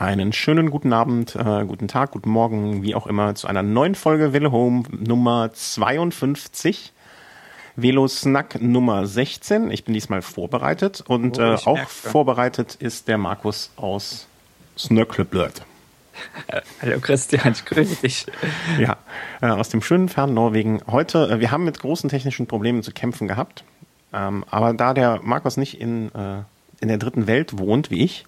Einen schönen guten Abend, äh, guten Tag, guten Morgen, wie auch immer, zu einer neuen Folge Velo Home Nummer 52. Velo Snack Nummer 16. Ich bin diesmal vorbereitet und Oh, äh, auch vorbereitet ist der Markus aus Snöckleblöd. Hallo Christian, ich grüße dich. Ja, äh, aus dem schönen fernen Norwegen. Heute, äh, wir haben mit großen technischen Problemen zu kämpfen gehabt, ähm, aber da der Markus nicht in, äh, in der dritten Welt wohnt, wie ich,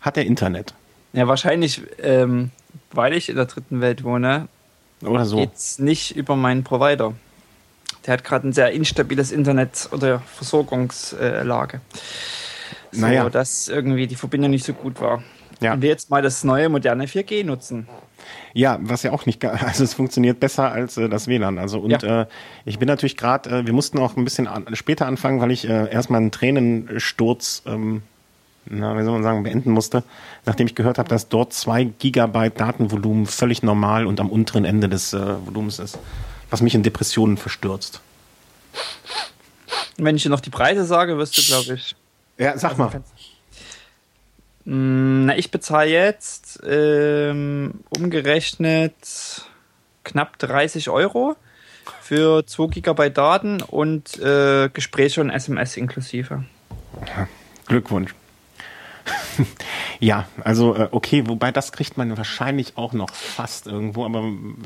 hat er Internet. Ja, wahrscheinlich, ähm, weil ich in der dritten Welt wohne, Oder so. geht's nicht über meinen Provider. Der hat gerade ein sehr instabiles Internet oder Versorgungslage. So, Naja. dass irgendwie die Verbindung nicht so gut war. Ja. Und wir jetzt mal das neue moderne 4G nutzen. Ja, was ja auch nicht, also es funktioniert besser als äh, das WLAN. Also und Ja. äh, ich bin natürlich gerade, äh, wir mussten auch ein bisschen an, später anfangen, weil ich äh, erstmal einen Tränensturz, ähm, na, wie soll man sagen, beenden musste, nachdem ich gehört habe, dass dort zwei Gigabyte Datenvolumen völlig normal und am unteren Ende des äh, Volumens ist, was mich in Depressionen verstürzt. Wenn ich dir noch die Preise sage, wirst du, glaube ich. Ja, sag mal. Mm, Na, ich bezahle jetzt ähm, umgerechnet knapp 30 Euro für 2 GB Daten und äh, Gespräche und SMS inklusive. Glückwunsch. ja, also äh, okay, wobei das kriegt man wahrscheinlich auch noch fast irgendwo, aber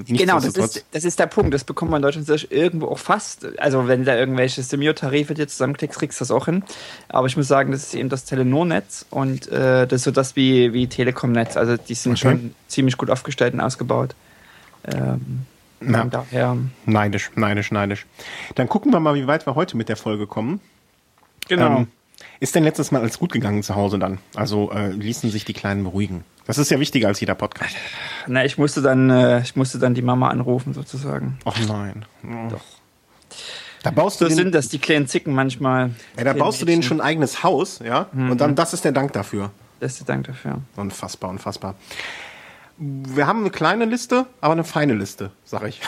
Genau, das ist, das ist der Punkt. Das bekommt man in Deutschland irgendwo auch fast. Also, wenn da irgendwelche Simio-Tarife dir zusammenklickst, kriegst du das auch hin. Aber ich muss sagen, das ist eben das Telenor-Netz und äh, das ist so das wie, wie Telekom-Netz. Also, die sind Okay. schon ziemlich gut aufgestellt und ausgebaut. Ähm, Na. daher. Neidisch, neidisch, neidisch. Dann gucken wir mal, wie weit wir heute mit der Folge kommen. Genau. Ähm, ist denn letztes Mal alles gut gegangen zu Hause dann? Also äh, ließen sich die Kleinen beruhigen? Das ist ja wichtiger als jeder Podcast. Na, ich musste dann, äh, ich musste dann die Mama anrufen, sozusagen. Ach nein. Oh. Doch. Da baust du So den, sind das, die kleinen Zicken manchmal. ja, da baust du denen schon ein eigenes Haus, ja? Und dann das ist der Dank dafür. Besten Dank dafür. Unfassbar, unfassbar. Wir haben eine kleine Liste, aber eine feine Liste, sag ich.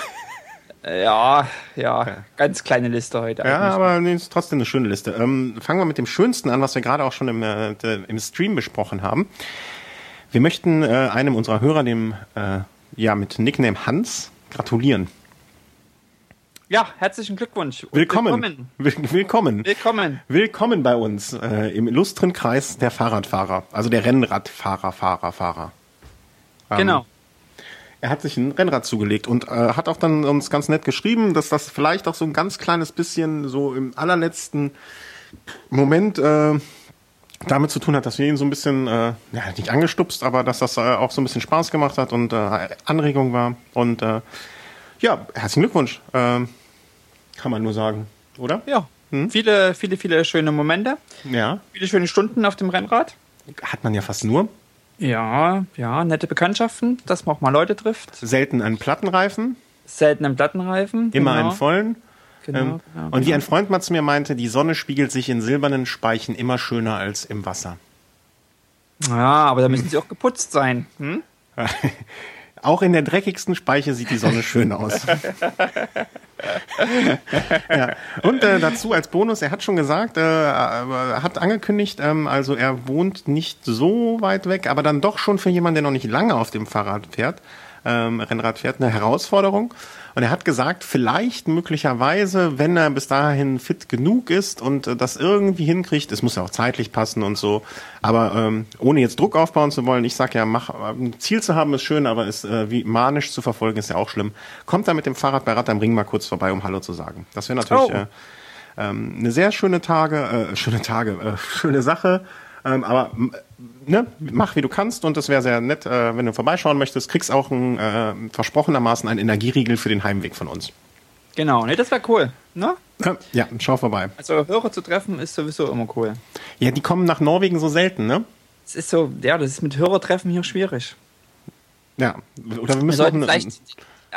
Äh, Ja, ja, ganz kleine Liste heute. Ja, eigentlich. aber nee, ist trotzdem eine schöne Liste. Ähm, fangen wir mit dem Schönsten an, was wir gerade auch schon im, äh, de- im Stream besprochen haben. Wir möchten äh, einem unserer Hörer, dem äh, ja mit Nickname Hans, gratulieren. Ja, herzlichen Glückwunsch. Willkommen. Willkommen. Willkommen. Willkommen. Willkommen bei uns äh, im illustren Kreis der Fahrradfahrer, also der Rennradfahrer, Fahrer, Fahrer. Ähm, Genau. Er hat sich ein Rennrad zugelegt und äh, hat auch dann uns ganz nett geschrieben, dass das vielleicht auch so ein ganz kleines bisschen so im allerletzten Moment äh, damit zu tun hat, dass wir ihn so ein bisschen, äh, ja, nicht angestupst, aber dass das äh, auch so ein bisschen Spaß gemacht hat und äh, Anregung war. Und äh, ja, herzlichen Glückwunsch, äh, kann man nur sagen, oder? Ja. Hm? Viele, viele, viele schöne Momente. Ja, Viele schöne Stunden auf dem Rennrad. hat man ja fast nur. Ja, ja, nette Bekanntschaften, dass man auch mal Leute trifft. Selten einen Plattenreifen, Selten einen Plattenreifen. immer genau. einen vollen. Genau, ähm, ja, und wie genau. ein Freund mal zu mir meinte, die Sonne spiegelt sich in silbernen Speichen immer schöner als im Wasser. Ja, aber da müssen sie auch geputzt sein. Hm? Auch in der dreckigsten Speiche sieht die Sonne schön aus. ja. Und äh, dazu als Bonus, er hat schon gesagt, äh, er hat angekündigt, ähm, also er wohnt nicht so weit weg, aber dann doch schon für jemanden, der noch nicht lange auf dem Fahrrad fährt, ähm, Rennrad fährt, eine Herausforderung. Und er hat gesagt, vielleicht möglicherweise, wenn er bis dahin fit genug ist und äh, das irgendwie hinkriegt, es muss ja auch zeitlich passen und so, aber ähm, ohne jetzt Druck aufbauen zu wollen, ich sag ja, mach, ein Ziel zu haben ist schön, aber es äh, wie manisch zu verfolgen ist ja auch schlimm. Kommt da mit dem Fahrrad bei Rad am Ring mal kurz vorbei, um Hallo zu sagen. Das wäre natürlich Oh. äh, ähm, eine sehr schöne Tage, äh, schöne Tage, äh, schöne Sache. Ähm, aber ne, mach wie du kannst und es wäre sehr nett, äh, wenn du vorbeischauen möchtest. Kriegst auch ein, äh, versprochenermaßen einen Energieriegel für den Heimweg von uns. Genau, ne, das wäre cool. Ne? Ja, schau vorbei. Also Hörer zu treffen ist sowieso immer cool. Ja, die kommen nach Norwegen so selten, ne? Es ist so, ja, das ist mit Hörertreffen hier schwierig. Ja. Oder wir Wir müssen sollten noch eine, vielleicht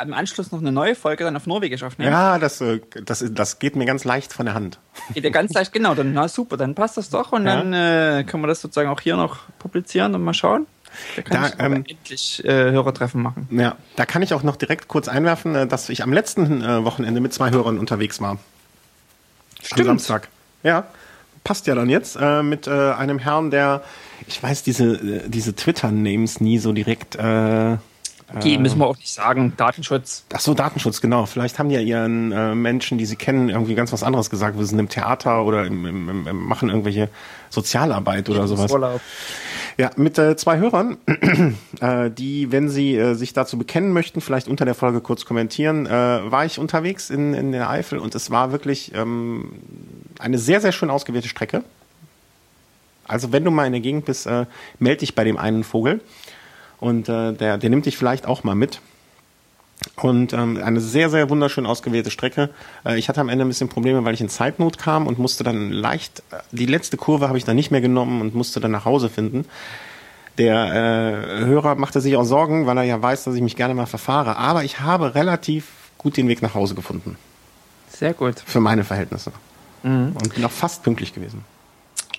im Anschluss noch eine neue Folge dann auf Norwegisch aufnehmen. Ja, das, äh, das, das geht mir ganz leicht von der Hand. Geht ja ganz leicht, genau, dann na super, dann passt das doch und Ja. dann äh, können wir das sozusagen auch hier noch publizieren und mal schauen. Da kann Da, ich ähm, endlich äh, Hörertreffen machen. Ja, da kann ich auch noch direkt kurz einwerfen, äh, dass ich am letzten äh, Wochenende mit zwei Hörern unterwegs war. Am Samstag. Ja. passt ja dann jetzt äh, mit einem Herrn, der, ich weiß diese, diese Twitter-Names nie so direkt. Die müssen wir auch nicht sagen. Datenschutz. Ach so, Datenschutz, genau. Vielleicht haben ja ihren äh, Menschen, die sie kennen, irgendwie ganz was anderes gesagt. Wir sind im Theater oder im, im, im, im machen irgendwelche Sozialarbeit oder sowas. Urlaub. Ja, mit äh, zwei Hörern, äh, die, wenn sie äh, sich dazu bekennen möchten, vielleicht unter der Folge kurz kommentieren, äh, war ich unterwegs in, in der Eifel und es war wirklich ähm, eine sehr, sehr schön ausgewählte Strecke. Also wenn du mal in der Gegend bist, äh, melde dich bei dem einen Vogel und äh, der, der nimmt dich vielleicht auch mal mit. Und ähm, eine sehr, sehr wunderschön ausgewählte Strecke. Äh, ich hatte am Ende ein bisschen Probleme, weil ich in Zeitnot kam und musste dann leicht, äh, die letzte Kurve habe ich dann nicht mehr genommen und musste dann nach Hause finden. Der äh, Hörer machte sich auch Sorgen, weil er ja weiß, dass ich mich gerne mal verfahre. Aber ich habe relativ gut den Weg nach Hause gefunden. Sehr gut. Für meine Verhältnisse. Mhm. Und bin auch fast pünktlich gewesen.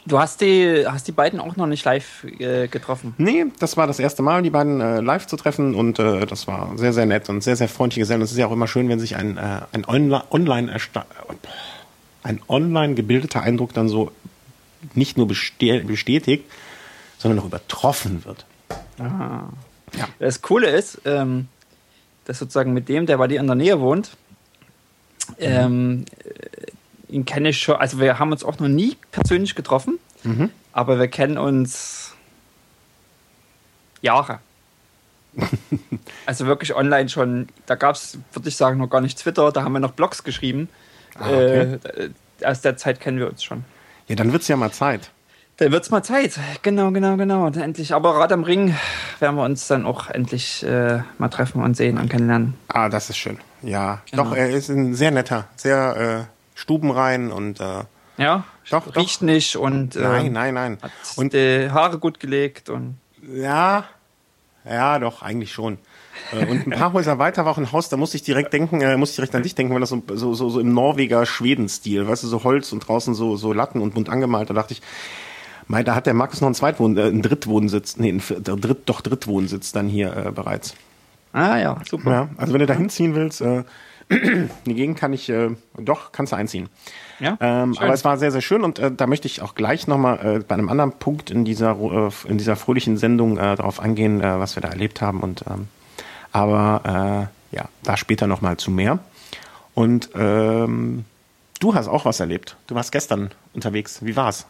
Du hast die, hast die beiden auch noch nicht live äh, getroffen? Nee, das war das erste Mal, die beiden äh, live zu treffen und äh, das war sehr, sehr nett und sehr, sehr freundliche Sendung. Es ist ja auch immer schön, wenn sich ein, äh, ein online, ein online gebildeter Eindruck dann so nicht nur bestätigt, sondern auch übertroffen wird. Ah. Ja. Das Coole ist, ähm, dass sozusagen mit dem, der bei dir in der Nähe wohnt, mhm. ähm, ihn kenne ich schon, also wir haben uns auch noch nie persönlich getroffen, mhm. aber wir kennen uns Jahre. also wirklich online schon, da gab es, würde ich sagen, noch gar nicht Twitter, da haben wir noch Blogs geschrieben. Ah, okay. äh, aus der Zeit kennen wir uns schon. Ja, dann wird es ja mal Zeit. Dann wird es mal Zeit. Genau, genau, genau. Und endlich. Aber Rad am Ring werden wir uns dann auch endlich äh, mal treffen und sehen und kennenlernen. Ah, das ist schön. Ja, genau. doch, er ist ein sehr netter, sehr äh, Stuben rein und äh, ja, doch, riecht doch. nicht und äh, nein, nein, nein. Und die Haare gut gelegt und ja, ja, doch eigentlich schon. Äh, und ein paar Häuser weiter war auch ein Haus, da musste ich direkt denken, äh, musste ich direkt an dich denken, weil das so, so, so, so im Norweger Schweden-Stil, weißt du, so Holz und draußen so, so Latten und bunt angemalt. Da dachte ich, mei, da hat der Markus noch einen Zweitwohn, äh, einen Drittwohnsitz, nee, einen Dritt, doch Drittwohnsitz dann hier äh, bereits. Ah ja, super. Ja, also wenn du da hinziehen willst, äh, die Gegend kann ich, äh, doch, kannst du einziehen. Ja, ähm, aber es war sehr, sehr schön und äh, da möchte ich auch gleich nochmal äh, bei einem anderen Punkt in dieser, äh, in dieser fröhlichen Sendung äh, darauf eingehen, äh, was wir da erlebt haben. Und, ähm, aber äh, ja, da später nochmal zu mehr. Und ähm, du hast auch was erlebt. Du warst gestern unterwegs. Wie war's?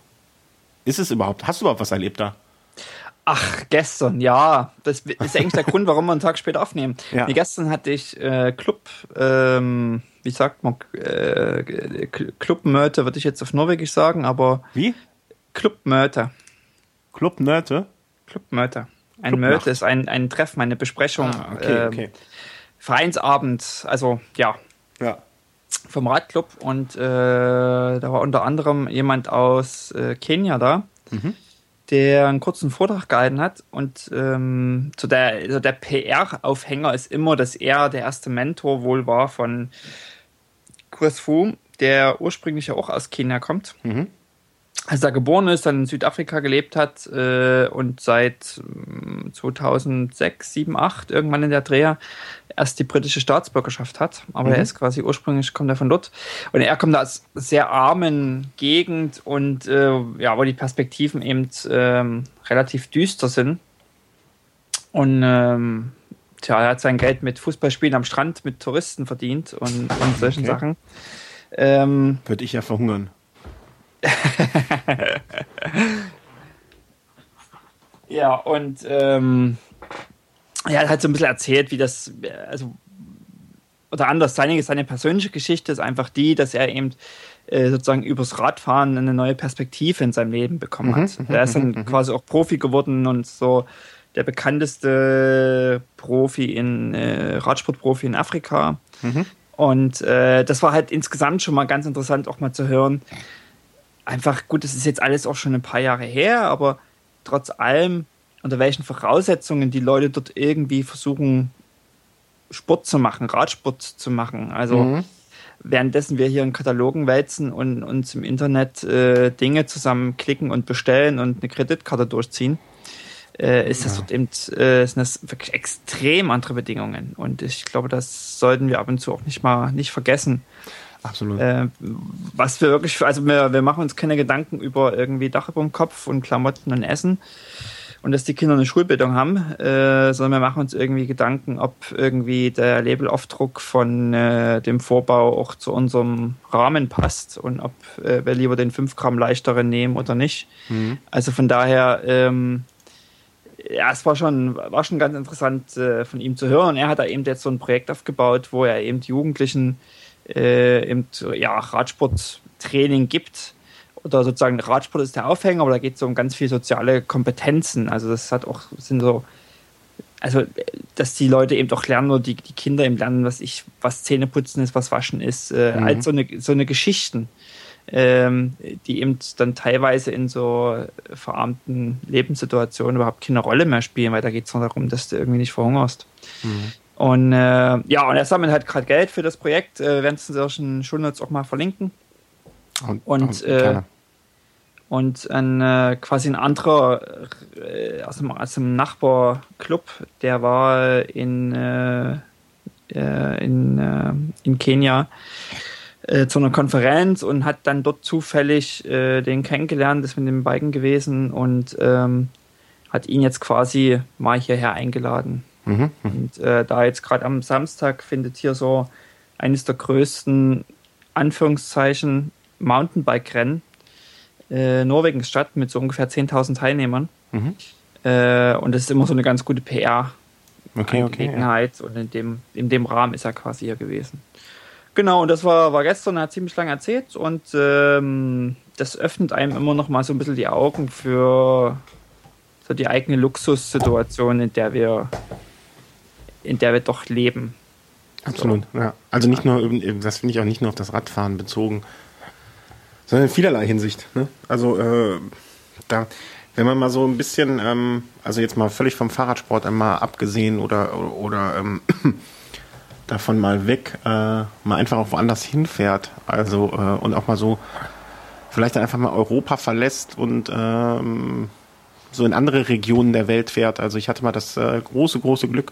Ist es überhaupt, hast du überhaupt was erlebt da? Ach, gestern, ja. Das ist eigentlich der Grund, warum wir einen Tag später aufnehmen. Ja. Nee, gestern hatte ich äh, Club, ähm, wie sagt man, äh, Clubmöte, würde ich jetzt auf Norwegisch sagen, aber. Wie? Clubmöte. Clubmöte? Clubmöte. Ein Clubnacht. Möte ist ein, ein Treffen, eine Besprechung. Ah, okay, äh, okay. Vereinsabend, also ja. Ja. Vom Radclub und äh, da war unter anderem jemand aus äh, Kenia da. Mhm der einen kurzen Vortrag gehalten hat. Und ähm, so der, also der PR-Aufhänger ist immer, dass er der erste Mentor wohl war von Chris Fu, der ursprünglich ja auch aus Kenia kommt. Mhm. Als er geboren ist, dann in Südafrika gelebt hat äh, und seit 2006, 7, 8 irgendwann in der Dreher erst die britische Staatsbürgerschaft hat, aber mhm. er ist quasi ursprünglich, kommt er von dort. Und er kommt aus sehr armen Gegend und äh, ja, wo die Perspektiven eben ähm, relativ düster sind. Und ähm, tja, er hat sein Geld mit Fußballspielen am Strand mit Touristen verdient und, und solchen okay. Sachen. Ähm, Würde ich ja verhungern. ja, und ähm, er hat halt so ein bisschen erzählt, wie das, also, oder anders, seine, seine persönliche Geschichte ist einfach die, dass er eben äh, sozusagen übers Radfahren eine neue Perspektive in seinem Leben bekommen hat. Mhm, er ist dann mhm, mhm. quasi auch Profi geworden und so der bekannteste Profi in äh, Radsportprofi in Afrika. Mhm. Und äh, das war halt insgesamt schon mal ganz interessant, auch mal zu hören. Einfach, gut, das ist jetzt alles auch schon ein paar Jahre her, aber trotz allem unter welchen Voraussetzungen die Leute dort irgendwie versuchen, Sport zu machen, Radsport zu machen. Also mhm. währenddessen wir hier in Katalogen wälzen und uns im Internet äh, Dinge zusammenklicken und bestellen und eine Kreditkarte durchziehen, äh, ist ja. das dort eben äh, sind das wirklich extrem andere Bedingungen. Und ich glaube, das sollten wir ab und zu auch nicht mal nicht vergessen. Absolut. Äh, was wir wirklich, also wir, wir machen uns keine Gedanken über irgendwie Dach über dem Kopf und Klamotten und Essen und dass die Kinder eine Schulbildung haben, äh, sondern wir machen uns irgendwie Gedanken, ob irgendwie der Labelaufdruck von äh, dem Vorbau auch zu unserem Rahmen passt und ob äh, wir lieber den 5 Gramm leichteren nehmen oder nicht. Mhm. Also von daher, ähm, ja, es war schon, war schon ganz interessant äh, von ihm zu hören. Er hat da eben jetzt so ein Projekt aufgebaut, wo er eben die Jugendlichen äh, eben, ja, Radsporttraining gibt oder sozusagen Radsport ist der Aufhänger, aber da geht es um ganz viel soziale Kompetenzen. Also das hat auch, sind so, also dass die Leute eben doch lernen oder die, die Kinder eben lernen, was ich, was Zähneputzen ist, was Waschen ist, äh, mhm. als so eine, so eine Geschichten, ähm, die eben dann teilweise in so verarmten Lebenssituationen überhaupt keine Rolle mehr spielen, weil da geht es nur darum, dass du irgendwie nicht verhungerst. Mhm. Und äh, ja, und er sammelt halt gerade Geld für das Projekt, äh, werden es in solchen Schulnotes auch mal verlinken. Und, und, äh, und ein, äh, quasi ein anderer äh, aus, dem, aus dem Nachbarclub, der war in, äh, äh in, äh, in Kenia äh, zu einer Konferenz und hat dann dort zufällig den kennengelernt, ist mit dem Biken gewesen und ähm, hat ihn jetzt quasi mal hierher eingeladen. Mhm. mhm. Und da jetzt gerade am Samstag findet hier so eines der größten Anführungszeichen Mountainbike-Rennen äh, Norwegens statt mit so ungefähr 10.000 Teilnehmern. Mhm. Äh, und das ist immer so eine ganz gute PR. Okay, okay, ja. Und in dem, in dem Rahmen ist er quasi hier gewesen. Genau, und das war, war gestern, er hat ziemlich lange erzählt und ähm, das öffnet einem immer noch mal so ein bisschen die Augen für so die eigene Luxussituation, in der wir in der wir doch leben. Absolut, so. ja. Also nicht nur, das finde ich auch nicht nur auf das Radfahren bezogen, sondern in vielerlei Hinsicht. Ne? Also äh, da, wenn man mal so ein bisschen, ähm, also jetzt mal völlig vom Fahrradsport einmal abgesehen oder oder, ähm, davon mal weg, äh, mal einfach auch woanders hinfährt, also äh, und auch mal so vielleicht einfach mal Europa verlässt und ähm, so in andere Regionen der Welt fährt. Also ich hatte mal das äh, große, große Glück,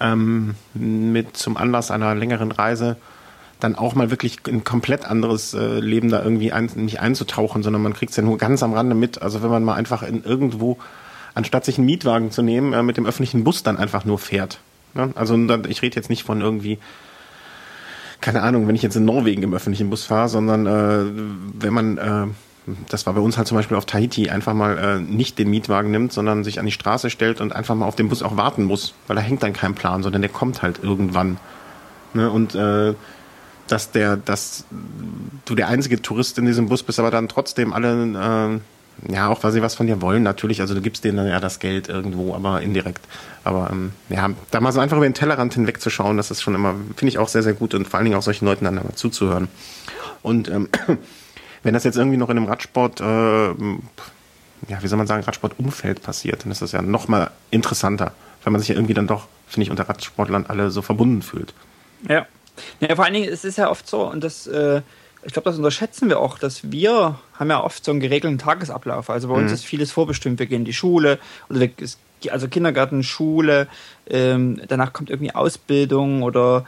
ähm, mit zum Anlass einer längeren Reise dann auch mal wirklich ein komplett anderes äh, Leben da irgendwie ein, nicht einzutauchen, sondern man kriegt es ja nur ganz am Rande mit. Also wenn man mal einfach in irgendwo, anstatt sich einen Mietwagen zu nehmen, äh, mit dem öffentlichen Bus dann einfach nur fährt. Ne? Also ich rede jetzt nicht von irgendwie, keine Ahnung, wenn ich jetzt in Norwegen im öffentlichen Bus fahre, sondern äh, wenn man, äh, das war bei uns halt zum Beispiel auf Tahiti, einfach mal äh, nicht den Mietwagen nimmt, sondern sich an die Straße stellt und einfach mal auf den Bus auch warten muss, weil da hängt dann kein Plan, sondern der kommt halt irgendwann. Ne? Und äh, dass der, dass du der einzige Tourist in diesem Bus bist, aber dann trotzdem alle, äh, ja, auch weil sie was von dir wollen, natürlich. Also du gibst denen dann ja das Geld irgendwo, aber indirekt. Aber ähm, ja, da mal so einfach über den Tellerrand hinwegzuschauen, das ist schon immer, finde ich auch sehr, sehr gut und vor allen Dingen auch solchen Leuten dann aber zuzuhören. Und ähm, wenn das jetzt irgendwie noch in einem Radsport, äh, ja, wie soll man sagen, Radsportumfeld passiert, dann ist das ja noch mal interessanter, weil man sich ja irgendwie dann doch, finde ich, unter Radsportlern alle so verbunden fühlt. Ja, ja, vor allen Dingen, es ist ja oft so, und das, äh, ich glaube, das unterschätzen wir auch, dass wir haben ja oft so einen geregelten Tagesablauf. Also bei uns mhm. ist vieles vorbestimmt. Wir gehen in die Schule, oder wir, also Kindergarten, Schule, ähm, danach kommt irgendwie Ausbildung oder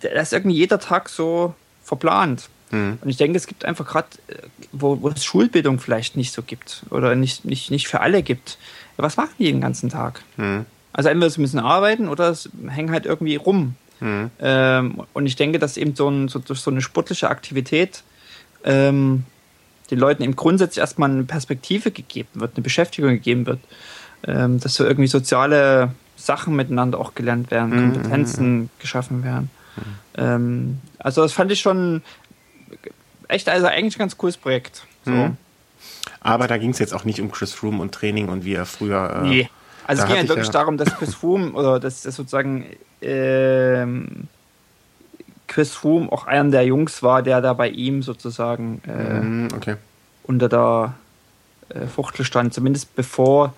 da ist irgendwie jeder Tag so verplant. Mhm. Und ich denke, es gibt einfach gerade, äh, wo, wo es Schulbildung vielleicht nicht so gibt oder nicht, nicht, nicht für alle gibt. was machen die den ganzen Tag? Mhm. Also entweder sie müssen arbeiten oder es hängen halt irgendwie rum. Mhm. Ähm, und ich denke, dass eben so, ein, so, so eine sportliche Aktivität ähm, den Leuten eben grundsätzlich erstmal eine Perspektive gegeben wird, eine Beschäftigung gegeben wird, ähm, dass so irgendwie soziale Sachen miteinander auch gelernt werden, mhm. Kompetenzen mhm. geschaffen werden. Mhm. Ähm, also das fand ich schon echt, also eigentlich ein ganz cooles Projekt. So. Mhm. Aber da ging es jetzt auch nicht um Chris Froome und Training und wie er früher. Äh, nee. Also es ging ja wirklich ja darum, dass Chris Froome oder dass, dass sozusagen ähm, Chris Froome auch einer der Jungs war, der da bei ihm sozusagen äh, mhm, okay. unter der äh, Fuchtel stand, zumindest bevor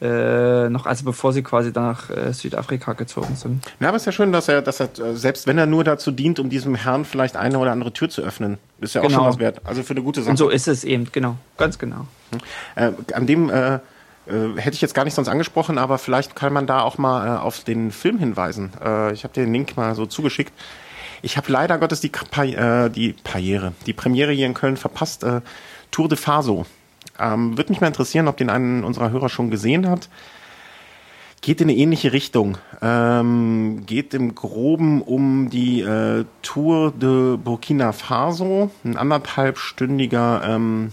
äh, noch, also bevor sie quasi nach äh, Südafrika gezogen sind. Ja, aber es ist ja schön, dass er, dass er, äh, selbst wenn er nur dazu dient, um diesem Herrn vielleicht eine oder andere Tür zu öffnen, ist ja auch genau. schon was wert. Also für eine gute Sache. Und so ist es eben, genau, ganz genau. Äh, an dem äh, hätte ich jetzt gar nicht sonst angesprochen, aber vielleicht kann man da auch mal äh, auf den Film hinweisen. Äh, ich habe dir den Link mal so zugeschickt. Ich habe leider Gottes die, pa äh, die Karriere, die Premiere hier in Köln verpasst. Äh, Tour de Faso. Ähm, Würde mich mal interessieren, ob den einen unserer Hörer schon gesehen hat. Geht in eine ähnliche Richtung. Ähm, geht im Groben um die äh, Tour de Burkina Faso, ein anderthalbstündiger ähm,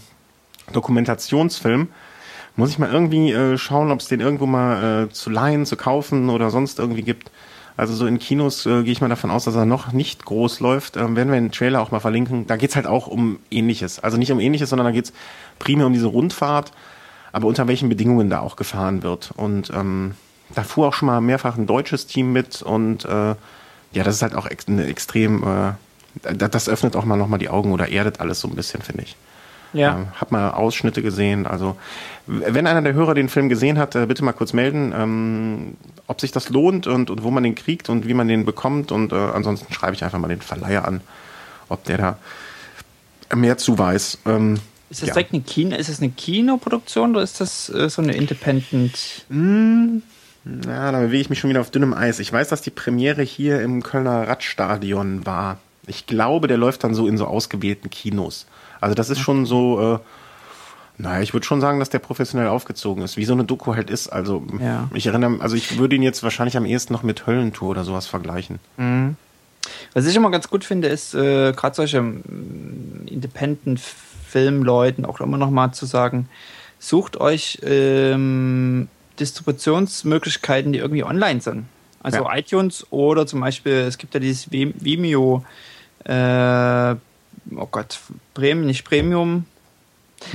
Dokumentationsfilm. Muss ich mal irgendwie äh, schauen, ob es den irgendwo mal äh, zu leihen, zu kaufen oder sonst irgendwie gibt. Also so in Kinos äh, gehe ich mal davon aus, dass er noch nicht groß läuft. Ähm, werden wir den Trailer auch mal verlinken. Da geht's halt auch um Ähnliches. Also nicht um Ähnliches, sondern da geht's primär um diese Rundfahrt, aber unter welchen Bedingungen da auch gefahren wird. Und ähm, da fuhr auch schon mal mehrfach ein deutsches Team mit und äh, ja, das ist halt auch ex eine extrem, äh, das öffnet auch mal nochmal die Augen oder erdet alles so ein bisschen, finde ich. Ja. Ähm, hab mal Ausschnitte gesehen. Also, wenn einer der Hörer den Film gesehen hat, äh, bitte mal kurz melden, ähm, ob sich das lohnt und, und wo man den kriegt und wie man den bekommt. Und äh, ansonsten schreibe ich einfach mal den Verleiher an, ob der da mehr zu weiß. Ähm, ist das ja. direkt eine Kino, ist das eine Kinoproduktion oder ist das äh, so eine Independent? Mm, na, da bewege ich mich schon wieder auf dünnem Eis. Ich weiß, dass die Premiere hier im Kölner Radstadion war. Ich glaube, der läuft dann so in so ausgewählten Kinos. Also das ist schon so, äh, naja, ich würde schon sagen, dass der professionell aufgezogen ist, wie so eine Doku halt ist. Also ja. ich erinnere, also ich würde ihn jetzt wahrscheinlich am ehesten noch mit Höllentour oder sowas vergleichen. Mhm. Was ich immer ganz gut finde, ist äh, gerade solche mm, Independent-Filmleuten auch immer noch mal zu sagen, sucht euch ähm, Distributionsmöglichkeiten, die irgendwie online sind. Also ja. iTunes oder zum Beispiel, es gibt ja dieses Vimeo äh, oh Gott, Premium, nicht Premium.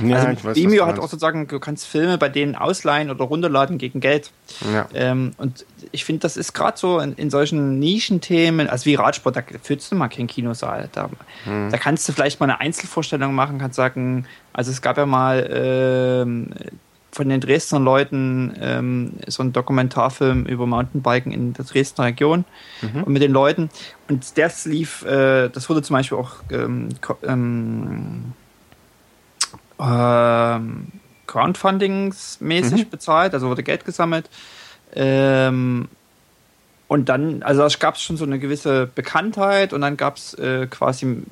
Ja, also ich weiß, Vimeo hat auch sozusagen, du kannst Filme bei denen ausleihen oder runterladen gegen Geld. Ja. Ähm, und ich finde, das ist gerade so in, in, solchen Nischenthemen, also wie Radsport, da füllst du mal keinen Kinosaal. Da, hm. da kannst du vielleicht mal eine Einzelvorstellung machen, kannst sagen, also es gab ja mal ähm, von den Dresdner Leuten ähm, so ein Dokumentarfilm über Mountainbiken in der Dresdner Region mhm. und mit den Leuten. Und das lief, äh, das wurde zum Beispiel auch ähm, ähm, ähm, Crowdfundingsmäßig mhm. bezahlt, also wurde Geld gesammelt. Ähm, und dann, also es gab schon so eine gewisse Bekanntheit und dann gab es äh, quasi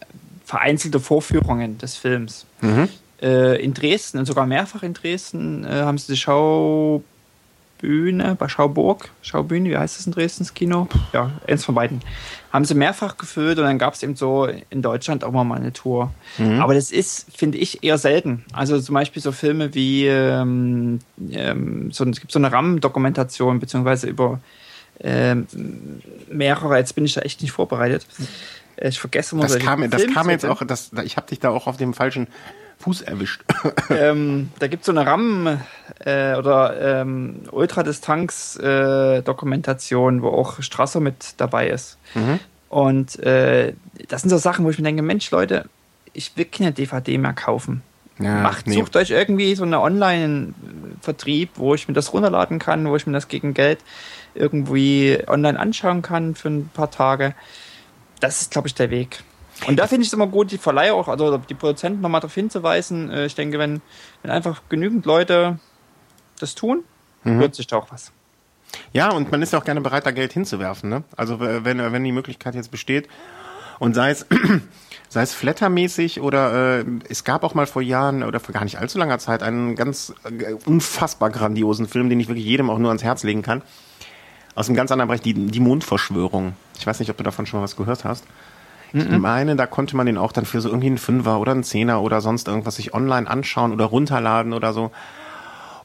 vereinzelte Vorführungen des Films. Mhm äh, in Dresden und sogar mehrfach in Dresden äh, haben sie die Schaubühne bei Schauburg, Schaubühne, wie heißt das in Dresden, das Kino? Ja, eins von beiden. Haben sie mehrfach gefüllt und dann gab es eben so in Deutschland auch mal eine Tour. Mhm. Aber das ist, finde ich, eher selten. Also zum Beispiel so Filme wie, ähm, ähm, so, es gibt so eine RAM-Dokumentation, beziehungsweise über ähm, mehrere, jetzt bin ich da echt nicht vorbereitet. Ich vergesse mal. Das kam, das kam jetzt auch, das, ich habe dich da auch auf dem falschen Fuß erwischt. ähm, da gibt es so eine RAM- äh, oder ähm, Ultradistanz-Dokumentation, äh, wo auch Strasser mit dabei ist. Mhm. Und äh, das sind so Sachen, wo ich mir denke, Mensch, Leute, ich will keine DVD mehr kaufen. Ja, Macht, nee. sucht euch irgendwie so einen Online-Vertrieb, wo ich mir das runterladen kann, wo ich mir das gegen Geld irgendwie online anschauen kann für ein paar Tage. Das ist, glaube ich, der Weg. Und da finde ich es immer gut, die Verleiher auch, also die Produzenten nochmal darauf hinzuweisen. Äh, ich denke, wenn, wenn einfach genügend Leute das tun, mhm. wird sich da auch was. Ja, und man ist ja auch gerne bereit, da Geld hinzuwerfen. Ne? Also wenn, wenn die Möglichkeit jetzt besteht und sei es sei es flattermäßig oder äh, es gab auch mal vor Jahren oder vor gar nicht allzu langer Zeit einen ganz äh, unfassbar grandiosen Film, den ich wirklich jedem auch nur ans Herz legen kann. Aus einem ganz anderen Bereich, die, die Mondverschwörung. Ich weiß nicht, ob du davon schon mal was gehört hast. Ich mhm. meine, da konnte man den auch dann für so irgendwie einen Fünfer oder einen Zehner oder sonst irgendwas sich online anschauen oder runterladen oder so.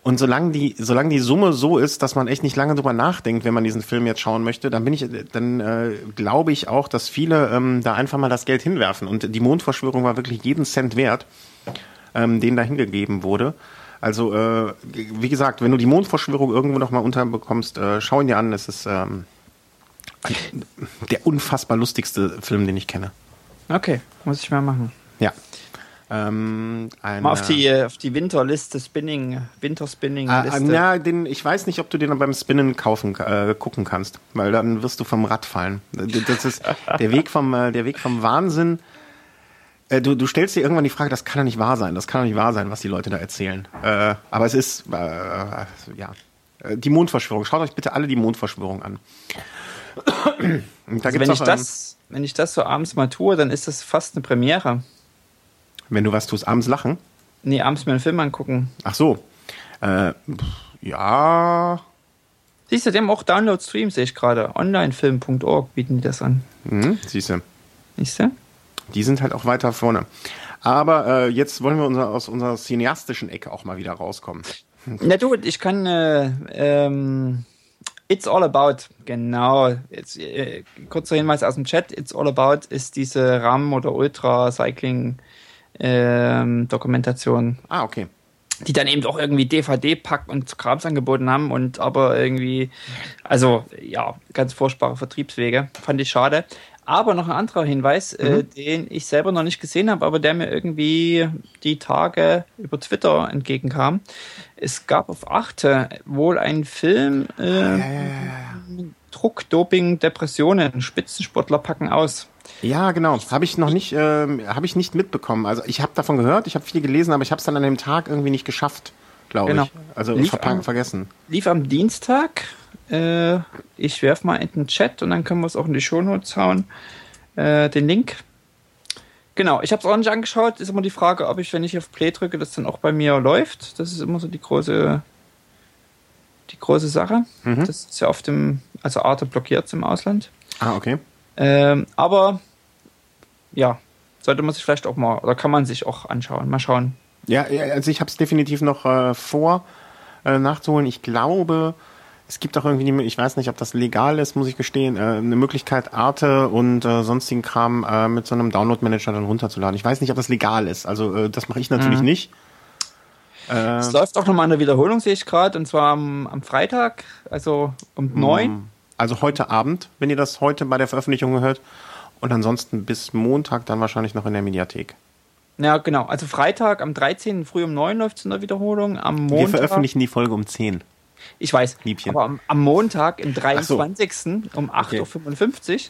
Und solange die, solange die Summe so ist, dass man echt nicht lange drüber nachdenkt, wenn man diesen Film jetzt schauen möchte, dann bin ich, dann äh, glaube ich auch, dass viele ähm, da einfach mal das Geld hinwerfen. Und die Mondverschwörung war wirklich jeden Cent wert, ähm, den da hingegeben wurde. Also äh, wie gesagt, wenn du die Mondverschwörung irgendwo noch mal unterbekommst, äh, schau ihn dir an. Es ist ähm, der unfassbar lustigste Film, den ich kenne. Okay, muss ich mal machen. Ja. Ähm, eine, mal auf die, äh, auf die Winterliste, Spinning, Winterspinning-Liste. Äh, ja, den, ich weiß nicht, ob du den beim Spinnen kaufen, äh, gucken kannst, weil dann wirst du vom Rad fallen. Das ist der Weg vom, äh, der Weg vom Wahnsinn. Äh, du, du stellst dir irgendwann die Frage, das kann doch nicht wahr sein, das kann doch nicht wahr sein, was die Leute da erzählen. Äh, aber es ist, ja, die Mondverschwörung. Schaut euch bitte alle die Mondverschwörung an. Also wenn, ich das, wenn ich das so abends mal tue, dann ist das fast eine Premiere. Wenn du was tust, abends lachen? Nee, abends mir einen Film angucken. Ach so. Äh, ja. Siehst du, die haben auch Download-Stream, sehe ich gerade. Onlinefilm.org bieten die das an. Mhm, siehst du. Siehst du? Die sind halt auch weiter vorne. Aber äh, jetzt wollen wir unser, aus unserer cineastischen Ecke auch mal wieder rauskommen. Na du, ich kann äh, ähm, It's All About, genau. Jetzt, äh, kurzer Hinweis aus dem Chat. It's All About ist diese RAM- oder Ultra-Cycling-Dokumentation. Ähm, ah, okay. Die dann eben auch irgendwie DVD-Pack und Krams angeboten haben und aber irgendwie, also ja, ganz furchtbare Vertriebswege. Fand ich schade. Aber noch ein anderer Hinweis, äh, mhm. äh, den ich selber noch nicht gesehen habe, aber der mir irgendwie die Tage über Twitter entgegenkam. Es gab auf Achte wohl einen Film äh, ja, ja, ja, Druck, Doping, Depressionen, Spitzensportler packen aus. Ja, genau. Habe ich noch nicht, äh, habe ich nicht mitbekommen. Also ich habe davon gehört, ich habe viel gelesen, aber ich habe es dann an dem Tag irgendwie nicht geschafft, glaube genau. ich. Also lief am, vergessen. Lief am Dienstag äh, ich werfe mal in den Chat und dann können wir es auch in die Shownotes hauen. Äh, den Link. Genau, ich habe es auch nicht angeschaut. Ist immer die Frage, ob ich, wenn ich auf Play drücke, das dann auch bei mir läuft. Das ist immer so die große, die große Sache. Mhm. Das ist ja auf dem, also Arte blockiert im Ausland. Ah, okay. Ähm, aber ja, sollte man sich vielleicht auch mal, oder kann man sich auch anschauen. Mal schauen. Ja, also ich habe es definitiv noch äh, vor äh, nachzuholen. Ich glaube, es gibt auch irgendwie, ich weiß nicht, ob das legal ist, muss ich gestehen, äh, eine Möglichkeit, Arte und äh, sonstigen Kram äh, mit so einem Download-Manager dann runterzuladen. Ich weiß nicht, ob das legal ist. Also äh, das mache ich natürlich mhm. nicht. Äh, es läuft auch nochmal eine Wiederholung, sehe ich gerade, und zwar am, am Freitag, also um mhm. neun. Also heute Abend, wenn ihr das heute bei der Veröffentlichung hört. Und ansonsten bis Montag dann wahrscheinlich noch in der Mediathek. Ja, genau. Also Freitag am 13. früh um 9 läuft es in der Wiederholung. Am Montag. Wir veröffentlichen die Folge um 10. Ich weiß. Liebchen. Aber am, am Montag, im 23. So. um 8.55 Uhr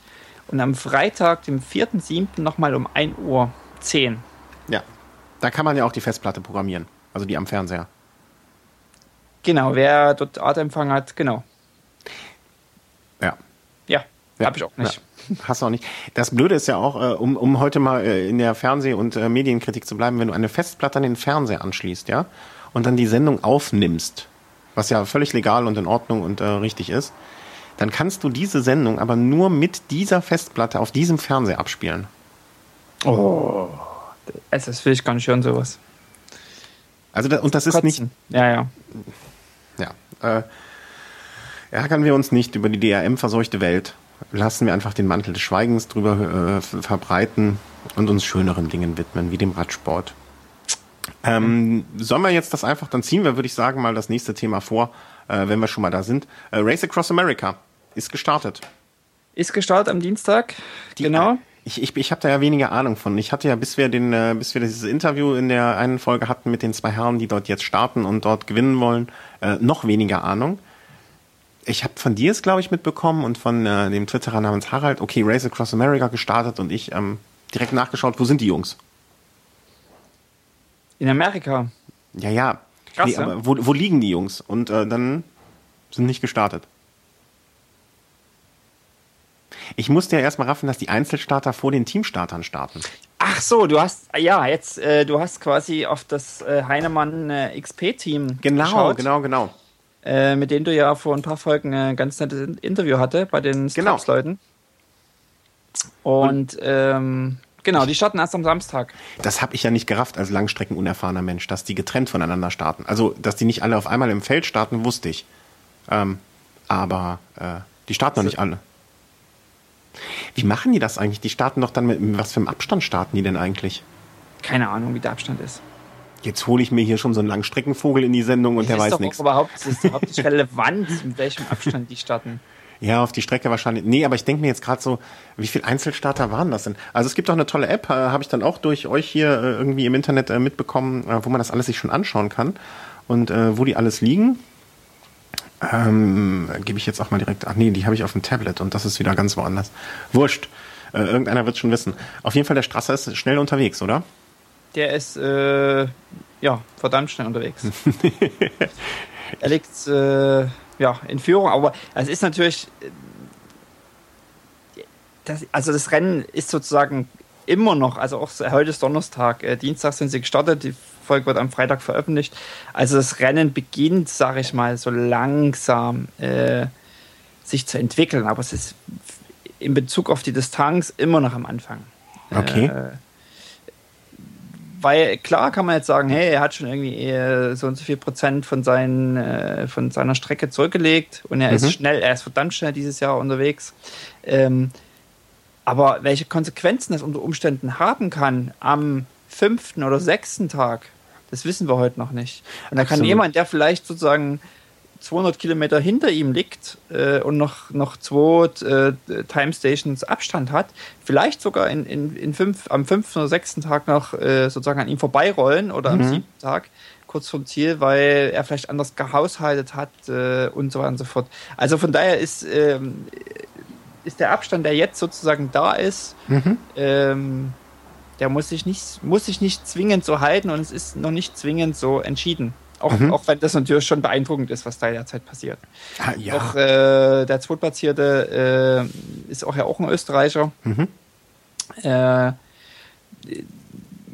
und am Freitag, dem 4.7. nochmal um 1.10 Uhr. Ja. Da kann man ja auch die Festplatte programmieren. Also die am Fernseher. Genau, wer dort Artempfang hat, genau. Ja. Ja, ja. habe ich auch nicht. Ja. Hast du auch nicht. Das Blöde ist ja auch, äh, um, um heute mal äh, in der Fernseh- und äh, Medienkritik zu bleiben, wenn du eine Festplatte an den Fernseher anschließt, ja, und dann die Sendung aufnimmst, was ja völlig legal und in Ordnung und äh, richtig ist, dann kannst du diese Sendung aber nur mit dieser Festplatte auf diesem Fernseher abspielen. Oh, das will ich gar nicht hören, sowas. Also, da, und das ist nicht. Ja, ja. Ja. Äh, ärgern wir uns nicht über die DRM-verseuchte Welt. Lassen wir einfach den Mantel des Schweigens drüber äh, verbreiten und uns schöneren Dingen widmen, wie dem Radsport. Ähm, sollen wir jetzt das einfach, dann ziehen wir, würde ich sagen, mal das nächste Thema vor, äh, wenn wir schon mal da sind. Äh, Race Across America ist gestartet. Ist gestartet am Dienstag, Die, genau. Ich, ich, ich habe da ja weniger Ahnung von. Ich hatte ja, bis wir den, äh, bis wir dieses Interview in der einen Folge hatten mit den zwei Herren, die dort jetzt starten und dort gewinnen wollen, äh, noch weniger Ahnung. Ich habe von dir es, glaube ich, mitbekommen und von äh, dem Twitterer namens Harald, okay, Race Across America gestartet und ich ähm, direkt nachgeschaut, wo sind die Jungs? In Amerika. Ja, ja. Krass, nee, aber wo, wo liegen die Jungs? Und äh, dann sind nicht gestartet. Ich musste ja erstmal raffen, dass die Einzelstarter vor den Teamstartern starten. Ach so, du hast ja jetzt äh, du hast quasi auf das äh, Heinemann äh, XP Team Genau, geschaut, genau, genau. Äh, mit dem du ja vor ein paar Folgen ein ganz nettes Interview hatte bei den genau. Leuten. Und, Und ähm, Genau, die starten erst am Samstag. Das habe ich ja nicht gerafft als Langstrecken-unerfahrener Mensch, dass die getrennt voneinander starten. Also, dass die nicht alle auf einmal im Feld starten, wusste ich. Ähm, aber äh, die starten noch nicht alle. Wie machen die das eigentlich? Die starten doch dann mit, mit was für einem Abstand starten die denn eigentlich? Keine Ahnung, wie der Abstand ist. Jetzt hole ich mir hier schon so einen Langstreckenvogel in die Sendung und das der weiß nichts. Überhaupt, das ist überhaupt nicht relevant, mit welchem Abstand die starten. Ja, auf die Strecke wahrscheinlich. Nee, aber ich denke mir jetzt gerade so, wie viele Einzelstarter waren das denn? Also es gibt auch eine tolle App, äh, habe ich dann auch durch euch hier äh, irgendwie im Internet äh, mitbekommen, äh, wo man das alles sich schon anschauen kann und äh, wo die alles liegen. Ähm, gebe ich jetzt auch mal direkt. Ach nee, die habe ich auf dem Tablet und das ist wieder ganz woanders. Wurscht. Äh, irgendeiner wird schon wissen. Auf jeden Fall, der Strasser ist schnell unterwegs, oder? Der ist ja verdammt schnell unterwegs. er liegt ja, in Führung. Aber es ist natürlich, das, also das Rennen ist sozusagen immer noch, also auch heute ist Donnerstag, äh, Dienstag sind sie gestartet, die Folge wird am Freitag veröffentlicht. Also das Rennen beginnt, sage ich mal, so langsam äh, sich zu entwickeln, aber es ist in Bezug auf die Distanz immer noch am Anfang. Okay. Äh, weil klar kann man jetzt sagen, hey, er hat schon irgendwie so und so viel Prozent von, seinen, äh, von seiner Strecke zurückgelegt und er mhm. ist schnell, er ist verdammt schnell dieses Jahr unterwegs. Ähm, aber welche Konsequenzen das unter Umständen haben kann am fünften oder sechsten Tag, das wissen wir heute noch nicht. Und da kann jemand, der vielleicht sozusagen 200 Kilometer hinter ihm liegt äh, und noch, noch zwei äh, Time Stations Abstand hat, vielleicht sogar in, in, in fünf, am fünften oder sechsten Tag noch äh, sozusagen an ihm vorbeirollen oder mhm. am siebten Tag kurz vom Ziel, weil er vielleicht anders gehaushaltet hat äh, und so weiter und so fort. Also von daher ist, ähm, ist der Abstand, der jetzt sozusagen da ist, mhm. ähm, der muss sich, nicht, muss sich nicht zwingend so halten und es ist noch nicht zwingend so entschieden. Auch, mhm. auch wenn das natürlich schon beeindruckend ist, was da derzeit passiert. Ah, ja. Auch äh, der Zweitplatzierte äh, ist auch ja auch ein Österreicher. Mhm. Äh,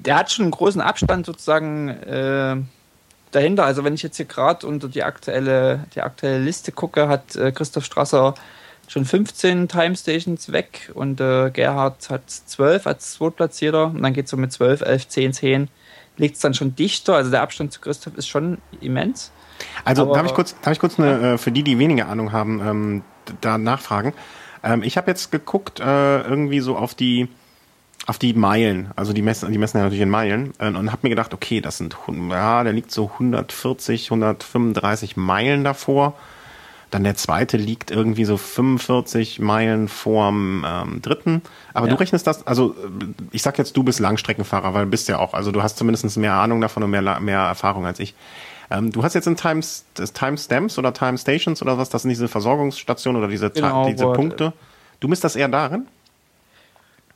der hat schon einen großen Abstand sozusagen äh, dahinter. Also wenn ich jetzt hier gerade unter die aktuelle, die aktuelle Liste gucke, hat äh, Christoph Strasser schon 15 Time Stations weg und äh, Gerhard hat 12 als Zweitplatzierter und dann geht es so mit 12, 11, 10, 10 liegt es dann schon dichter. Also der Abstand zu Christoph ist schon immens. Also Aber, darf ich kurz, darf ich kurz eine, äh, für die, die weniger Ahnung haben, ähm, da nachfragen. Ähm, ich habe jetzt geguckt, äh, irgendwie so auf die auf die Meilen, also die messen, die messen ja natürlich in Meilen äh, und habe mir gedacht, okay, das sind, ja, der liegt so 140, 135 Meilen davor. Dann der zweite liegt irgendwie so 45 Meilen vorm ähm, dritten. Aber ja. du rechnest das, also äh, ich sag jetzt, du bist Langstreckenfahrer, weil du bist ja auch, also du hast zumindest mehr Ahnung davon und mehr, mehr Erfahrung als ich. Ähm, du hast jetzt in Times, Timestamps oder Time Stations oder was, das sind diese Versorgungsstationen oder diese, genau, diese Punkte. Du misst das eher darin?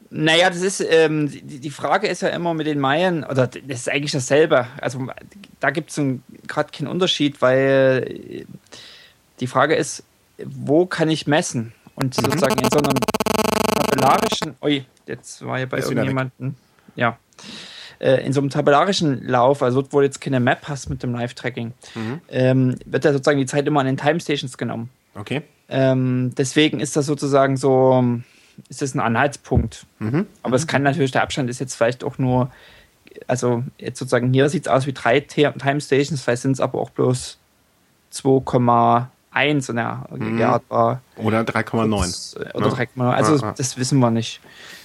Naja, das ist, ähm, die, die, Frage ist ja immer mit den Meilen, oder das ist eigentlich dasselbe. Also da gibt es gerade keinen Unterschied, weil die Frage ist, wo kann ich messen? Und mhm. sozusagen in so einem tabellarischen, ui, jetzt war hier bei ist irgendjemandem, ja, äh, in so einem tabellarischen Lauf, also dort, wo du jetzt keine Map hast mit dem Live-Tracking, mhm. ähm, wird ja sozusagen die Zeit immer an den Time-Stations genommen. Okay. Ähm, deswegen ist das sozusagen so, ist das ein Anhaltspunkt. Mhm. Aber es kann natürlich, der Abstand ist jetzt vielleicht auch nur, also jetzt sozusagen hier sieht es aus wie drei Time Stations, vielleicht sind es aber auch bloß 2, 1 und ja, mhm. Gerhard war. Oder 3,9. Äh, oder 3,9. Also ja, ja. das wissen wir nicht.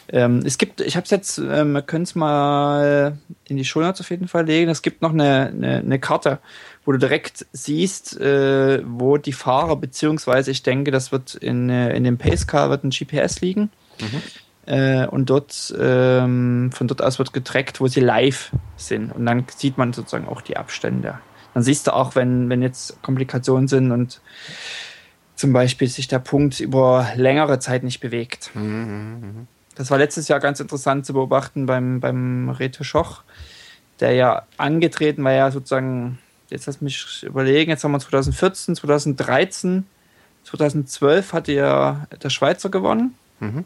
Ähm, es gibt, ich habe es jetzt, äh, wir können es mal in die Shownotes auf jeden Fall legen. Es gibt noch eine, eine, eine Karte, wo du direkt siehst, äh, wo die Fahrer, beziehungsweise ich denke, das wird in, äh, in dem Pacecar wird ein GPS liegen. Mhm. Äh, und dort, ähm, von dort aus wird getrackt, wo sie live sind. Und dann sieht man sozusagen auch die Abstände dann siehst du auch, wenn, wenn jetzt Komplikationen sind und zum Beispiel sich der Punkt über längere Zeit nicht bewegt. Mhm, mhm, mhm. Das war letztes Jahr ganz interessant zu beobachten beim, beim Reto Schoch, der ja angetreten war, ja sozusagen, jetzt lass mich überlegen, jetzt haben wir 2014, 2013, 2012 hatte ja der Schweizer gewonnen mhm.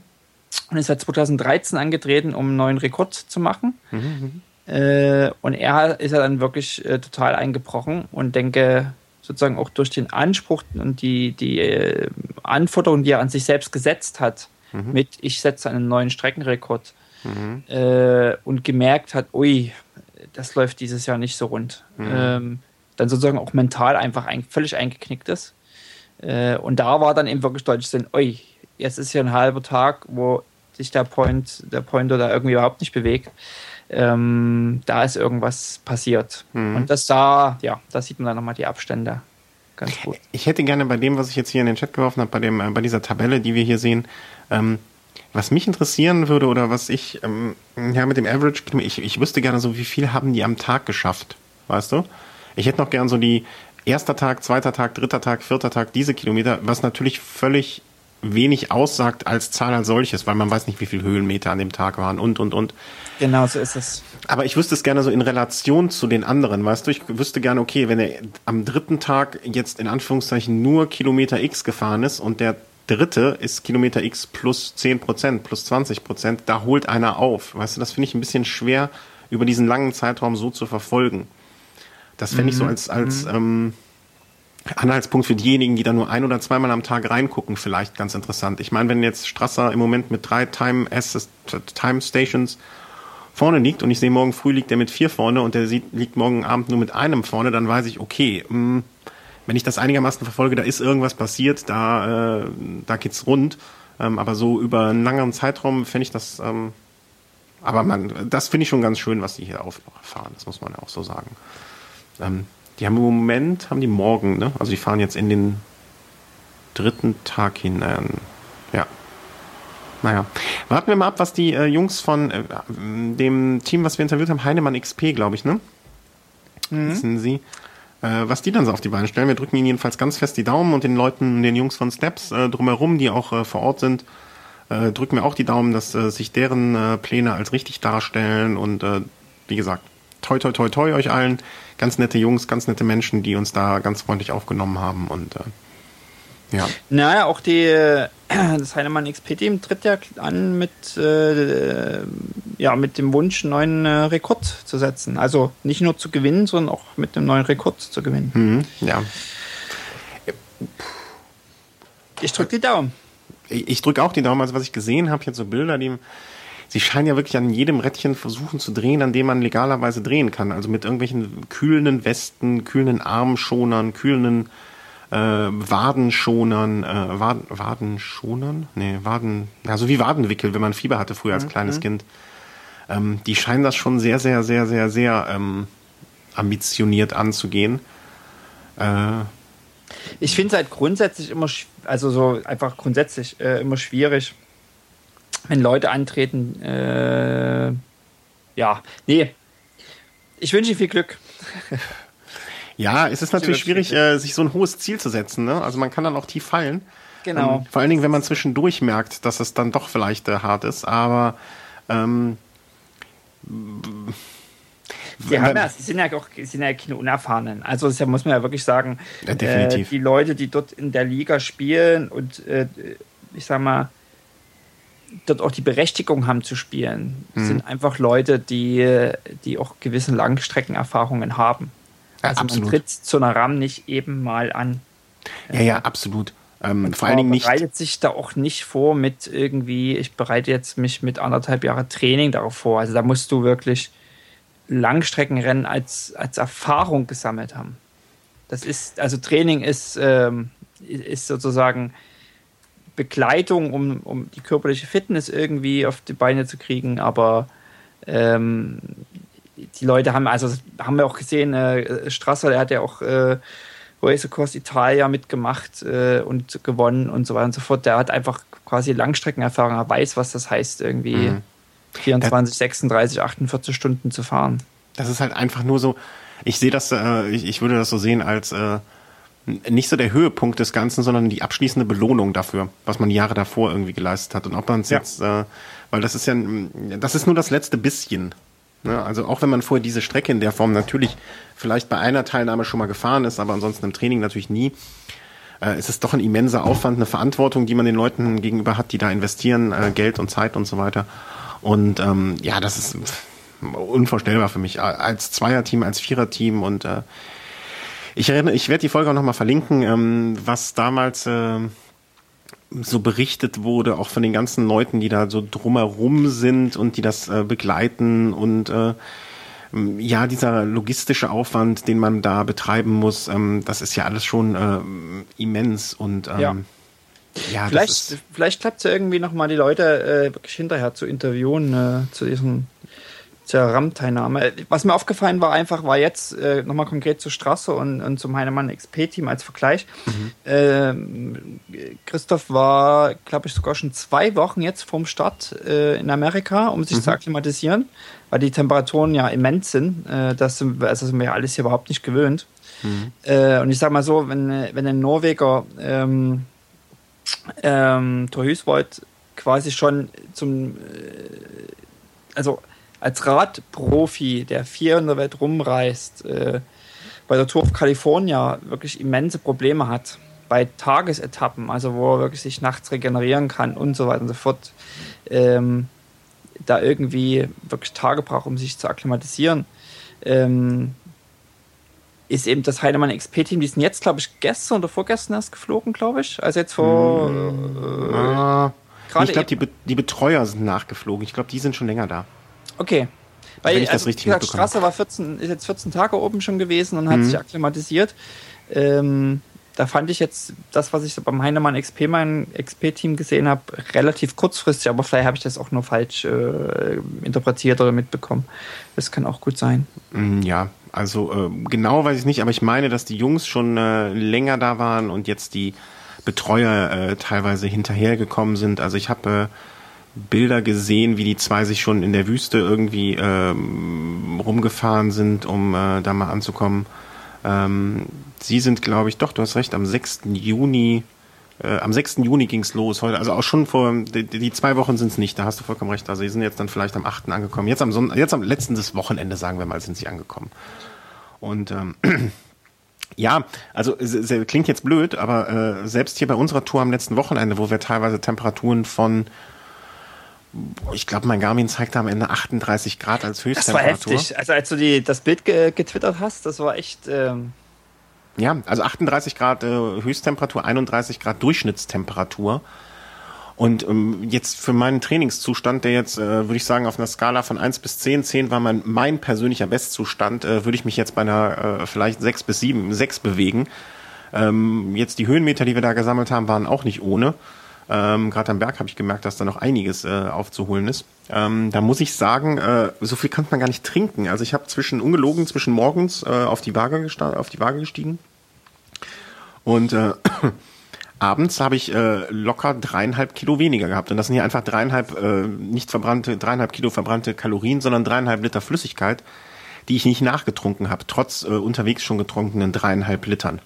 und ist seit 2013 angetreten, um einen neuen Rekord zu machen. Mhm. Äh, und er ist ja dann wirklich äh, total eingebrochen und denke, sozusagen auch durch den Anspruch und die, die äh, Anforderungen, die er an sich selbst gesetzt hat, mhm. mit ich setze einen neuen Streckenrekord mhm. äh, und gemerkt hat, ui, das läuft dieses Jahr nicht so rund. Mhm. Ähm, dann sozusagen auch mental einfach ein, völlig eingeknickt ist. Äh, und da war dann eben wirklich deutlich so, ui, jetzt ist hier ein halber Tag, wo sich der Point, der Pointer da irgendwie überhaupt nicht bewegt ähm, da ist irgendwas passiert. Mhm. Und das da, ja, da sieht man dann nochmal die Abstände ganz gut. Ich hätte gerne bei dem, was ich jetzt hier in den Chat geworfen habe, bei, dem, äh, bei dieser Tabelle, die wir hier sehen, ähm, was mich interessieren würde oder was ich, ähm, ja, mit dem Average, ich, ich wüsste gerne so, wie viel haben die am Tag geschafft, weißt du? Ich hätte noch gern so die erster Tag, zweiter Tag, dritter Tag, vierter Tag, diese Kilometer, was natürlich völlig wenig aussagt als Zahl als solches, weil man weiß nicht, wie viele Höhenmeter an dem Tag waren und, und, und. Genau, so ist es. Aber ich wüsste es gerne so in Relation zu den anderen, weißt du? Ich wüsste gerne, okay, wenn er am dritten Tag jetzt in Anführungszeichen nur Kilometer X gefahren ist und der dritte ist Kilometer X plus 10%, plus 20%, da holt einer auf. Weißt du, das finde ich ein bisschen schwer, über diesen langen Zeitraum so zu verfolgen. Das fände ich so mhm. als, als mhm. ähm, Anhaltspunkt für diejenigen, die da nur ein oder zweimal am Tag reingucken, vielleicht ganz interessant. Ich meine, wenn jetzt Strasser im Moment mit drei Time, Assist, Time Stations vorne liegt und ich sehe morgen früh liegt er mit vier vorne und der sieht, liegt morgen Abend nur mit einem vorne, dann weiß ich, okay, mh, hm, wenn ich das einigermaßen verfolge, da ist irgendwas passiert, da, äh, da geht's rund. Ähm, aber so über einen langeren Zeitraum fände ich das, ähm, aber man, das finde ich schon ganz schön, was die hier auffahren, das muss man ja auch so sagen. Ähm, die haben im Moment, haben die morgen, ne? Also die fahren jetzt in den dritten Tag hinein. Ja. Naja. Warten wir mal ab, was die äh, Jungs von äh, dem Team, was wir interviewt haben, Heinemann XP, glaube ich, ne? Mhm. Wissen Sie? Äh, was die dann so auf die Beine stellen. Wir drücken ihnen jedenfalls ganz fest die Daumen und den Leuten, den Jungs von Steps äh, drumherum, die auch äh, vor Ort sind, äh, drücken wir auch die Daumen, dass äh, sich deren äh, Pläne als richtig darstellen und äh, wie gesagt, toi toi toi toi euch allen ganz nette Jungs, ganz nette Menschen, die uns da ganz freundlich aufgenommen haben und äh, ja. Naja, auch die, das Heinemann XP-Team tritt ja an mit, äh, ja, mit dem Wunsch, einen neuen äh, Rekord zu setzen. Also nicht nur zu gewinnen, sondern auch mit einem neuen Rekord zu gewinnen. Mhm, ja. Ich drücke die Daumen. Ich, ich drücke auch die Daumen. Also was ich gesehen habe, jetzt so Bilder, die sie scheinen ja wirklich an jedem Rädchen versuchen zu drehen, an dem man legalerweise drehen kann. Also mit irgendwelchen kühlenden Westen, kühlenden Armschonern, kühlenden äh, Wadenschonern, äh, Waden, Wadenschonern? Nee, Waden, ja, so wie Wadenwickel, wenn man Fieber hatte früher als mhm. kleines Kind. Ähm, die scheinen das schon sehr, sehr, sehr, sehr, sehr ähm, ambitioniert anzugehen. Äh, ich finde es halt grundsätzlich immer, also so einfach grundsätzlich äh, immer schwierig, wenn Leute antreten. Äh, ja, nee. Ich wünsche dir viel Glück. Ja, es ist natürlich schwierig, äh, sich so ein hohes Ziel zu setzen. Ne? Also man kann dann auch tief fallen. Genau. Ähm, vor allen Dingen, wenn man zwischendurch merkt, dass es dann doch vielleicht äh, hart ist. Aber ähm, Sie, haben ja, sie sind ja auch sind ja keine Unerfahrenen. Also das muss man ja wirklich sagen, ja, definitiv. Äh, die Leute, die dort in der Liga spielen und äh, ich sag mal, dort auch die Berechtigung haben zu spielen, mhm. sind einfach Leute, die, die auch gewisse Langstreckenerfahrungen haben. Also ja, man tritt zu einer RAM nicht eben mal an. Ja, ja, absolut. Ähm, vor allen Dingen nicht. bereitet sich da auch nicht vor mit irgendwie, ich bereite jetzt mich mit anderthalb Jahre Training darauf vor. Also da musst du wirklich Langstreckenrennen als, als Erfahrung gesammelt haben. Das ist, also Training ist, ähm, ist sozusagen Begleitung, um, um die körperliche Fitness irgendwie auf die Beine zu kriegen, aber ähm, die Leute haben, also haben wir auch gesehen, äh, Strasser, der hat ja auch äh, Race Across Italia mitgemacht äh, und gewonnen und so weiter und so fort. Der hat einfach quasi Langstreckenerfahrung, er weiß, was das heißt, irgendwie mhm. 24, 36, 48 Stunden zu fahren. Das ist halt einfach nur so, ich sehe das, äh, ich, ich würde das so sehen als äh, nicht so der Höhepunkt des Ganzen, sondern die abschließende Belohnung dafür, was man Jahre davor irgendwie geleistet hat. Und ob man es ja. jetzt, äh, weil das ist ja, das ist nur das letzte bisschen. Ne? Also auch wenn man vorher diese Strecke in der Form natürlich vielleicht bei einer Teilnahme schon mal gefahren ist, aber ansonsten im Training natürlich nie, äh, ist es doch ein immenser Aufwand, eine Verantwortung, die man den Leuten gegenüber hat, die da investieren, äh, Geld und Zeit und so weiter. Und ähm, ja, das ist unvorstellbar für mich. Als Zweierteam, als Viererteam und äh, ich erinnere, ich werde die Folge auch nochmal verlinken, ähm, was damals äh, so berichtet wurde, auch von den ganzen Leuten, die da so drumherum sind und die das äh, begleiten und äh, ja, dieser logistische Aufwand, den man da betreiben muss, ähm, das ist ja alles schon äh, immens und ähm, ja. ja vielleicht, vielleicht klappt es ja irgendwie nochmal die Leute äh, wirklich hinterher zu interviewen äh, zu diesem zur RAM-Teilnahme. Was mir aufgefallen war, einfach war jetzt äh, nochmal konkret zur Straße und, und zum Heinemann XP-Team als Vergleich. Mhm. Ähm, Christoph war, glaube ich, sogar schon zwei Wochen jetzt vorm Start äh, in Amerika, um sich mhm. zu akklimatisieren, weil die Temperaturen ja immens sind. Äh, das, sind also sind wir alles hier überhaupt nicht gewöhnt. Mhm. Äh, und ich sag mal so, wenn, wenn ein Norweger ähm, ähm, Torhüswald quasi schon zum, äh, also als Radprofi, der vier in der Welt rumreist, äh, bei der Tour of California wirklich immense Probleme hat, bei Tagesetappen, also wo er wirklich sich nachts regenerieren kann und so weiter und so fort, ähm, da irgendwie wirklich Tage braucht, um sich zu akklimatisieren, ähm, ist eben das Heinemann XP-Team, die sind jetzt, glaube ich, gestern oder vorgestern erst geflogen, glaube ich. Also jetzt vor. Hm, äh, ah, ich glaube, die, Be die Betreuer sind nachgeflogen. Ich glaube, die sind schon länger da. Okay. Weil, Wenn ich also, das richtig gesagt, Strasser war 14, ist jetzt 14 Tage oben schon gewesen und hat mhm. sich akklimatisiert. Ähm, da fand ich jetzt das, was ich so beim Heinemann XP, mein XP-Team gesehen habe, relativ kurzfristig, aber vielleicht habe ich das auch nur falsch äh, interpretiert oder mitbekommen. Das kann auch gut sein. Mm, ja, also äh, genau weiß ich nicht, aber ich meine, dass die Jungs schon äh, länger da waren und jetzt die Betreuer äh, teilweise hinterhergekommen sind. Also ich habe äh, Bilder gesehen, wie die zwei sich schon in der Wüste irgendwie ähm, rumgefahren sind, um äh, da mal anzukommen. Ähm, Sie sind, glaube ich, doch, du hast recht, am 6. Juni, äh, am 6. Juni ging's los heute. Also auch schon vor, die, die zwei Wochen sind's nicht, da hast du vollkommen recht. Also sie sind jetzt dann vielleicht am 8. angekommen. Jetzt am, Son jetzt am letzten des Wochenende, sagen wir mal, sind sie angekommen. Und ähm, ja, also klingt jetzt blöd, aber äh, selbst hier bei unserer Tour am letzten Wochenende, wo wir teilweise Temperaturen von ich glaube, mein Garmin zeigte am Ende 38 Grad als Höchsttemperatur. Das war heftig. Also als du die, das Bild ge getwittert hast, das war echt. Ähm ja, also 38 Grad äh, Höchsttemperatur, 31 Grad Durchschnittstemperatur. Und ähm, jetzt für meinen Trainingszustand, der jetzt, äh, würde ich sagen, auf einer Skala von 1 bis 10, 10 war mein, mein persönlicher Bestzustand, äh, würde ich mich jetzt bei einer äh, vielleicht 6 bis 7, 6 bewegen. Ähm, jetzt die Höhenmeter, die wir da gesammelt haben, waren auch nicht ohne. Ähm, Gerade am Berg habe ich gemerkt, dass da noch einiges äh, aufzuholen ist. Ähm, da muss ich sagen, äh, so viel kann man gar nicht trinken. Also ich habe zwischen ungelogen zwischen morgens äh, auf die Waage auf die Waage gestiegen und äh, abends habe ich äh, locker dreieinhalb Kilo weniger gehabt. Und das sind hier einfach dreieinhalb äh, nicht verbrannte dreieinhalb Kilo verbrannte Kalorien, sondern dreieinhalb Liter Flüssigkeit, die ich nicht nachgetrunken habe, trotz äh, unterwegs schon getrunkenen dreieinhalb Litern.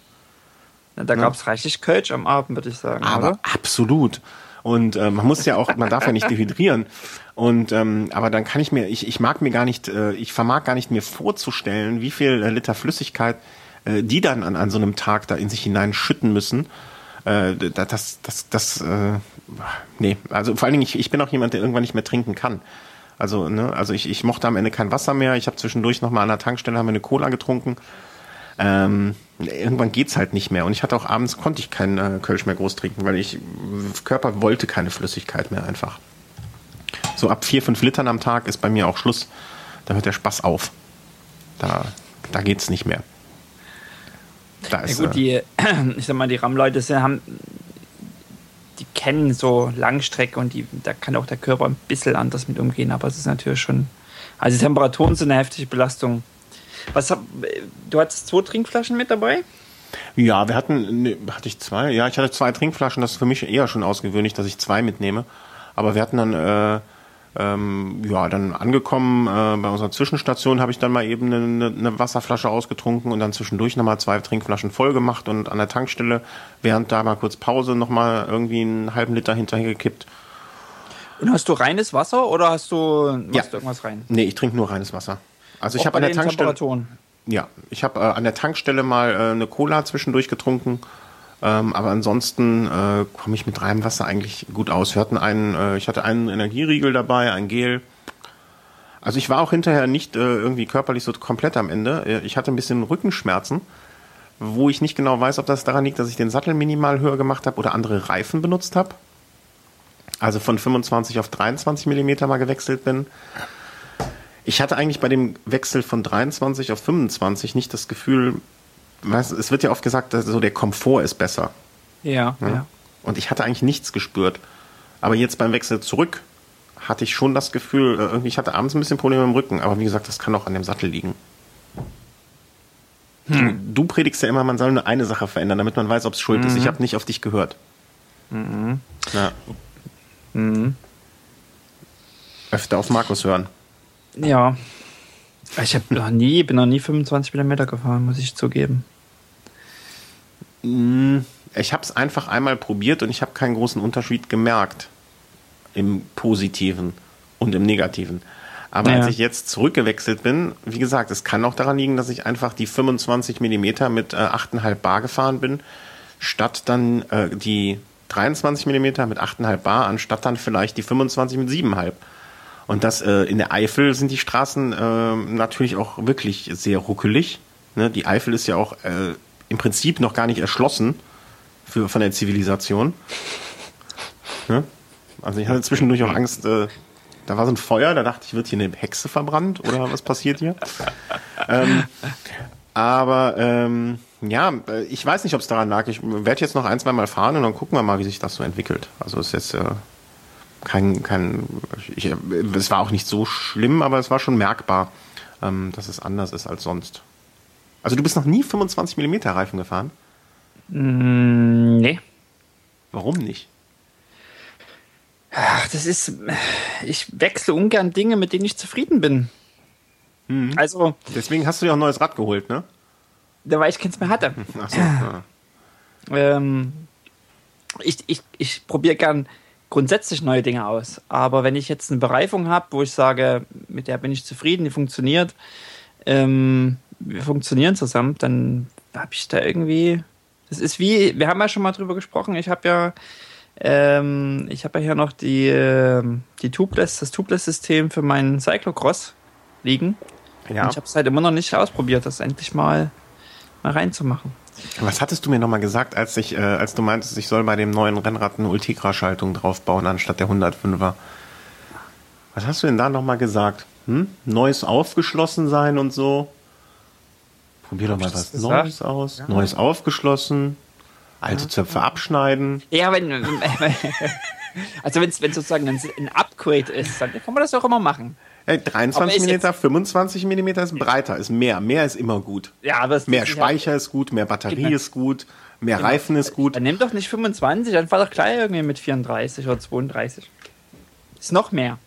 Da gab es reichlich Kölsch am Abend, würde ich sagen. Aber oder? absolut. Und äh, man muss ja auch, man darf ja nicht dehydrieren. Und ähm, aber dann kann ich mir, ich, ich mag mir gar nicht, äh, ich vermag gar nicht mir vorzustellen, wie viel äh, Liter Flüssigkeit äh, die dann an, an so einem Tag da in sich hinein schütten müssen. Äh, das, das, das, äh, nee, also vor allen Dingen, ich, ich bin auch jemand, der irgendwann nicht mehr trinken kann. Also, ne, also ich, ich mochte am Ende kein Wasser mehr. Ich habe zwischendurch nochmal an der Tankstelle haben wir eine Cola getrunken. Ähm, irgendwann geht's halt nicht mehr. Und ich hatte auch abends, konnte ich keinen äh, Kölsch mehr groß trinken, weil ich, Körper wollte keine Flüssigkeit mehr einfach. So ab vier, fünf Litern am Tag ist bei mir auch Schluss. Da hört der Spaß auf. Da, da geht's nicht mehr. Da ist, ja gut, die, ich sag mal, die RAM-Leute haben, die kennen so Langstrecke und die, da kann auch der Körper ein bisschen anders mit umgehen, aber es ist natürlich schon, also die Temperaturen sind eine heftige Belastung. Was hab, du hattest zwei Trinkflaschen mit dabei? Ja, wir hatten, ne, hatte ich zwei? Ja, ich hatte zwei Trinkflaschen. Das ist für mich eher schon ausgewöhnlich, dass ich zwei mitnehme. Aber wir hatten dann, äh, ähm, ja, dann angekommen äh, bei unserer Zwischenstation habe ich dann mal eben eine, eine Wasserflasche ausgetrunken und dann zwischendurch nochmal zwei Trinkflaschen voll gemacht und an der Tankstelle während da mal kurz Pause nochmal irgendwie einen halben Liter hinterher gekippt. Und hast du reines Wasser oder hast du, ja. du irgendwas rein? Nee, ich trinke nur reines Wasser. Also ich habe an der Tankstelle. Ja, ich habe äh, an der Tankstelle mal äh, eine Cola zwischendurch getrunken. Ähm, aber ansonsten äh, komme ich mit reinem Wasser eigentlich gut aus. Wir hatten einen, äh, ich hatte einen Energieriegel dabei, ein Gel. Also ich war auch hinterher nicht äh, irgendwie körperlich so komplett am Ende. Äh, ich hatte ein bisschen Rückenschmerzen, wo ich nicht genau weiß, ob das daran liegt, dass ich den Sattel minimal höher gemacht habe oder andere Reifen benutzt habe. Also von 25 auf 23 Millimeter mal gewechselt bin. Ich hatte eigentlich bei dem Wechsel von 23 auf 25 nicht das Gefühl, weißt, es wird ja oft gesagt, dass so der Komfort ist besser. Ja, ja, ja. Und ich hatte eigentlich nichts gespürt. Aber jetzt beim Wechsel zurück hatte ich schon das Gefühl, äh, irgendwie, ich hatte abends ein bisschen Probleme im Rücken, aber wie gesagt, das kann auch an dem Sattel liegen. Hm. Du, predigst ja immer, man soll nur eine Sache verändern, damit man weiß, ob es schuld mhm. ist. Ich mhm. habe nicht auf dich gehört. Mhm. Ja. Mhm. Öfter auf Markus hören. Ja. Ich habe noch nie, bin noch nie 25 mm gefahren, muss ich zugeben. Mm, ich habe es einfach einmal probiert und ich habe keinen großen Unterschied gemerkt. Im Positiven und im Negativen. Aber ja. als ich jetzt zurückgewechselt bin, wie gesagt, es kann auch daran liegen, dass ich einfach die 25 mm mit äh, 8,5 Bar gefahren bin. statt dann äh, die 23 mm mit 8,5 Bar, anstatt dann vielleicht die 25 mit 7,5. Und das äh, in der Eifel sind die Straßen äh, natürlich auch wirklich sehr ruckelig. Ne? Die Eifel ist ja auch äh, im Prinzip noch gar nicht erschlossen für, von der Zivilisation. Ne? Also ich hatte zwischendurch auch Angst, äh, da war so ein Feuer, da dachte ich, wird hier eine Hexe verbrannt oder was passiert hier? ähm, aber ähm, ja, äh, ich weiß nicht, ob es daran lag. Ich werde jetzt noch ein, zwei Mal fahren und dann gucken wir mal, wie sich das so entwickelt. Also es ist jetzt äh, kein, kein ich, es war auch nicht so schlimm, aber es war schon merkbar, ähm, dass es anders ist als sonst. Also du bist noch nie 25 mm Reifen gefahren? Mm, nee. Warum nicht? Ach, das ist, ich wechsle ungern Dinge, mit denen ich zufrieden bin. Mhm. Also. Deswegen hast du dir auch ein neues Rad geholt, ne? Da weil ich keins mehr hatte. Ach so, ja. ähm, ich ich, ich probiere gern grundsätzlich neue Dinge aus. Aber wenn ich jetzt eine Bereifung habe, wo ich sage, mit der bin ich zufrieden, die funktioniert, ähm, wir funktionieren zusammen, dann habe ich da irgendwie. Das ist wie, wir haben ja schon mal drüber gesprochen, ich habe ja ähm, ich habe ja hier noch die, äh, die Tubeless, das Tubeless-System für meinen Cyclocross liegen. Ja. Und ich habe es halt immer noch nicht ausprobiert, das endlich mal, mal reinzumachen. Was hattest du mir nochmal gesagt, als, ich, äh, als du meintest, ich soll bei dem neuen Rennrad eine Ultegra-Schaltung draufbauen anstatt der 105er? Was hast du denn da nochmal gesagt? Hm? Neues aufgeschlossen sein und so? Probier doch mal was Neues aus. Ja. Neues aufgeschlossen. Alte Zöpfe abschneiden. Ja, wenn, also wenn es sozusagen ein Upgrade ist, dann kann man das auch immer machen. 23 mm, 25 mm ist breiter, ist mehr. Mehr ist immer gut. Ja, aber mehr Speicher ist gut, mehr Batterie genau. ist gut, mehr genau. Reifen ist gut. Dann nimm doch nicht 25, dann fahr doch gleich irgendwie mit 34 oder 32. Ist noch mehr.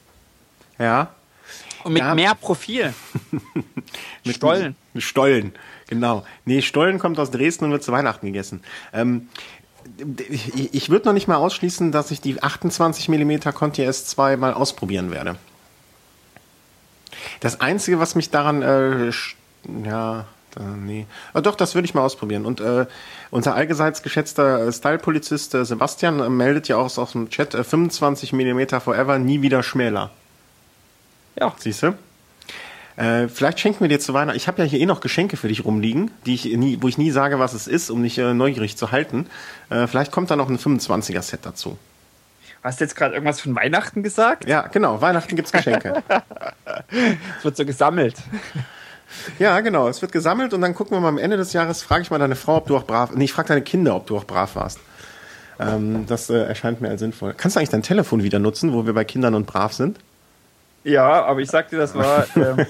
Ja. Und mit ja. mehr Profil. mit Stollen. Mit Stollen. Genau. Nee, Stollen kommt aus Dresden und wird zu Weihnachten gegessen. Ähm, ich, ich würde noch nicht mal ausschließen, dass ich die 28 mm Conti S2 mal ausprobieren werde. Das Einzige, was mich daran, äh, ja, äh, nee. Ah, doch, das würde ich mal ausprobieren. Und äh, unser allgeseits geschätzter Style-Polizist äh, Sebastian äh, meldet ja auch aus dem Chat äh, 25 mm Forever, nie wieder Schmäler. Ja. Siehst du? Äh, vielleicht schenken wir dir zu Weihnachten. Ich habe ja hier eh noch Geschenke für dich rumliegen, die ich nie, wo ich nie sage, was es ist, um dich äh, neugierig zu halten. Äh, vielleicht kommt da noch ein 25er-Set dazu. Hast du jetzt gerade irgendwas von Weihnachten gesagt? Ja, genau. Weihnachten gibt's Geschenke. es wird so gesammelt. Ja, genau. Es wird gesammelt und dann gucken wir mal am Ende des Jahres, frage ich mal deine Frau, ob du auch brav, nee, ich frage deine Kinder, ob du auch brav warst. Ähm, das äh, erscheint mir als sinnvoll. Kannst du eigentlich dein Telefon wieder nutzen, wo wir bei Kindern und brav sind? Ja, aber ich sagte, das war. Ähm,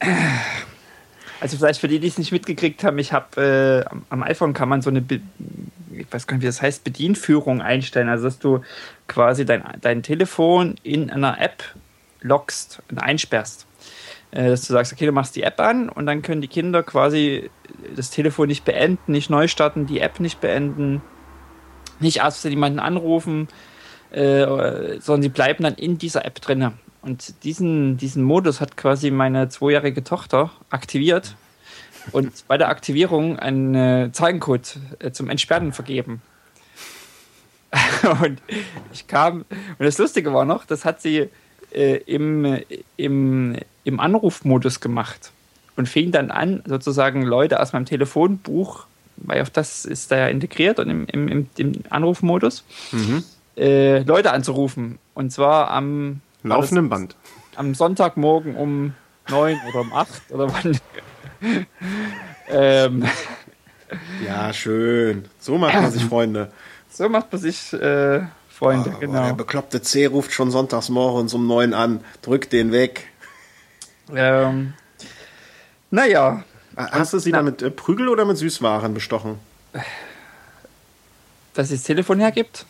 also vielleicht für die, die es nicht mitgekriegt haben, ich habe äh, am, iPhone kann man so eine, Be ich weiß gar nicht, wie das heißt, Bedienführung einstellen. Also dass du quasi dein, dein Telefon in einer App lockst und einsperrst. Äh, dass du sagst, okay, du machst die App an und dann können die Kinder quasi das Telefon nicht beenden, nicht neu starten, die App nicht beenden, nicht erst jemanden anrufen, äh, sondern sie bleiben dann in dieser App drin. Und diesen, diesen Modus hat quasi meine zweijährige Tochter aktiviert und bei der Aktivierung einen Zeichencode äh, zum Entsperren vergeben. und ich kam, und das Lustige war noch, das hat sie äh, im, im, im Anrufmodus gemacht und fing dann an, sozusagen Leute aus meinem Telefonbuch, weil auf das ist da ja integriert und im, im, im, im Anrufmodus, mhm äh, Leute anzurufen. Und zwar am laufenden Band. Am Sonntagmorgen um neun oder um acht oder wann. ähm, ja, schön. So macht man sich Freunde. So macht man sich äh, Freunde, oh, genau. Der bekloppte C ruft schon sonntags morgens um neun an. Drückt den weg. Ähm, naja. Hast du sie na, dann mit äh, Prügel oder mit Süßwaren bestochen? Dass sie das Telefon hergibt?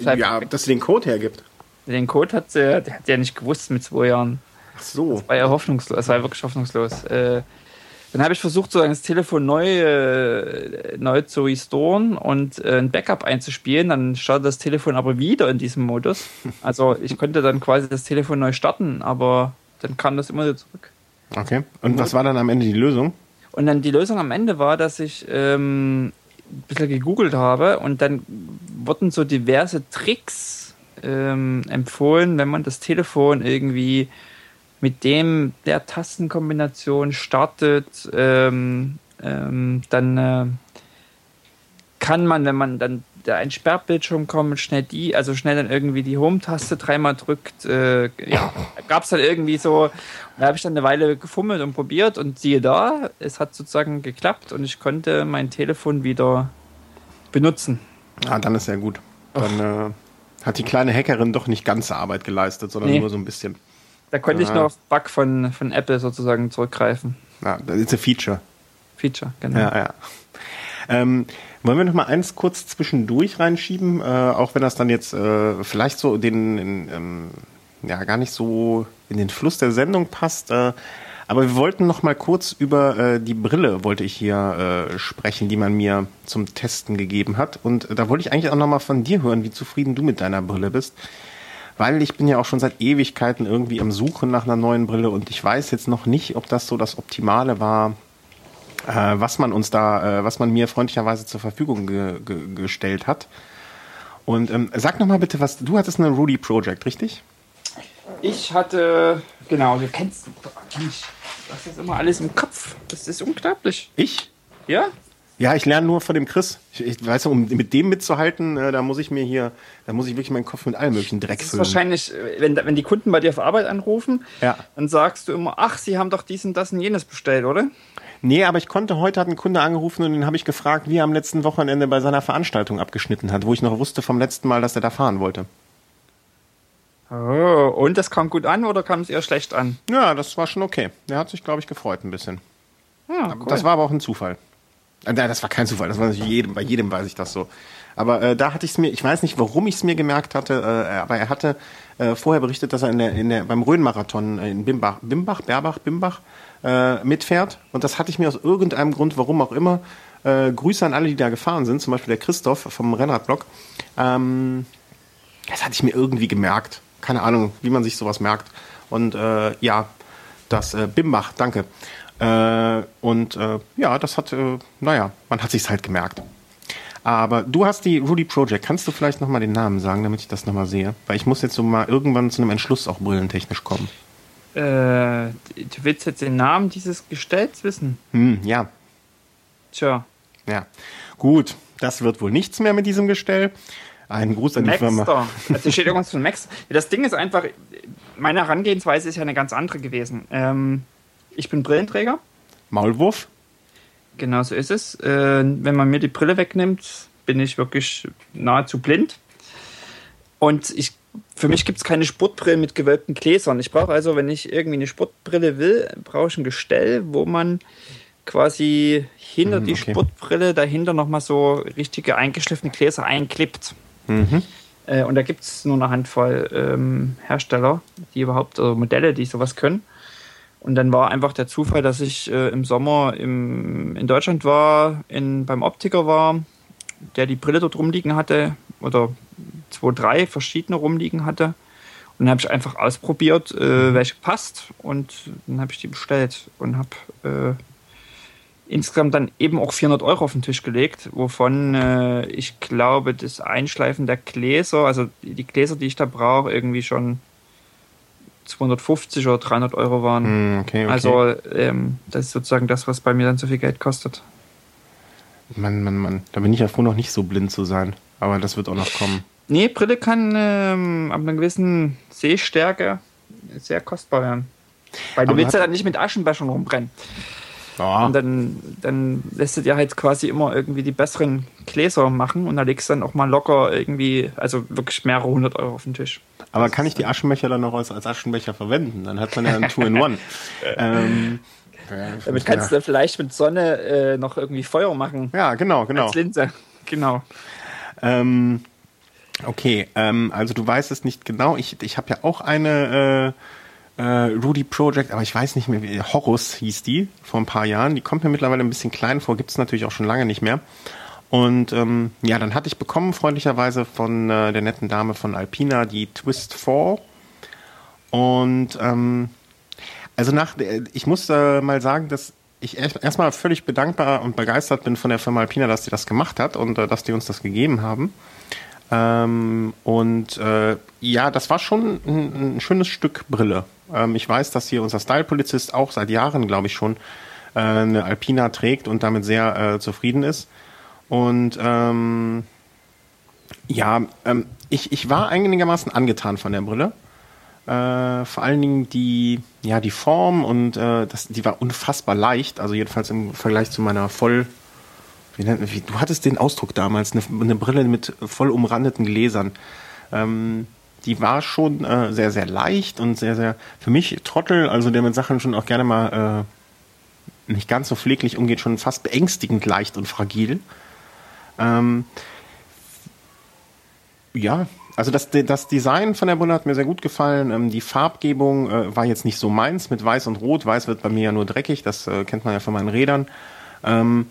Ja, dass sie den Code hergibt. Den Code hat sie, der hat ja nicht gewusst mit zwei Jahren. Ach so. Das war ja hoffnungslos, das war wirklich hoffnungslos. Äh, dann habe ich versucht, so das Telefon neu, äh, neu zu restoren und äh, ein Backup einzuspielen. Dann startet das Telefon aber wieder in diesem Modus. Also ich konnte dann quasi das Telefon neu starten, aber dann kam das immer wieder zurück. Okay. Und was war dann am Ende die Lösung? Und dann die Lösung am Ende war, dass ich ähm, ein bisschen gegoogelt habe und dann wurden so diverse Tricks ähm, empfohlen, wenn man das Telefon irgendwie mit dem der Tastenkombination startet, ähm, ähm, dann äh, kann man, wenn man dann der ein Sperrbildschirm kommt, schnell die, also schnell dann irgendwie die Home-Taste dreimal drückt, äh, ja, gab es dann irgendwie so, da habe ich dann eine Weile gefummelt und probiert und siehe da, es hat sozusagen geklappt und ich konnte mein Telefon wieder benutzen. Ah, dann ist ja gut. Dann äh, hat die kleine Hackerin doch nicht ganze Arbeit geleistet, sondern nee. nur so ein bisschen. Da konnte ja. ich nur auf Bug von, von Apple sozusagen zurückgreifen. Ja, das ist ein Feature. Feature, genau. Ja, ja. Ähm, wollen wir noch mal eins kurz zwischendurch reinschieben, äh, auch wenn das dann jetzt äh, vielleicht so den, in, ähm, ja gar nicht so in den Fluss der Sendung passt. Äh, aber wir wollten noch mal kurz über äh, die Brille wollte ich hier äh, sprechen, die man mir zum Testen gegeben hat. Und da wollte ich eigentlich auch noch mal von dir hören, wie zufrieden du mit deiner Brille bist. Weil ich bin ja auch schon seit Ewigkeiten irgendwie am Suchen nach einer neuen Brille und ich weiß jetzt noch nicht, ob das so das Optimale war, äh, was man uns da, äh, was man mir freundlicherweise zur Verfügung ge ge gestellt hat. Und ähm, sag noch mal bitte, was du hattest eine Rudy Project, richtig? Ich hatte, genau, du kennst, Mensch, du hast das immer alles im Kopf. Das ist unglaublich. Ich? Ja? Ja, ich lerne nur von dem Chris. Ich, ich weiß, um mit dem mitzuhalten, äh, da muss ich mir hier, da muss ich wirklich meinen Kopf mit allem möglichen Dreck füllen. wahrscheinlich, äh, wenn, wenn die Kunden bei dir auf Arbeit anrufen, ja. dann sagst du immer, ach, sie haben doch dies und das und jenes bestellt, oder? Nee, aber ich konnte, heute hat ein Kunde angerufen und den habe ich gefragt, wie er am letzten Wochenende bei seiner Veranstaltung abgeschnitten hat, wo ich noch wusste vom letzten Mal, dass er da fahren wollte. Oh, und das kam gut an oder kam es eher schlecht an? Ja, das war schon okay. Der hat sich, glaube ich, gefreut ein bisschen. Ja, cool. Das war aber auch ein Zufall. Äh, das war kein Zufall, das war jedem, bei jedem weiß ich das so. Aber äh, da hatte ich es mir, ich weiß nicht, warum ich es mir gemerkt hatte, äh, aber er hatte äh, vorher berichtet, dass er in der, in der, beim Rhön-Marathon in Bimbach, Bimbach, Berbach, Bimbach äh, mitfährt. Und das hatte ich mir aus irgendeinem Grund, warum auch immer, äh, Grüße an alle, die da gefahren sind, zum Beispiel der Christoph vom Rennradblog. Ähm, das hatte ich mir irgendwie gemerkt. Keine Ahnung, wie man sich sowas merkt. Und äh, ja, das äh, Bimbach, danke. Äh, und äh, ja, das hat, äh, naja, man hat sich's halt gemerkt. Aber du hast die Rudy Project. Kannst du vielleicht nochmal den Namen sagen, damit ich das nochmal sehe? Weil ich muss jetzt so mal irgendwann zu einem Entschluss auch brillentechnisch kommen. Äh, du willst jetzt den Namen dieses Gestells wissen? Hm, ja. Tja. Ja. Gut, das wird wohl nichts mehr mit diesem Gestell. Ein Gruß an die Maxter. Firma. Also steht irgendwas von Max. Das Ding ist einfach, meine Herangehensweise ist ja eine ganz andere gewesen. Ähm, ich bin Brillenträger. Maulwurf? Genau so ist es. Äh, wenn man mir die Brille wegnimmt, bin ich wirklich nahezu blind. Und ich, für mich gibt es keine Sportbrille mit gewölbten Gläsern. Ich brauche also, wenn ich irgendwie eine Sportbrille will, brauche ich ein Gestell, wo man quasi hinter die okay. Sportbrille dahinter nochmal so richtige eingeschliffene Gläser einklippt. Mhm. Äh, und da gibt es nur eine Handvoll ähm, Hersteller, die überhaupt, oder Modelle, die sowas können. Und dann war einfach der Zufall, dass ich äh, im Sommer im, in Deutschland war, in, beim Optiker war, der die Brille dort rumliegen hatte oder zwei, drei verschiedene rumliegen hatte. Und dann habe ich einfach ausprobiert, äh, welche passt und dann habe ich die bestellt und habe äh, insgesamt dann eben auch 400 Euro auf den Tisch gelegt, wovon äh, ich glaube, das Einschleifen der Gläser, also die Gläser, die ich da brauche, irgendwie schon 250 oder 300 Euro waren. Hm, okay, okay. Also ähm, das ist sozusagen das, was bei mir dann so viel Geld kostet. Mann, Mann, Mann. Da bin ich ja froh, noch nicht so blind zu sein. Aber das wird auch noch kommen. Nee, Brille kann ähm, ab einer gewissen Sehstärke sehr kostbar werden. Weil du Aber willst ja dann nicht mit Aschenbechern rumbrennen. Ja. Und dann, dann lässt du dir halt quasi immer irgendwie die besseren Gläser machen und da legst du dann auch mal locker irgendwie, also wirklich mehrere hundert Euro auf den Tisch. Aber das kann ich die Aschenbecher dann noch als, als Aschenbecher verwenden? Dann hat man ja ein Two-in-One. ähm, ja, Damit kannst ja. du vielleicht mit Sonne äh, noch irgendwie Feuer machen. Ja, genau, genau. Als Linse, genau. Ähm, okay, ähm, also du weißt es nicht genau. Ich, ich habe ja auch eine äh, äh, Rudy Project, aber ich weiß nicht mehr, wie Horus hieß die vor ein paar Jahren. Die kommt mir mittlerweile ein bisschen klein vor, gibt es natürlich auch schon lange nicht mehr. Und ähm, ja, dann hatte ich bekommen, freundlicherweise von äh, der netten Dame von Alpina, die Twist 4. Und ähm, also nach, ich muss äh, mal sagen, dass ich erstmal völlig bedankbar und begeistert bin von der Firma Alpina, dass die das gemacht hat und äh, dass die uns das gegeben haben. Ähm, und äh, ja, das war schon ein, ein schönes Stück Brille. Ähm, ich weiß, dass hier unser Style-Polizist auch seit Jahren, glaube ich schon, äh, eine Alpina trägt und damit sehr äh, zufrieden ist. Und ähm, ja, ähm, ich, ich war einigermaßen angetan von der Brille. Äh, vor allen Dingen die, ja, die Form und äh, das, die war unfassbar leicht, also jedenfalls im Vergleich zu meiner voll, wie nennt, wie, du hattest den Ausdruck damals, eine, eine Brille mit voll umrandeten Gläsern. Ähm, die war schon äh, sehr, sehr leicht und sehr, sehr, für mich Trottel, also der mit Sachen schon auch gerne mal äh, nicht ganz so pfleglich umgeht, schon fast beängstigend leicht und fragil. Ähm, ja, also das, das Design von der Brille hat mir sehr gut gefallen. Ähm, die Farbgebung äh, war jetzt nicht so meins mit Weiß und Rot. Weiß wird bei mir ja nur dreckig, das äh, kennt man ja von meinen Rädern. Ähm,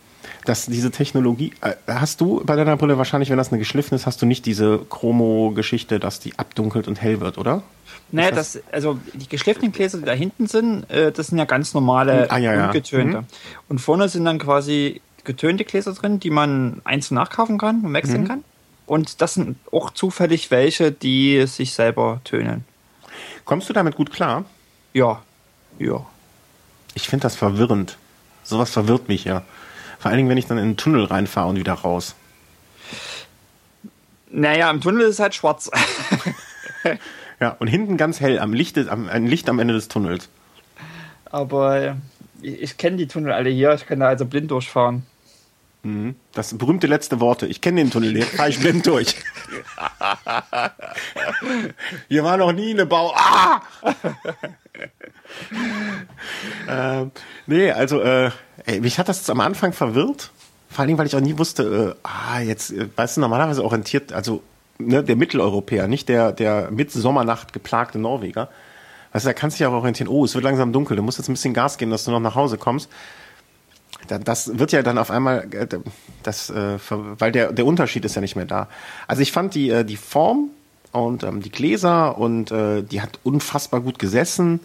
dass diese Technologie, äh, hast du bei deiner Brille wahrscheinlich, wenn das eine geschliffen ist, hast du nicht diese Chromo-Geschichte, dass die abdunkelt und hell wird, oder? Naja, das, also die geschliffenen Gläser, die da hinten sind, äh, das sind ja ganz normale ah, ja, ja. ungetönte. Mhm. Und vorne sind dann quasi getönte Gläser drin, die man einzeln nachkaufen kann und wechseln mhm. kann. Und das sind auch zufällig welche, die sich selber tönen. Kommst du damit gut klar? Ja. Ja. Ich finde das verwirrend. Sowas verwirrt mich ja. Vor allen Dingen, wenn ich dann in den Tunnel reinfahre und wieder raus. Naja, im Tunnel ist es halt schwarz. ja, und hinten ganz hell, am Licht, am, ein Licht am Ende des Tunnels. Aber ich, ich kenne die Tunnel alle hier, ich kann da also blind durchfahren. Mhm. Das berühmte letzte Worte. Ich kenne den Tunnel, jetzt fahre ich blind durch. Hier war noch nie eine Bau. Ah! ähm, nee, also äh, ey, mich hat das am Anfang verwirrt. Vor Dingen, weil ich auch nie wusste, äh, ah, jetzt, äh, weißt du, normalerweise orientiert, also ne, der Mitteleuropäer, nicht der, der mit Sommernacht geplagte Norweger. Weißt du, da kannst du dich auch orientieren, oh, es wird langsam dunkel, du musst jetzt ein bisschen Gas geben, dass du noch nach Hause kommst das wird ja dann auf einmal, äh, das, äh, weil der, der Unterschied ist ja nicht mehr da. Also ich fand die, äh, die Form und ähm, die Gläser und die hat unfassbar gut gesessen.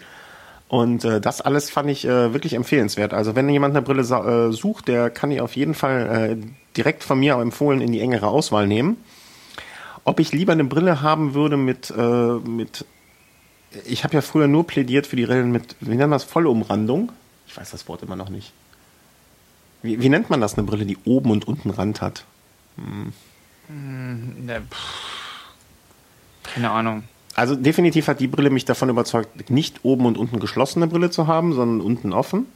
Und äh, das alles fand ich äh, wirklich empfehlenswert. Also wenn jemand eine Brille äh, sucht, der kann die auf jeden Fall äh, direkt von mir empfohlen in die engere Auswahl nehmen. Ob ich lieber eine Brille haben würde mit, äh, mit ich habe ja früher nur plädiert für die Brillen mit, wie nennt man das, Vollumrandung? Ich weiß das Wort immer noch nicht. Wie, wie, nennt man das, eine Brille, die oben und unten Rand hat? Hm. hm ne, Keine Ahnung. Also definitiv hat die Brille mich davon überzeugt, nicht oben und unten geschlossene Brille zu haben, sondern unten offen.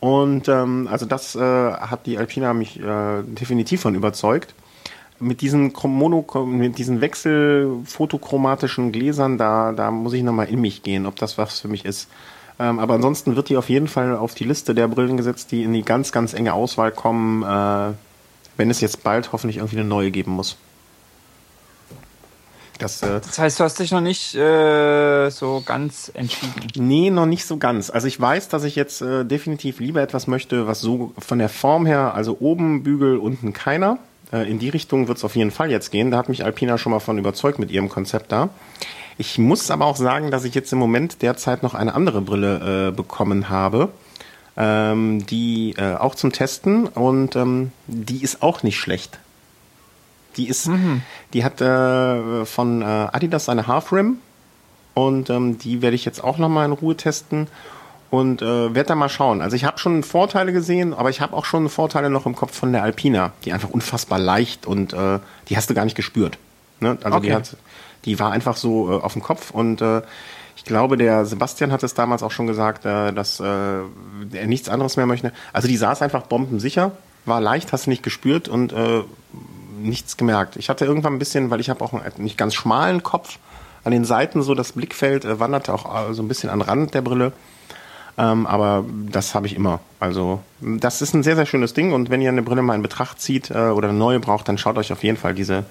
Und ähm, also das äh, hat die Alpina mich äh, definitiv von überzeugt. Mit diesen Mono, mit diesen wechselfotochromatischen Gläsern, da, da muss ich nochmal in mich gehen, ob das was für mich ist. Ähm, aber ansonsten wird die auf jeden Fall auf die Liste der Brillen gesetzt, die in die ganz, ganz enge Auswahl kommen, äh, wenn es jetzt bald hoffentlich irgendwie eine neue geben muss. Das, äh, das heißt, du hast dich noch nicht äh, so ganz entschieden. Nee, noch nicht so ganz. Also ich weiß, dass ich jetzt äh, definitiv lieber etwas möchte, was so von der Form her, also oben Bügel, unten keiner. Äh, in die Richtung wird es auf jeden Fall jetzt gehen. Da hat mich Alpina schon mal von überzeugt mit ihrem Konzept da. Ich muss aber auch sagen, dass ich jetzt im Moment derzeit noch eine andere Brille äh, bekommen habe, ähm, die äh, auch zum Testen und ähm, die ist auch nicht schlecht. Die ist, mhm. die hat äh, von äh, Adidas eine Half Rim und ähm, die werde ich jetzt auch noch mal in Ruhe testen und äh, werde da mal schauen. Also ich habe schon Vorteile gesehen, aber ich habe auch schon Vorteile noch im Kopf von der Alpina, die einfach unfassbar leicht und äh, die hast du gar nicht gespürt. Ne? Also okay. die hat die war einfach so äh, auf dem Kopf und äh, ich glaube, der Sebastian hat es damals auch schon gesagt, äh, dass äh, er nichts anderes mehr möchte. Also die saß einfach bombensicher, war leicht, hast du nicht gespürt und äh, nichts gemerkt. Ich hatte irgendwann ein bisschen, weil ich habe auch einen nicht ganz schmalen Kopf, an den Seiten so das Blickfeld äh, wanderte auch äh, so ein bisschen an den Rand der Brille. Ähm, aber das habe ich immer. Also das ist ein sehr, sehr schönes Ding und wenn ihr eine Brille mal in Betracht zieht äh, oder eine neue braucht, dann schaut euch auf jeden Fall diese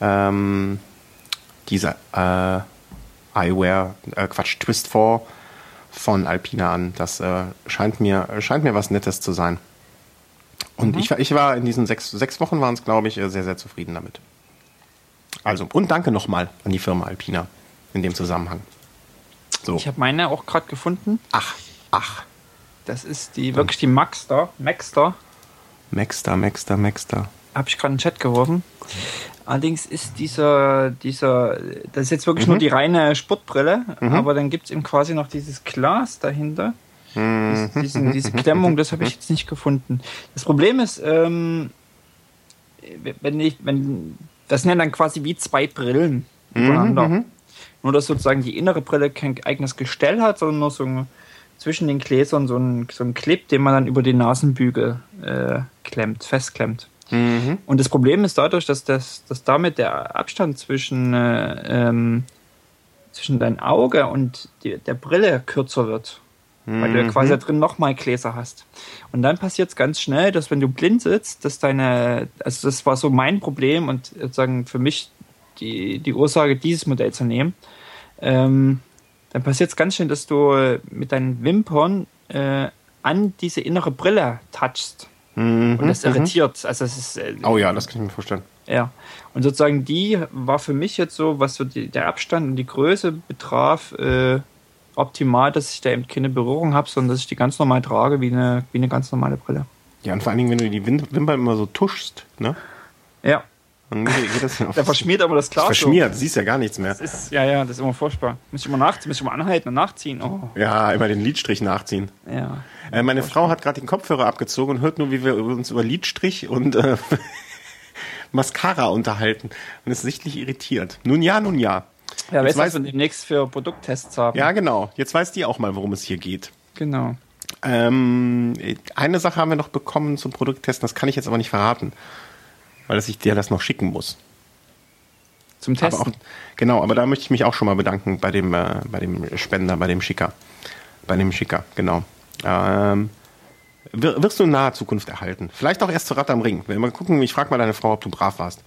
ähm, diese äh, Eyewear, äh, Quatsch, Twist 4 von Alpina an. Das äh, scheint, mir, scheint mir was Nettes zu sein. Und mhm. ich, ich war in diesen sechs, sechs Wochen waren es, glaube ich, äh, sehr, sehr zufrieden damit. Also, und danke nochmal an die Firma Alpina in dem Zusammenhang. So. Ich habe meine auch gerade gefunden. Ach, ach. Das ist die wirklich die Maxter. Maxter. Maxter, Maxter, Maxter. Habe ich gerade in den Chat geworfen. Allerdings ist dieser, dieser, das ist jetzt wirklich mhm. nur die reine Sportbrille, mhm. aber dann gibt es eben quasi noch dieses Glas dahinter. Mhm. Diesen, diese Klemmung, das habe ich jetzt nicht gefunden. Das Problem ist, ähm, wenn ich, wenn, das sind ja dann quasi wie zwei Brillen übereinander. Mhm. Nur, dass sozusagen die innere Brille kein eigenes Gestell hat, sondern nur so ein, zwischen den Gläsern so ein, so ein Clip, den man dann über die Nasenbügel äh, klemmt, festklemmt. Mhm. Und das Problem ist dadurch, dass, das, dass damit der Abstand zwischen, äh, ähm, zwischen dein Auge und die, der Brille kürzer wird. Weil du ja mhm. quasi da drin nochmal Gläser hast. Und dann passiert es ganz schnell, dass wenn du blind sitzt, dass deine, also das war so mein Problem und sozusagen für mich die, die Ursache, dieses Modell zu nehmen, ähm, dann passiert es ganz schnell, dass du mit deinen Wimpern äh, an diese innere Brille touchst. Mhm, und das mhm. irritiert. Also das ist, äh, oh ja, das kann ich mir vorstellen. Ja. Und sozusagen die war für mich jetzt so, was so die, der Abstand und die Größe betraf, äh, optimal, dass ich da eben keine Berührung habe, sondern dass ich die ganz normal trage, wie eine, wie eine ganz normale Brille. Ja, und vor allen Dingen, wenn du die Wimpern immer so tuschst, ne? Ja. Dann geht das da verschmiert aber das Glas. Verschmiert, so. siehst ja gar nichts mehr. Das ist, ja, ja, das ist immer furchtbar. Muss ich immer, nach, muss ich immer anhalten und nachziehen. Oh. Ja, immer den Lidstrich nachziehen. Ja. Äh, meine Frau hat gerade den Kopfhörer abgezogen und hört nur, wie wir uns über Lidstrich und äh, Mascara unterhalten und ist sichtlich irritiert. Nun ja, nun ja. Ja, jetzt weiß, was wir demnächst für Produkttests haben. Ja, genau. Jetzt weiß die auch mal, worum es hier geht. Genau. Ähm, eine Sache haben wir noch bekommen zum Produkttesten, das kann ich jetzt aber nicht verraten weil ich dir das noch schicken muss. Zum Testen? Aber auch, genau, aber da möchte ich mich auch schon mal bedanken bei dem, äh, bei dem Spender, bei dem Schicker. Bei dem Schicker, genau. Ähm, wirst du in naher Zukunft erhalten. Vielleicht auch erst zu Rad am Ring. Wenn wir gucken, ich frage mal deine Frau, ob du brav warst.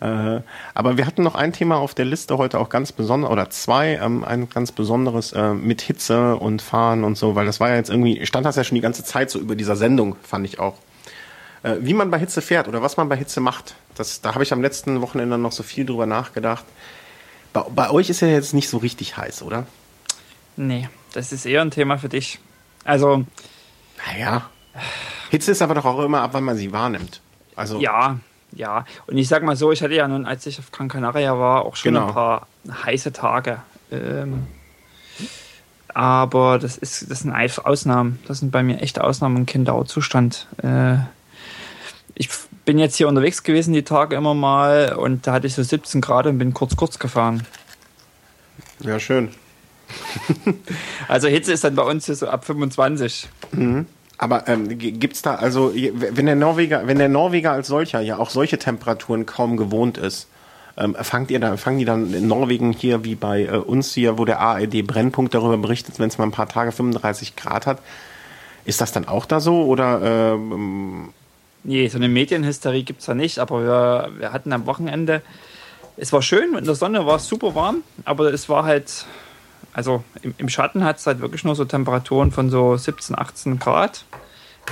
Äh, aber wir hatten noch ein Thema auf der Liste heute auch ganz besonders, oder zwei, ähm, ein ganz besonderes äh, mit Hitze und Fahren und so, weil das war ja jetzt irgendwie, stand das ja schon die ganze Zeit so über dieser Sendung, fand ich auch. Äh, wie man bei Hitze fährt oder was man bei Hitze macht, das, da habe ich am letzten Wochenende noch so viel drüber nachgedacht. Bei, bei euch ist ja jetzt nicht so richtig heiß, oder? Nee, das ist eher ein Thema für dich. Also. Naja. Hitze ist aber doch auch immer ab, wann man sie wahrnimmt. Also. Ja, ja. Und ich sag mal so, ich hatte ja nun, als ich auf Gran Canaria war, auch schon genau. ein paar heiße Tage. Ähm, aber das ist, das sind Ausnahmen. Das sind bei mir echte Ausnahmen und kein Dauerzustand. Äh, ich bin jetzt hier unterwegs gewesen die Tage immer mal und da hatte ich so 17 Grad und bin kurz kurz gefahren. Ja, schön. also Hitze ist dann bei uns hier so ab 25. Mhm. Aber ähm, es da, also wenn der Norweger, wenn der Norweger als solcher ja auch solche Temperaturen kaum gewohnt ist, ähm, fangt ihr da, fangen die dann in Norwegen hier wie bei äh, uns hier, wo der ARD Brennpunkt darüber berichtet, wenn es mal ein paar Tage 35 Grad hat, ist das dann auch da so? Oder ähm, Nee, so eine Medienhysterie gibt es da nicht, aber wir, wir hatten am Wochenende, es war schön, in der Sonne war es super warm, aber es war halt, also im, im Schatten hat es halt wirklich nur so Temperaturen von so 17, 18 Grad.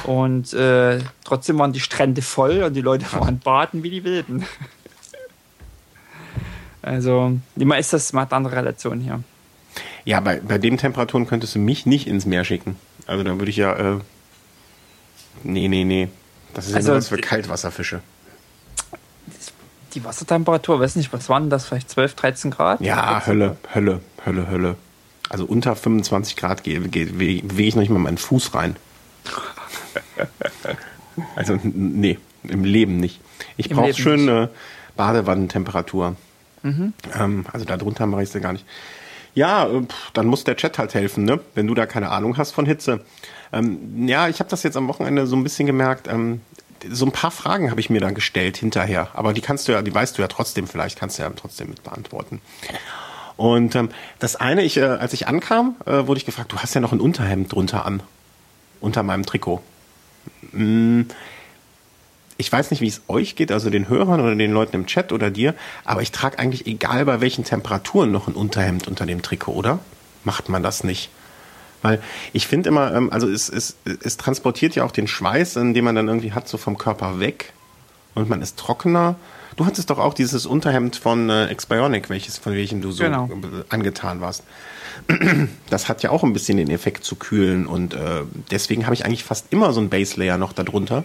Und äh, trotzdem waren die Strände voll und die Leute waren baden wie die Wilden. also, immer ist das mal eine andere Relation hier. Ja, bei, bei den Temperaturen könntest du mich nicht ins Meer schicken. Also dann würde ich ja. Äh, nee, nee, nee. Das ist also, ja was für Kaltwasserfische. Die Wassertemperatur, weiß nicht, was waren das? Vielleicht 12, 13 Grad? Ja, Hölle, Hölle, Hölle, Hölle. Also unter 25 Grad gehe, gehe, bewege ich noch nicht mal meinen Fuß rein. also, nee, im Leben nicht. Ich brauche schöne Badewannentemperatur. Mhm. Ähm, also darunter mache ich es ja gar nicht. Ja, äh, dann muss der Chat halt helfen, ne? Wenn du da keine Ahnung hast von Hitze. Ähm, ja, ich habe das jetzt am Wochenende so ein bisschen gemerkt. Ähm, so ein paar Fragen habe ich mir dann gestellt hinterher, aber die kannst du ja, die weißt du ja trotzdem, vielleicht kannst du ja trotzdem mit beantworten. Und ähm, das eine, ich, äh, als ich ankam, äh, wurde ich gefragt, du hast ja noch ein Unterhemd drunter an, unter meinem Trikot. Hm, ich weiß nicht, wie es euch geht, also den Hörern oder den Leuten im Chat oder dir, aber ich trage eigentlich egal bei welchen Temperaturen noch ein Unterhemd unter dem Trikot, oder? Macht man das nicht? Weil ich finde immer, ähm, also es, es, es transportiert ja auch den Schweiß, den man dann irgendwie hat, so vom Körper weg. Und man ist trockener. Du hattest doch auch dieses Unterhemd von äh, Exbionic, welches, von welchem du so Genau. äh, angetan warst. Das hat ja auch ein bisschen den Effekt zu kühlen und äh, deswegen habe ich eigentlich fast immer so ein Base Layer noch darunter.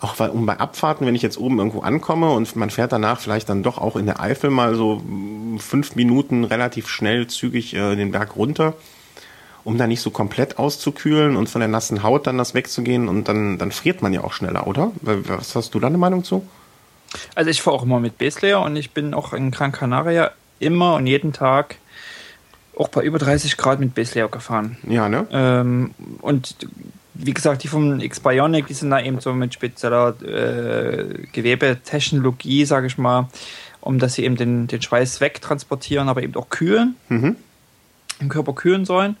Auch weil, um bei Abfahrten, wenn ich jetzt oben irgendwo ankomme und man fährt danach vielleicht dann doch auch in der Eifel mal so mm, fünf Minuten relativ schnell zügig äh, den Berg runter, um da nicht so komplett auszukühlen und von der nassen Haut dann das wegzugehen und dann, dann friert man ja auch schneller, oder? Was hast du da eine Meinung zu? Also ich fahre auch immer mit Baselayer und ich bin auch in Gran Canaria immer und jeden Tag auch bei über 30 Grad mit Baselayer gefahren. Ja, ne? Ähm, und wie gesagt, die vom X-Bionic, die sind da eben so mit spezieller äh, Gewebetechnologie, sage ich mal, um dass sie eben den, den Schweiß wegtransportieren, aber eben auch kühlen, Mhm. im Körper kühlen sollen.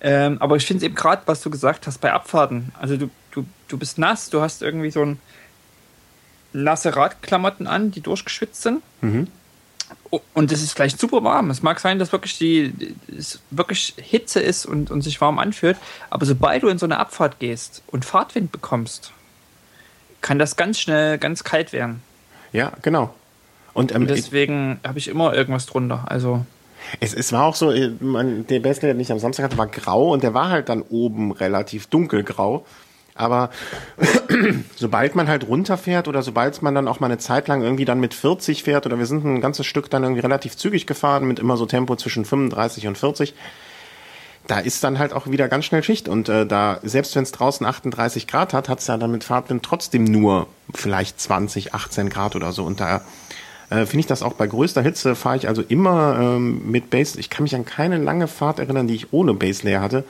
Ähm, aber ich finde es eben gerade, was du gesagt hast, bei Abfahrten. Also du, du, du bist nass, du hast irgendwie so ein nasse Radklamotten an, die durchgeschwitzt sind. Mhm. Und es ist vielleicht super warm. Es mag sein, dass wirklich die es wirklich Hitze ist und, und sich warm anfühlt. Aber sobald du in so eine Abfahrt gehst und Fahrtwind bekommst, kann das ganz schnell ganz kalt werden. Ja, genau. Und, ähm, Und deswegen habe ich immer irgendwas drunter. Also Es, es war auch so, äh, man, der Bessler, den ich am Samstag hatte, war grau und der war halt dann oben relativ dunkelgrau. Aber sobald man halt runterfährt oder sobald man dann auch mal eine Zeit lang irgendwie dann mit 40 fährt oder wir sind ein ganzes Stück dann irgendwie relativ zügig gefahren mit immer so Tempo zwischen 35 und 40, da ist dann halt auch wieder ganz schnell Schicht. Und äh, da, selbst wenn es draußen 38 Grad hat, hat es ja dann mit Fahrtwind trotzdem nur vielleicht 20, 18 Grad oder so. Und da äh, finde ich das auch bei größter Hitze fahre ich also immer ähm, mit Base. Ich kann mich an keine lange Fahrt erinnern, die ich ohne Base Layer hatte.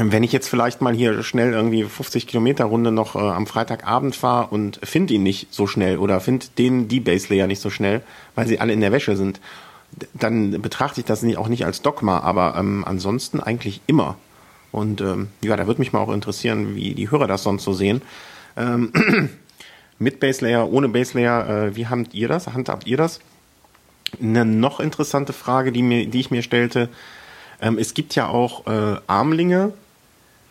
Wenn ich jetzt vielleicht mal hier schnell irgendwie 50 Kilometer Runde noch äh, am Freitagabend fahre und finde ihn nicht so schnell oder finde den die Base Layer nicht so schnell, weil sie alle in der Wäsche sind, dann betrachte ich das nicht, auch nicht als Dogma, aber ähm, ansonsten eigentlich immer. Und ähm, ja, da würde mich mal auch interessieren, wie die Hörer das sonst so sehen. Ähm, mit Base Layer, ohne Base Layer, äh, wie habt ihr das? Handhabt ihr das? Eine noch interessante Frage, die, mir, die ich mir stellte, ähm, es gibt ja auch äh, Armlinge,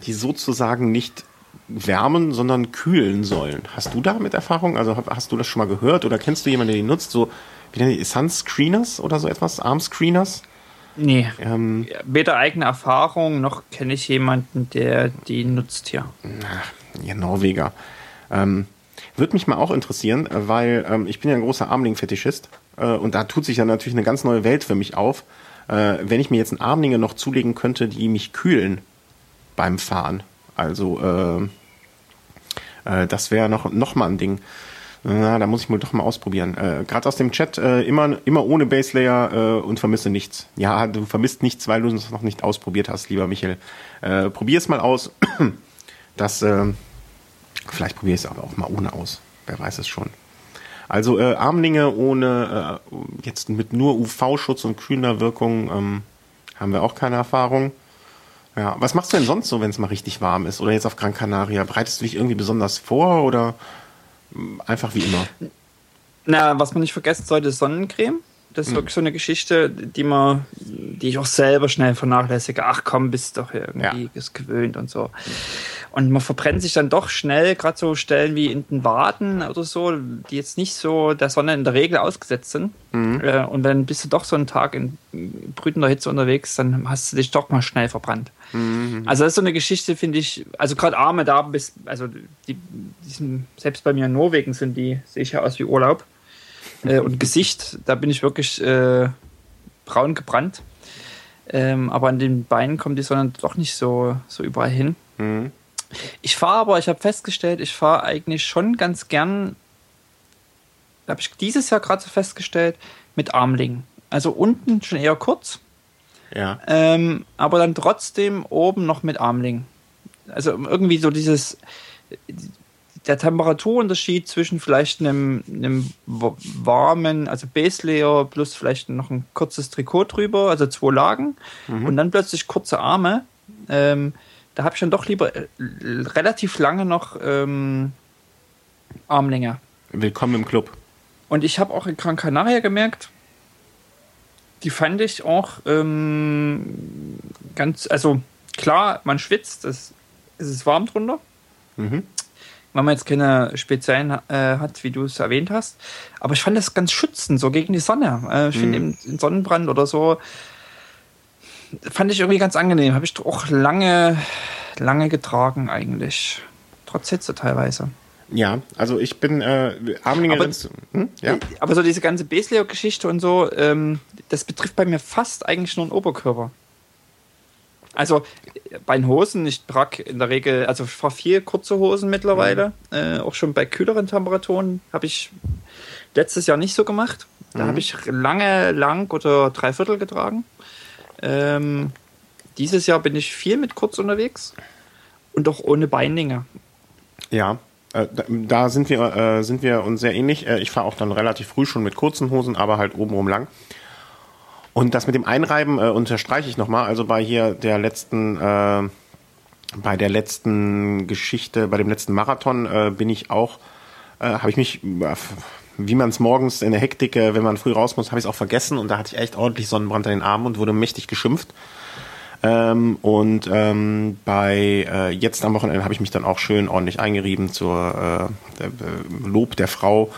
die sozusagen nicht wärmen, sondern kühlen sollen. Hast du damit Erfahrung? Also hast du das schon mal gehört oder kennst du jemanden, der die nutzt? So wie nennen die Sunscreeners oder so etwas? Armscreeners? nee, Ähm, weder eigene Erfahrung noch kenne ich jemanden, der die nutzt hier. Ach, ihr Norweger. Ähm, Würde mich mal auch interessieren, äh, weil ähm, ich bin ja ein großer Armling-Fetischist äh, und da tut sich ja natürlich eine ganz neue Welt für mich auf. Äh, wenn ich mir jetzt ein Armlinge noch zulegen könnte, die mich kühlen beim Fahren. Also äh, äh, das wäre noch, noch mal ein Ding. Na, da muss ich wohl doch mal ausprobieren. Äh, Gerade aus dem Chat äh, immer, immer ohne Base Layer äh, und vermisse nichts. Ja, du vermisst nichts, weil du es noch nicht ausprobiert hast, lieber Michael. Äh, Probier es mal aus. Das, äh, vielleicht probiere ich es aber auch mal ohne aus. Wer weiß es schon. Also äh, Armlinge ohne, äh, jetzt mit nur UV-Schutz und kühlender Wirkung ähm, haben wir auch keine Erfahrung. Ja, was machst du denn sonst so, wenn es mal richtig warm ist? Oder jetzt auf Gran Canaria? Bereitest du dich irgendwie besonders vor oder mh, einfach wie immer? Na, was man nicht vergessen sollte, ist Sonnencreme. Das ist wirklich so eine Geschichte, die man, die ich auch selber schnell vernachlässige. Ach komm, bist doch irgendwie Ja. ist gewöhnt und so. Und man verbrennt sich dann doch schnell, gerade so Stellen wie in den Waden oder so, die jetzt nicht so der Sonne in der Regel ausgesetzt sind. Äh, und dann bist du doch so einen Tag in brütender Hitze unterwegs, dann hast du dich doch mal schnell verbrannt. Also das ist so eine Geschichte, finde ich, also gerade Arme da bis, also die, die sind, selbst bei mir in Norwegen sind die, sehe ich ja aus wie Urlaub. Äh, und Gesicht, da bin ich wirklich äh, braun gebrannt. Ähm, aber an den Beinen kommt die Sonne doch nicht so, so überall hin. Mhm. Ich fahre aber, ich habe festgestellt, ich fahre eigentlich schon ganz gern, habe ich dieses Jahr gerade so festgestellt, mit Armlingen. Also unten schon eher kurz, Ja. ähm, aber dann trotzdem oben noch mit Armling. Also irgendwie so dieses, der Temperaturunterschied zwischen vielleicht einem, einem wa- warmen, also Base Layer plus vielleicht noch ein kurzes Trikot drüber, also zwei Lagen und dann plötzlich kurze Arme. Ähm, da habe ich dann doch lieber äh, relativ lange noch ähm, Armlänge. Willkommen im Club. Und ich habe auch in Gran Canaria gemerkt, die fand ich auch ähm, ganz, also klar, man schwitzt, es, es ist warm drunter. Mhm. Weil man jetzt keine speziellen äh, hat, wie du es erwähnt hast. Aber ich fand das ganz schützend, so gegen die Sonne. Äh, ich finde, mhm. im Sonnenbrand oder so, fand ich irgendwie ganz angenehm. Habe ich auch lange, lange getragen eigentlich. Trotz Hitze teilweise. Ja, also ich bin äh, Armlinger. Aber, hm? ja? aber so diese ganze Baseleo-Geschichte und so, ähm, das betrifft bei mir fast eigentlich nur den Oberkörper. Also bei den Hosen, ich trage in der Regel, also ich fahre viel kurze Hosen mittlerweile, mhm. äh, auch schon bei kühleren Temperaturen habe ich letztes Jahr nicht so gemacht. Da mhm. habe ich lange, lang oder dreiviertel getragen. Ähm, dieses Jahr bin ich viel mit kurz unterwegs und auch ohne Beinlinge. Ja, äh, da, sind wir, äh, sind wir uns sehr ähnlich. Äh, ich fahre auch dann relativ früh schon mit kurzen Hosen, aber halt obenrum lang. Und das mit dem Einreiben äh, unterstreiche ich nochmal. Also bei hier der letzten, äh, bei der letzten Geschichte, bei dem letzten Marathon äh, bin ich auch, äh, habe ich mich, äh, wie man es morgens in der Hektik, äh, wenn man früh raus muss, habe ich es auch vergessen und da hatte ich echt ordentlich Sonnenbrand an den Armen und wurde mächtig geschimpft. Ähm, und ähm, bei äh, jetzt am Wochenende habe ich mich dann auch schön ordentlich eingerieben zur äh, äh, Lob der Frau,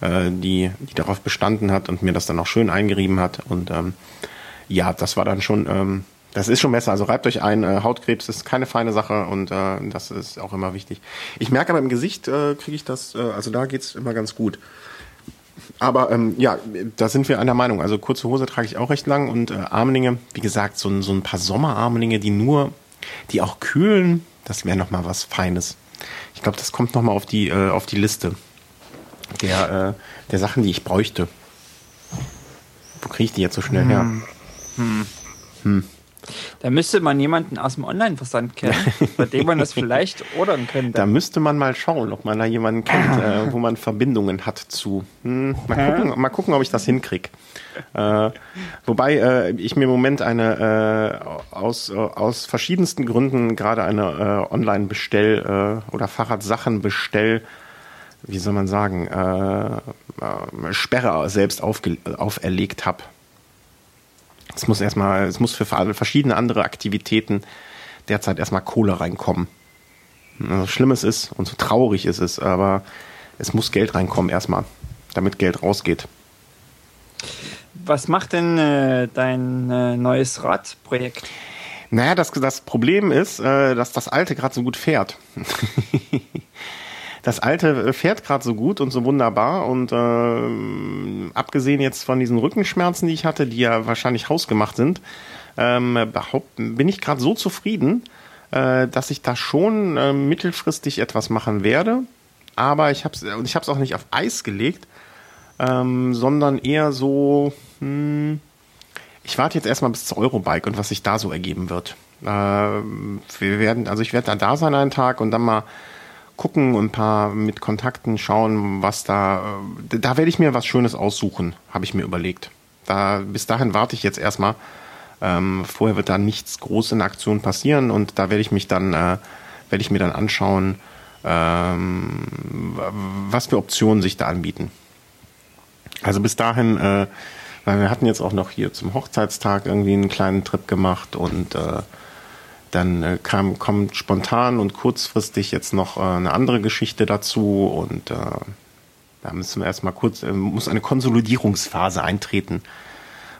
äh, die, die darauf bestanden hat und mir das dann auch schön eingerieben hat. Und ähm, ja, das war dann schon, ähm, das ist schon besser. Also reibt euch ein, äh, Hautkrebs ist keine feine Sache und äh, das ist auch immer wichtig. Ich merke aber im Gesicht äh, kriege ich das, äh, also da geht's immer ganz gut. Aber ähm, ja, da sind wir einer Meinung. Also kurze Hose trage ich auch recht lang und äh, Armlinge, wie gesagt, so, so ein paar Sommerarmlinge, die nur, die auch kühlen, das wäre noch mal was Feines. Ich glaube, das kommt noch mal auf die äh, auf die Liste der äh, der Sachen, die ich bräuchte. Wo kriege ich die jetzt so schnell her? Hm. Hm. hm. Da müsste man jemanden aus dem Online-Versand kennen, bei dem man das vielleicht ordern könnte. Da müsste man mal schauen, ob man da jemanden kennt, äh, wo man Verbindungen hat zu. Hm, mal, gucken, mal gucken, ob ich das hinkriege. Äh, wobei äh, ich mir im Moment eine äh, aus, äh, aus verschiedensten Gründen gerade eine äh, Online-Bestell- oder Fahrradsachen-Bestell- wie soll man sagen, äh, Sperre selbst auferlegt habe. Es muss erstmal, es muss für verschiedene andere Aktivitäten derzeit erstmal Kohle reinkommen. So schlimm es ist und so traurig ist es, aber es muss Geld reinkommen erstmal, damit Geld rausgeht. Was macht denn äh, dein äh, neues Radprojekt? Naja, das, das Problem ist, äh, dass das alte gerade so gut fährt. das alte fährt gerade so gut und so wunderbar und äh, abgesehen jetzt von diesen Rückenschmerzen, die ich hatte, die ja wahrscheinlich hausgemacht sind, ähm, bin ich gerade so zufrieden, äh, dass ich da schon äh, mittelfristig etwas machen werde. Aber ich habe es und ich habe auch nicht auf Eis gelegt, ähm, sondern eher so. Hm, ich warte jetzt erstmal bis zur Eurobike und was sich da so ergeben wird. Äh, wir werden, also ich werde dann da sein einen Tag und dann mal gucken und ein paar mit Kontakten schauen, was da. Äh, da werde ich mir was Schönes aussuchen, habe ich mir überlegt. Da bis dahin warte ich jetzt erstmal. Ähm, vorher wird da nichts groß in Aktion passieren und da werde ich mich dann, äh, werde ich mir dann anschauen, ähm, was für Optionen sich da anbieten. Also bis dahin, äh, weil wir hatten jetzt auch noch hier zum Hochzeitstag irgendwie einen kleinen Trip gemacht und äh, dann äh, kam, kommt spontan und kurzfristig jetzt noch äh, eine andere Geschichte dazu und äh, da müssen wir erstmal kurz, äh, muss eine Konsolidierungsphase eintreten,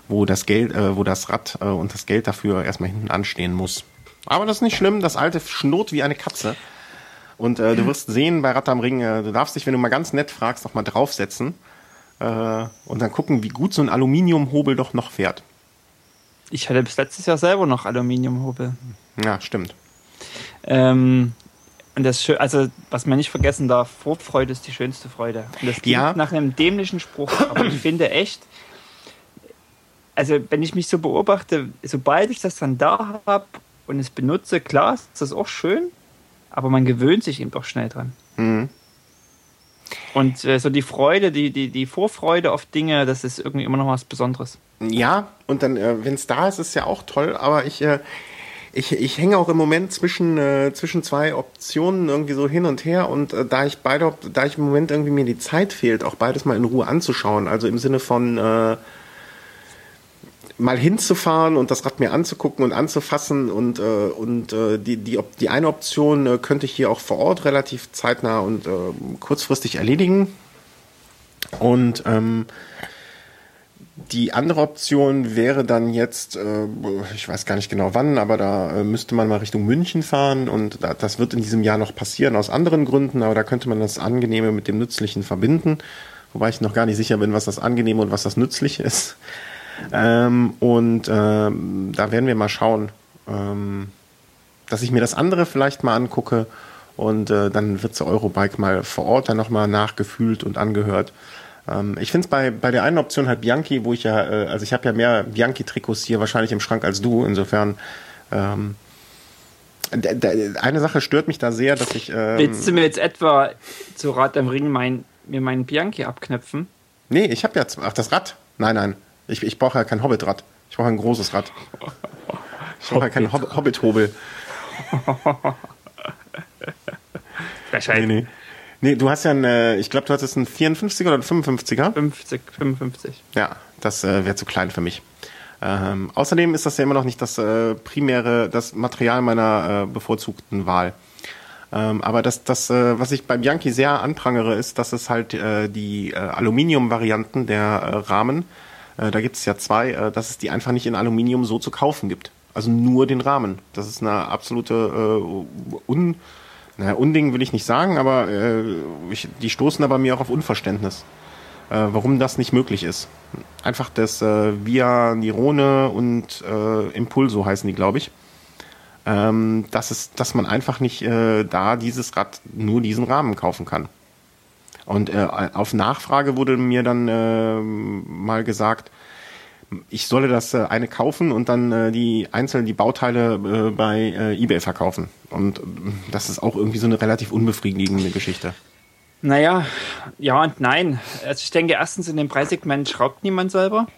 wo das Geld, äh, wo das Rad und das Geld dafür erstmal hinten anstehen muss. Aber das ist nicht schlimm, das alte schnurrt wie eine Katze. Und äh, du wirst sehen bei Rad am Ring, äh, du darfst dich, wenn du mal ganz nett fragst, noch mal draufsetzen äh, und dann gucken, wie gut so ein Aluminiumhobel doch noch fährt. Ich hatte bis letztes Jahr selber noch Aluminiumhobel. Ja, stimmt. Ähm, und das, also, was man nicht vergessen darf, Vorfreude ist die schönste Freude. Und das klingt ja. nach einem dämlichen Spruch, aber ich finde echt, also wenn ich mich so beobachte, sobald ich das dann da habe und es benutze, klar, ist das auch schön, aber man gewöhnt sich eben doch schnell dran. Mhm. Und äh, so die Freude, die, die, die Vorfreude auf Dinge, das ist irgendwie immer noch was Besonderes. Ja, und dann, äh, wenn es da ist, ist ja auch toll, aber ich, äh, ich, ich hänge auch im Moment zwischen, äh, zwischen zwei Optionen irgendwie so hin und her und äh, da ich beide, da ich im Moment irgendwie mir die Zeit fehlt, auch beides mal in Ruhe anzuschauen, also im Sinne von äh, mal hinzufahren und das Rad mir anzugucken und anzufassen und, äh, und äh, die, die, die eine Option äh, könnte ich hier auch vor Ort relativ zeitnah und äh, kurzfristig erledigen. Und ähm, die andere Option wäre dann jetzt, äh, ich weiß gar nicht genau wann, aber da äh, müsste man mal Richtung München fahren und da, das wird in diesem Jahr noch passieren aus anderen Gründen, aber da könnte man das Angenehme mit dem Nützlichen verbinden, wobei ich noch gar nicht sicher bin, was das Angenehme und was das Nützliche ist. Ähm, und ähm, da werden wir mal schauen, ähm, dass ich mir das andere vielleicht mal angucke und äh, dann wird so Eurobike mal vor Ort dann nochmal nachgefühlt und angehört. Ähm, ich finde es bei, bei der einen Option halt Bianchi, wo ich ja, äh, also ich habe ja mehr Bianchi-Trikots hier wahrscheinlich im Schrank als du, insofern ähm, eine Sache stört mich da sehr, dass ich. Ähm, Willst du mir jetzt etwa zu Rad am Ring mein, mir meinen Bianchi abknöpfen? Nee, ich habe ja. Ach, das Rad? Nein, nein. Ich, ich brauche ja kein Hobbitrad. Ich brauche ein großes Rad. Ich brauche ja keinen Hob Hobbit-Hobel. nee, nee. Nee, du hast ja ein, äh, ich glaube, du hattest einen 54er oder einen 55er? 50, 55. Ja, das äh, wäre zu klein für mich. Ähm, außerdem ist das ja immer noch nicht das äh, primäre, das Material meiner äh, bevorzugten Wahl. Ähm, aber das, das äh, was ich beim Yankee sehr anprangere, ist, dass es halt äh, die äh, Aluminium-Varianten der Rahmen, äh, da gibt es ja zwei, äh, dass es die einfach nicht in Aluminium so zu kaufen gibt. Also nur den Rahmen. Das ist eine absolute äh, un naja, Unding will ich nicht sagen, aber äh, ich, die stoßen aber mir auch auf Unverständnis, äh, warum das nicht möglich ist. Einfach das äh, Via Nirone und äh, Impulso heißen die, glaube ich. Ähm, dass, es, dass man einfach nicht äh, da dieses Rad nur diesen Rahmen kaufen kann. Und äh, auf Nachfrage wurde mir dann äh, mal gesagt, ich solle das äh, eine kaufen und dann äh, die einzelnen die Bauteile äh, bei äh, eBay verkaufen. Und äh, das ist auch irgendwie so eine relativ unbefriedigende Geschichte. Naja, ja und nein. Also ich denke, erstens in dem Preissegment schraubt niemand selber.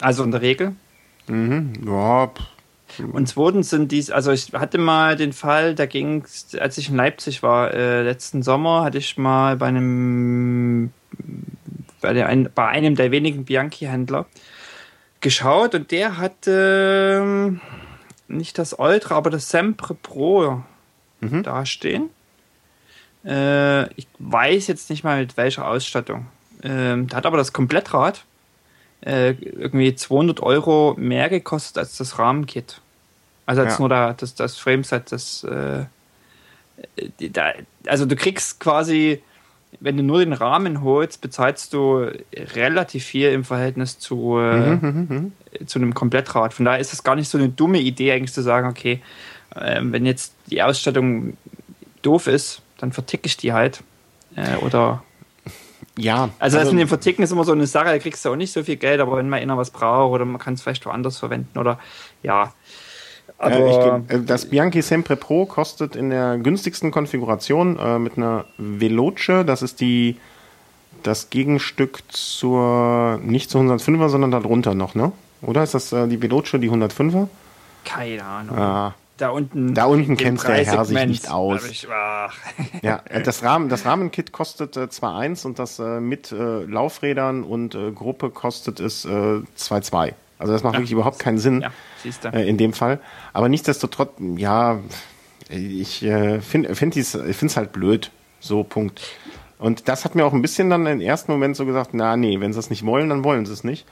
Also in der Regel. Mhm, ja. Und zweitens sind dies, also ich hatte mal den Fall, da ging als ich in Leipzig war, äh, letzten Sommer, hatte ich mal bei einem bei, der, bei einem der wenigen Bianchi-Händler geschaut und der hatte ähm, nicht das Ultra, aber das Sempre Pro mhm. dastehen. Äh, ich weiß jetzt nicht mal mit welcher Ausstattung. Ähm, der hat aber das Komplettrad äh, irgendwie 200 Euro mehr gekostet als das Rahmenkit. Also als ja. nur da, das, das Frameset, das äh, da, also du kriegst quasi wenn du nur den Rahmen holst, bezahlst du relativ viel im Verhältnis zu, äh, mhm, mhm, mhm, zu einem Komplettrad. Von daher ist es gar nicht so eine dumme Idee, eigentlich zu sagen, okay, äh, wenn jetzt die Ausstattung doof ist, dann verticke ich die halt. Äh, oder ja. Also, also das mit dem Verticken ist immer so eine Sache, da kriegst du auch nicht so viel Geld, aber wenn man einer was braucht oder man kann es vielleicht woanders verwenden oder ja, aber äh, das Bianchi Sempre Pro kostet in der günstigsten Konfiguration äh, mit einer Veloce, das ist die das Gegenstück zur nicht zur 105er, sondern darunter noch, ne? Oder ist das äh, die Veloce, die 105er? Keine Ahnung. Ah. Da unten, da unten kennt der Herr sich nicht aus. Ich, ja, äh, das, Rahmen, das Rahmenkit kostet äh, 2,1 und das äh, mit äh, Laufrädern und äh, Gruppe kostet es äh, 2,2. Also das macht ja. wirklich überhaupt keinen Sinn ja, äh, in dem Fall. Aber nichtsdestotrotz, ja, ich äh, finde find es halt blöd. So, Punkt. Und das hat mir auch ein bisschen dann im ersten Moment so gesagt, na nee, wenn sie es nicht wollen, dann wollen sie es nicht.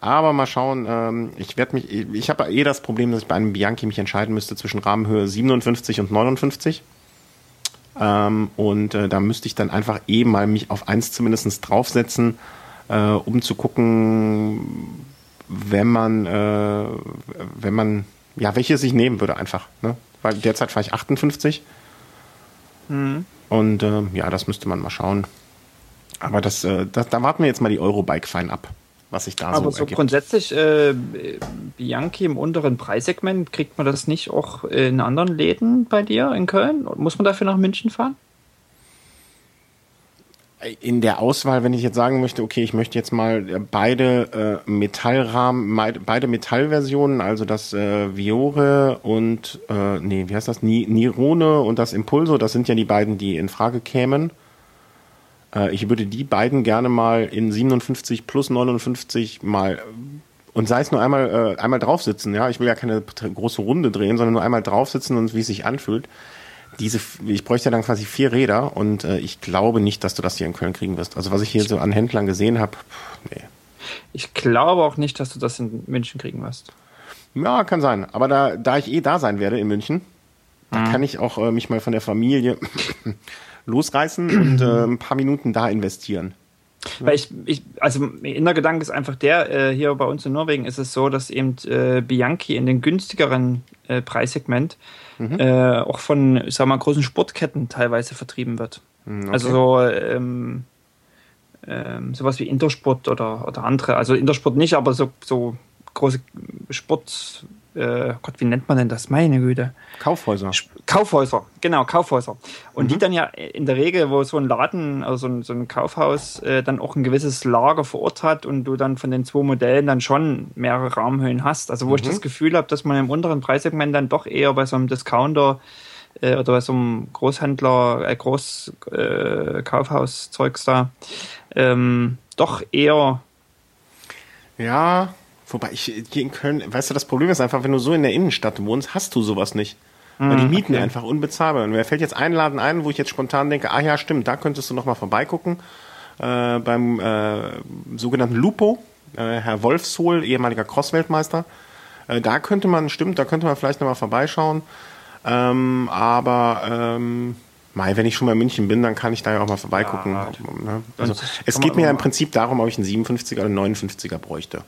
Aber mal schauen, ähm, ich werde mich, ich habe eh das Problem, dass ich bei einem Bianchi mich entscheiden müsste zwischen Rahmenhöhe 57 und 59. Ähm, und äh, da müsste ich dann einfach eh mal mich auf eins zumindest draufsetzen, äh, um zu gucken, wenn man, äh, wenn man, ja, welche sich nehmen würde einfach. Ne? Weil derzeit fahre ich 58. Mhm. Und äh, ja, das müsste man mal schauen. Aber das, äh, das, da warten wir jetzt mal die Eurobike fein ab, was sich da Aber so, so ergibt. grundsätzlich, äh, Bianchi im unteren Preissegment, kriegt man das nicht auch in anderen Läden bei dir in Köln? Muss man dafür nach München fahren? In der Auswahl, wenn ich jetzt sagen möchte, okay, ich möchte jetzt mal äh, beide äh, Metallrahmen, beide Metallversionen, also das äh, Viore und äh, nee, wie heißt das? Nirone und das Impulso, das sind ja die beiden, die in Frage kämen. Äh, ich würde die beiden gerne mal in 57 plus 59 mal Und sei es nur einmal, äh, einmal drauf sitzen, ja. Ich will ja keine große Runde drehen, sondern nur einmal drauf sitzen und wie es sich anfühlt. Diese, ich bräuchte ja dann quasi vier Räder und äh, ich glaube nicht, dass du das hier in Köln kriegen wirst. Also was ich hier so an Händlern gesehen habe, nee. Ich glaube auch nicht, dass du das in München kriegen wirst. Ja, kann sein. Aber da, da ich eh da sein werde in München, da kann ich auch äh, mich mal von der Familie losreißen und äh, ein paar Minuten da investieren. Weil ich, ich, also inner Gedanke ist einfach der, äh, hier bei uns in Norwegen ist es so, dass eben äh, Bianchi in den günstigeren äh, Preissegment äh, auch von, ich sag mal, großen Sportketten teilweise vertrieben wird. Hm, Also so ähm, ähm, sowas wie Intersport oder, oder andere. Also Intersport nicht, aber so, so große Sport, äh, Gott, wie nennt man denn das? Meine Güte. Kaufhäuser. Kaufhäuser, genau, Kaufhäuser. Und die dann ja in der Regel, wo so ein Laden, also so ein, so ein Kaufhaus äh, dann auch ein gewisses Lager vor Ort hat und du dann von den zwei Modellen dann schon mehrere Raumhöhen hast. Also wo ich das Gefühl habe, dass man im unteren Preissegment dann doch eher bei so einem Discounter äh, oder bei so einem Großhändler, äh, Groß äh, Kaufhauszeugs da, ähm, doch eher Ja, wobei ich hier in Köln, weißt du, das Problem ist einfach, wenn du so in der Innenstadt wohnst, hast du sowas nicht. Weil die Mieten einfach unbezahlbar. Und mir fällt jetzt ein Laden ein, wo ich jetzt spontan denke, ah ja, stimmt, da könntest du noch mal vorbeigucken. Äh, beim äh, sogenannten Lupo, äh, Herr Wolfshohl, ehemaliger Cross-Weltmeister. Äh, da könnte man, stimmt, da könnte man vielleicht noch mal vorbeischauen. Ähm, aber ähm, Mai, wenn ich schon mal in München bin, dann kann ich da ja auch mal vorbeigucken. Ja, ne? Also, es geht mir ja im Prinzip darum, ob ich einen 57er oder einen 59er bräuchte.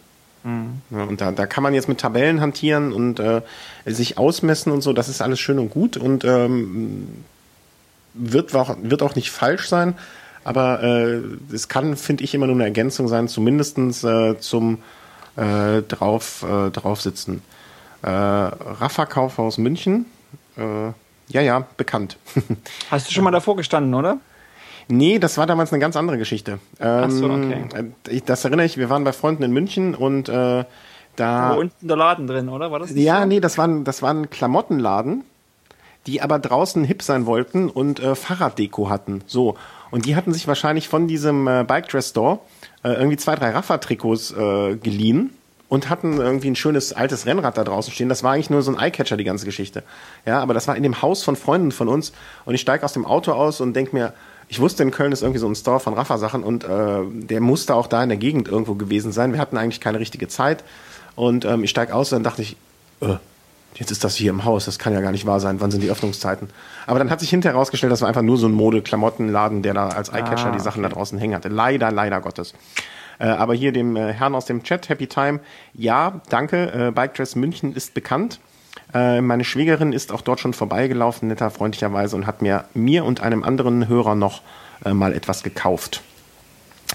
Mhm. Ja, und da, da kann man jetzt mit Tabellen hantieren und äh, sich ausmessen und so, das ist alles schön und gut und ähm, wird, auch, wird auch nicht falsch sein, aber äh, es kann, finde ich, immer nur eine Ergänzung sein, zumindestens äh, zum äh, drauf, äh, draufsitzen. Äh, Raffa Kaufhaus München, äh, ja, ja, bekannt. Hast du schon mal davor gestanden, oder? Nee, das war damals eine ganz andere Geschichte. Ähm, so, okay. äh, Das erinnere ich, wir waren bei Freunden in München und äh, da. Da unten der Laden drin, oder? War das nicht Ja, so? nee, das war, ein- das war ein Klamottenladen, die aber draußen hip sein wollten und äh, Fahrraddeko hatten. So. Und die hatten sich wahrscheinlich von diesem äh, Bike Dress Store äh, irgendwie zwei, drei Raffa-Trikots äh, geliehen und hatten irgendwie ein schönes altes Rennrad da draußen stehen. Das war eigentlich nur so ein Eyecatcher, die ganze Geschichte. Ja, aber das war in dem Haus von Freunden von uns und ich steige aus dem Auto aus und denk mir, ich wusste, in Köln ist irgendwie so ein Store von Raffa-Sachen und äh, der musste auch da in der Gegend irgendwo gewesen sein. Wir hatten eigentlich keine richtige Zeit und ähm, ich steige aus und dann dachte ich, äh, jetzt ist das hier im Haus, das kann ja gar nicht wahr sein, wann sind die Öffnungszeiten? Aber dann hat sich hinterher herausgestellt, das war einfach nur so ein Mode-Klamottenladen, der da als Eyecatcher Ah, die Sachen da draußen hängen hatte. Leider, leider Gottes. Äh, aber hier dem äh, Herrn aus dem Chat, Happy Time, ja, danke, äh, Bike Dress München ist bekannt. Äh, meine Schwägerin ist auch dort schon vorbeigelaufen, netter, freundlicherweise, und hat mir, mir und einem anderen Hörer noch äh, mal etwas gekauft.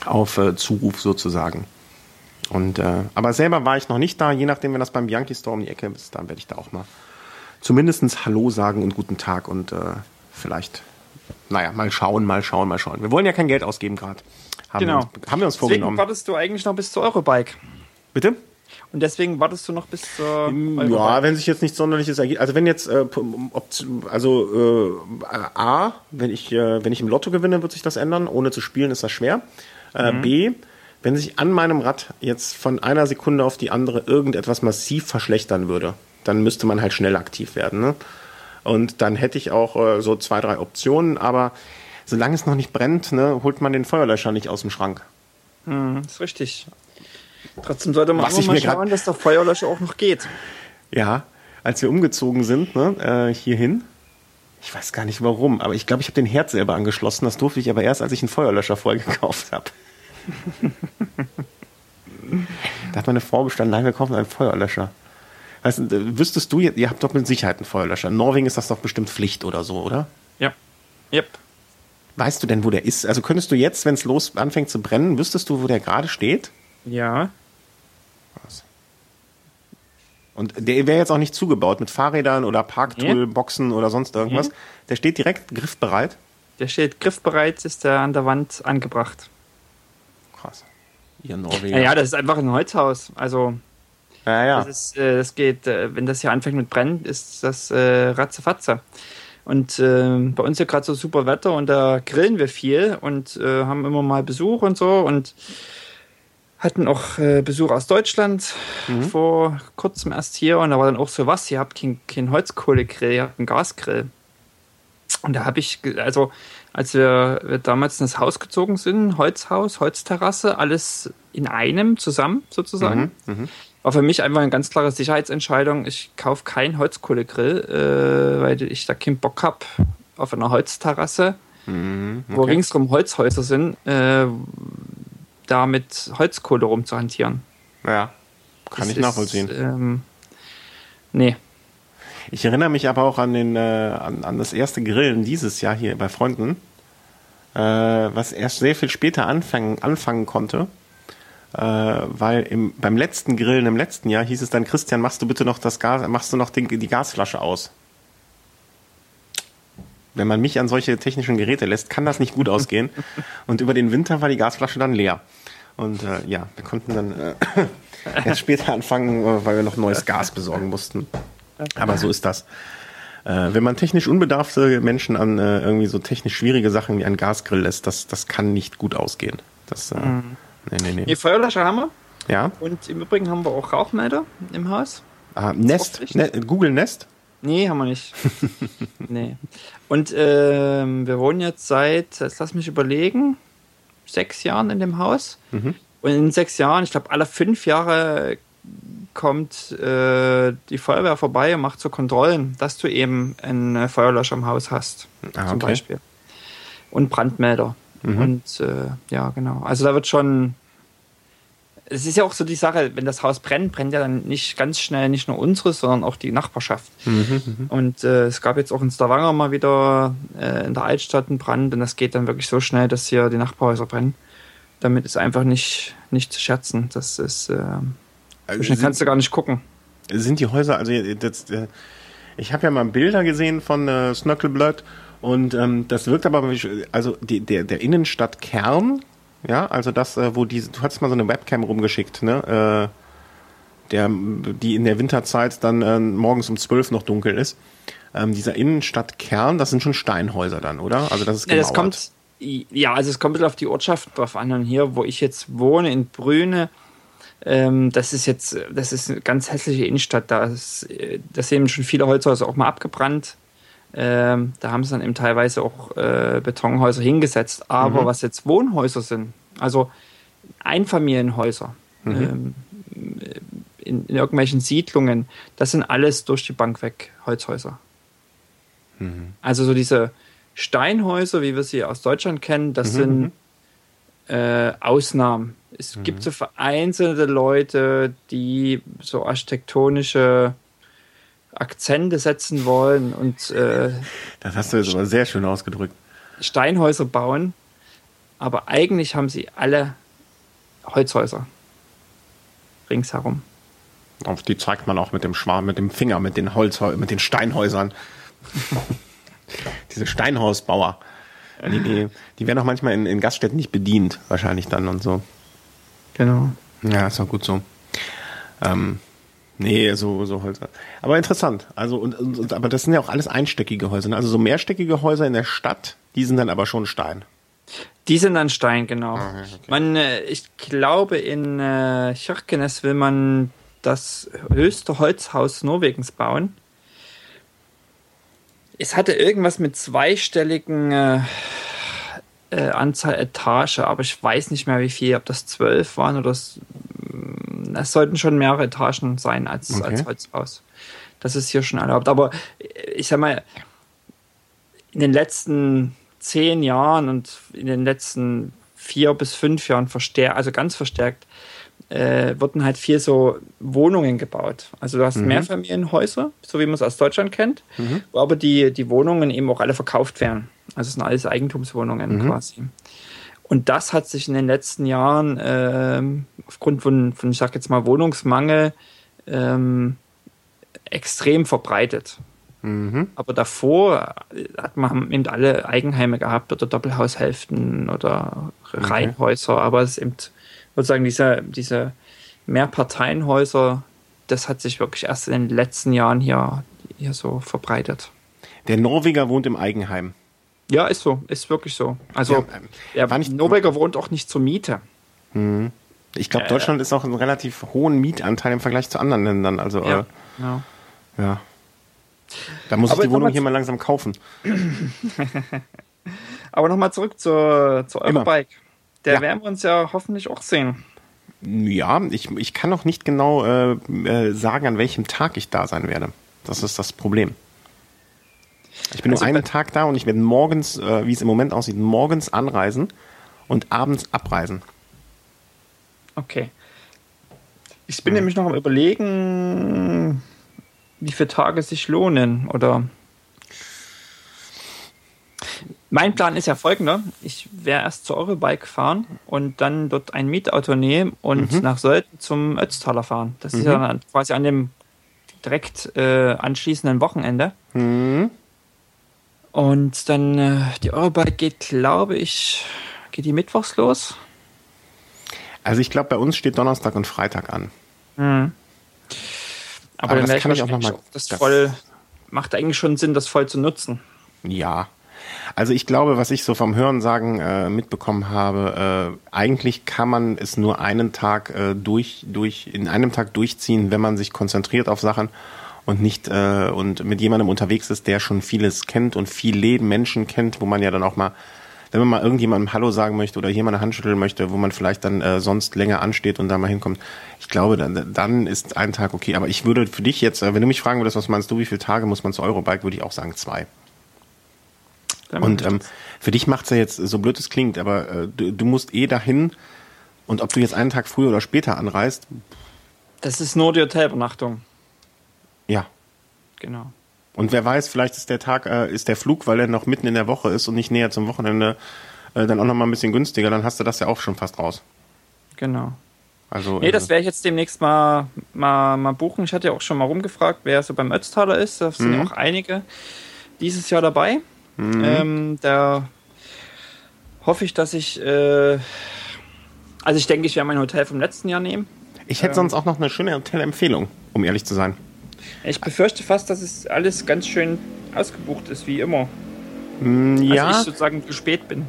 Auf äh, Zuruf sozusagen. Und, äh, aber selber war ich noch nicht da, je nachdem, wenn das beim Bianchi Store um die Ecke ist, dann werde ich da auch mal zumindestens Hallo sagen und guten Tag und äh, vielleicht, naja, mal schauen, mal schauen, mal schauen. Wir wollen ja kein Geld ausgeben gerade. Haben, Genau. wir uns, haben wir uns Deswegen vorgenommen. wartest du eigentlich noch bis zur Eurobike. Bitte? Und deswegen wartest du noch bis zur Eurobike. Ja, wenn sich jetzt nichts Sonderliches ergibt. Also wenn jetzt, äh, also äh, A, wenn ich, äh, wenn ich im Lotto gewinne, wird sich das ändern. Ohne zu spielen ist das schwer. Äh, B, wenn sich an meinem Rad jetzt von einer Sekunde auf die andere irgendetwas massiv verschlechtern würde, dann müsste man halt schnell aktiv werden. Ne? Und dann hätte ich auch äh, so zwei, drei Optionen, aber solange es noch nicht brennt, ne, holt man den Feuerlöscher nicht aus dem Schrank. Hm, ist richtig. Trotzdem sollte man Was immer ich mal schauen, dass der Feuerlöscher auch noch geht. Ja, als wir umgezogen sind, ne, äh, hierhin. Ich weiß gar nicht warum, aber ich glaube, ich habe den Herd selber angeschlossen. Das durfte ich aber erst, als ich einen Feuerlöscher voll gekauft habe. da hat meine Frau bestanden, nein, wir kaufen einen Feuerlöscher. Weißt, du, wüsstest du, ihr, ihr habt doch mit Sicherheit einen Feuerlöscher. In Norwegen ist das doch bestimmt Pflicht oder so, oder? Ja. Yep. Weißt du denn, wo der ist? Also könntest du jetzt, wenn es los anfängt zu brennen, wüsstest du, wo der gerade steht? Ja. Und der wäre jetzt auch nicht zugebaut mit Fahrrädern oder Parktoolboxen oder sonst irgendwas. Nee. Der steht direkt griffbereit. Der steht griffbereit, ist der an der Wand angebracht. Krass. Ihr Norweger. Ja, ja, das ist einfach ein Holzhaus. Also, ja, ja. das, ist, äh, das geht, äh, wenn das hier anfängt mit Brennen, ist das äh, ratzefatze. Und äh, bei uns hier gerade so super Wetter und da grillen wir viel und äh, haben immer mal Besuch und so und hatten auch äh, Besuch aus Deutschland mhm. vor kurzem erst hier und da war dann auch so was, ihr habt kein, kein Holzkohlegrill, ihr habt einen Gasgrill. Und da habe ich, also als wir, wir, damals in das Haus gezogen sind, Holzhaus, Holzterrasse, alles in einem zusammen sozusagen, mhm, mh. war für mich einfach eine ganz klare Sicherheitsentscheidung. Ich kaufe keinen Holzkohlegrill, äh, weil ich da keinen Bock habe auf einer Holzterrasse, mhm, okay. wo ringsrum Holzhäuser sind, äh, da mit Holzkohle rumzuhantieren. Ja, kann das ich nachvollziehen. Ist, ähm, nee. Ich erinnere mich aber auch an, den, äh, an, an das erste Grillen dieses Jahr hier bei Freunden, äh, was erst sehr viel später anfangen, anfangen konnte. Äh, weil im, beim letzten Grillen im letzten Jahr hieß es dann, Christian, machst du bitte noch das Gas, machst du noch den, die Gasflasche aus? Wenn man mich an solche technischen Geräte lässt, kann das nicht gut ausgehen. Und über den Winter war die Gasflasche dann leer. Und äh, ja, wir konnten dann äh, erst später anfangen, äh, weil wir noch neues Gas besorgen mussten. Aber so ist das. Äh, wenn man technisch unbedarfte Menschen an äh, irgendwie so technisch schwierige Sachen wie einen Gasgrill lässt, das, das kann nicht gut ausgehen. Das, äh, mhm. nee, nee, nee. Die Feuerlöscher haben wir. Ja. Und im Übrigen haben wir auch Rauchmelder im Haus. Ah, Nest, ne Google Nest? Nee, haben wir nicht. nee. Und ähm, wir wohnen jetzt seit, jetzt lass mich überlegen, sechs Jahren in dem Haus. Mhm. Und in sechs Jahren, ich glaube, alle fünf Jahre kommt äh, die Feuerwehr vorbei und macht so Kontrollen, dass du eben einen Feuerlöscher im Haus hast, ah, zum Beispiel. Und Brandmelder. Mhm. Und äh, ja, genau. Also da wird schon. Es ist ja auch so die Sache, wenn das Haus brennt, brennt ja dann nicht ganz schnell nicht nur unseres, sondern auch die Nachbarschaft. Mhm, mhm. und äh, es gab jetzt auch in Stavanger mal wieder äh, in der Altstadt einen Brand und das geht dann wirklich so schnell, dass hier die Nachbarhäuser brennen. Damit ist einfach nicht, nicht zu scherzen. Das ist äh, also sind, kannst du gar nicht gucken. Sind die Häuser, also das, äh, ich habe ja mal Bilder gesehen von äh, Snöckelblood und ähm, das wirkt aber, also die, der, der Innenstadtkern, ja, also das, äh, wo die, du hattest mal so eine Webcam rumgeschickt, ne, äh, der, die in der Winterzeit dann äh, morgens um zwölf noch dunkel ist. Ähm, dieser Innenstadtkern, das sind schon Steinhäuser dann, oder? Also das ist gemauert. Ja, das kommt, ja, also es kommt ein bisschen auf die Ortschaft drauf an. Und hier, wo ich jetzt wohne, in Brüne, ähm, das ist jetzt, das ist eine ganz hässliche Innenstadt. Da, ist, da sehen schon viele Holzhäuser auch mal abgebrannt. Ähm, da haben sie dann eben teilweise auch äh, Betonhäuser hingesetzt. Aber mhm. was jetzt Wohnhäuser sind, also Einfamilienhäuser mhm. ähm, in, in, irgendwelchen Siedlungen, das sind alles durch die Bank weg Holzhäuser. Mhm. Also so diese Steinhäuser, wie wir sie aus Deutschland kennen, das mhm. sind mhm. äh, Ausnahmen. Es mhm. gibt so vereinzelte Leute, die so architektonische Akzente setzen wollen und äh, das hast du jetzt aber sehr schön ausgedrückt. Steinhäuser bauen, aber eigentlich haben sie alle Holzhäuser ringsherum. Auf die zeigt man auch mit dem Schwarm, mit dem Finger, mit den Holzhäusern, mit den Steinhäusern. Diese Steinhausbauer. Die, die, die werden auch manchmal in, in Gaststätten nicht bedient, wahrscheinlich dann und so. Genau. Ja, ist auch gut so. Ähm, nee, so, so Häuser. Aber interessant. Also, und, und, aber das sind ja auch alles einstöckige Häuser. Ne? Also so mehrstöckige Häuser in der Stadt, die sind dann aber schon Stein. Die sind dann Stein, genau. Ah, okay. Man, äh, ich glaube, in äh, Kirkenes will man das höchste Holzhaus Norwegens bauen. Es hatte irgendwas mit zweistelligen äh, äh, Anzahl Etage, aber ich weiß nicht mehr wie viel, ob das zwölf waren oder es, sollten schon mehrere Etagen sein als, okay. als Holzhaus. Das ist hier schon erlaubt. Aber ich sag mal, in den letzten zehn Jahren und in den letzten vier bis fünf Jahren verstärkt, also ganz verstärkt, äh, wurden halt viel so Wohnungen gebaut. Also du hast mhm. Mehrfamilienhäuser, so wie man es aus Deutschland kennt, mhm. wo aber die, die Wohnungen eben auch alle verkauft werden. Also es sind alles Eigentumswohnungen mhm. quasi. Und das hat sich in den letzten Jahren ähm, aufgrund von, von, ich sag jetzt mal, Wohnungsmangel ähm, extrem verbreitet. Mhm. Aber davor hat man eben alle Eigenheime gehabt oder Doppelhaushälften oder Reihenhäuser, okay. aber es ist eben sozusagen diese, diese Mehrparteienhäuser, das hat sich wirklich erst in den letzten Jahren hier, hier so verbreitet. Der Norweger wohnt im Eigenheim. Ja, ist so, ist wirklich so. Also, ja, der Norweger wohnt auch nicht zur Miete. Mhm. Ich glaube, Deutschland ist auch einen relativ hohen Mietanteil im Vergleich zu anderen Ländern. Also Ja. äh, ja. ja. Da muss Aber ich die Wohnung hier zu- mal langsam kaufen. Aber nochmal zurück zur, zur. Eurobike. Der Ja. werden wir uns ja hoffentlich auch sehen. Ja, ich, ich kann noch nicht genau äh, äh, sagen, an welchem Tag ich da sein werde. Das ist das Problem. Ich bin Also nur einen Tag da und ich werde morgens, äh, wie es im Moment aussieht, morgens anreisen und abends abreisen. Okay. Ich bin nämlich noch am überlegen, wie viele Tage sich lohnen oder. Mein Plan ist ja folgender. Ich werde erst zur Eurobike fahren und dann dort ein Mietauto nehmen und nach Sölden zum Ötztaler fahren. Das ist ja dann quasi an dem direkt äh, anschließenden Wochenende. Und dann äh, die Eurobike geht, glaube ich, geht die mittwochs los. Also ich glaube, bei uns steht Donnerstag und Freitag an. Aber, Aber dann das kann ich auch wahrscheinlich noch mal- Das, das- voll macht eigentlich schon Sinn, das voll zu nutzen. Ja. Also ich glaube, was ich so vom Hörensagen äh, mitbekommen habe, äh, eigentlich kann man es nur einen Tag äh, durch, durch, in einem Tag durchziehen, wenn man sich konzentriert auf Sachen und nicht äh, und mit jemandem unterwegs ist, der schon vieles kennt und viel Leben, Menschen kennt, wo man ja dann auch mal, wenn man mal irgendjemandem Hallo sagen möchte oder hier mal eine Hand schütteln möchte, wo man vielleicht dann äh, sonst länger ansteht und da mal hinkommt. Ich glaube, dann, dann ist ein Tag okay. Aber ich würde für dich jetzt, äh, wenn du mich fragen würdest, was meinst du, wie viele Tage muss man zur Eurobike, würde ich auch sagen zwei. Und ähm, für dich macht's ja jetzt, so blöd es klingt, aber äh, du, du musst eh dahin und ob du jetzt einen Tag früher oder später anreist, das ist nur die Hotelübernachtung. Ja. Genau. Und wer weiß, vielleicht ist der Tag, äh, ist der Flug, weil er noch mitten in der Woche ist und nicht näher zum Wochenende, äh, dann auch noch mal ein bisschen günstiger, dann hast du das ja auch schon fast raus. Genau. Also, Nee, das äh, werde ich jetzt demnächst mal, mal, mal buchen. Ich hatte ja auch schon mal rumgefragt, wer so beim Ötztaler ist. Da sind ja auch einige dieses Jahr dabei. Ähm, da hoffe ich, dass ich. Äh, also, ich denke, ich werde mein Hotel vom letzten Jahr nehmen. ich hätte sonst auch noch eine schöne Hotelempfehlung, um ehrlich zu sein. Ich befürchte fast, dass es alles ganz schön ausgebucht ist, wie immer. Ja, Also, ich sozusagen zu spät bin.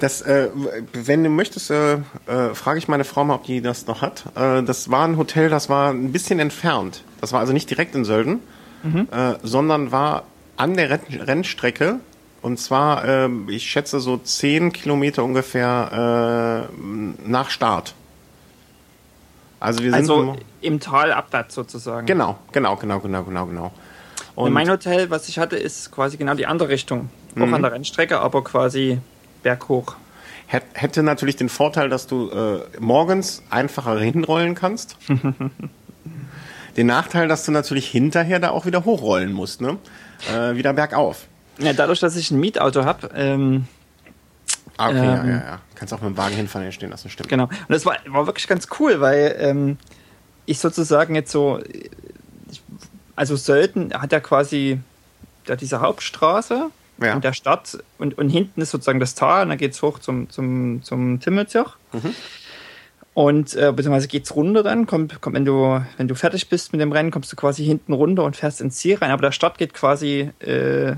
Das, äh, wenn du möchtest, äh, äh, frage ich meine Frau mal, ob die das noch hat. Äh, das war ein Hotel, das war ein bisschen entfernt. Das war also nicht direkt in Sölden, äh, sondern war an der Renn Rennstrecke. Und zwar, äh, ich schätze, so zehn Kilometer ungefähr äh, nach Start. Also wir sind Also im Tal abwärts sozusagen. genau, genau, genau, genau, genau, genau. Und mein Hotel, was ich hatte, ist quasi genau die andere Richtung. Auch an der Rennstrecke, aber quasi berghoch. Hät- hätte natürlich den Vorteil, dass du äh, morgens einfacher hinrollen kannst. den Nachteil, dass du natürlich hinterher da auch wieder hochrollen musst, ne? Äh, wieder bergauf. Ja, dadurch, dass ich ein Mietauto habe, ähm, Ah, okay, ja, Ähm. ja, ja. Kannst auch mit dem Wagen hinfahren, hier stehen lassen, stimmt. genau. Und das war, war wirklich ganz cool, weil ähm, ich sozusagen jetzt so, ich, also Sölden hat ja quasi da diese Hauptstraße Ja. in der Stadt und, und hinten ist sozusagen das Tal und dann geht's hoch zum, zum, zum Timmelzirch. Und äh, beziehungsweise geht's runter dann, kommt, kommt, wenn du, wenn du fertig bist mit dem Rennen, kommst du quasi hinten runter und fährst ins Ziel rein. Aber der Stadt geht quasi äh,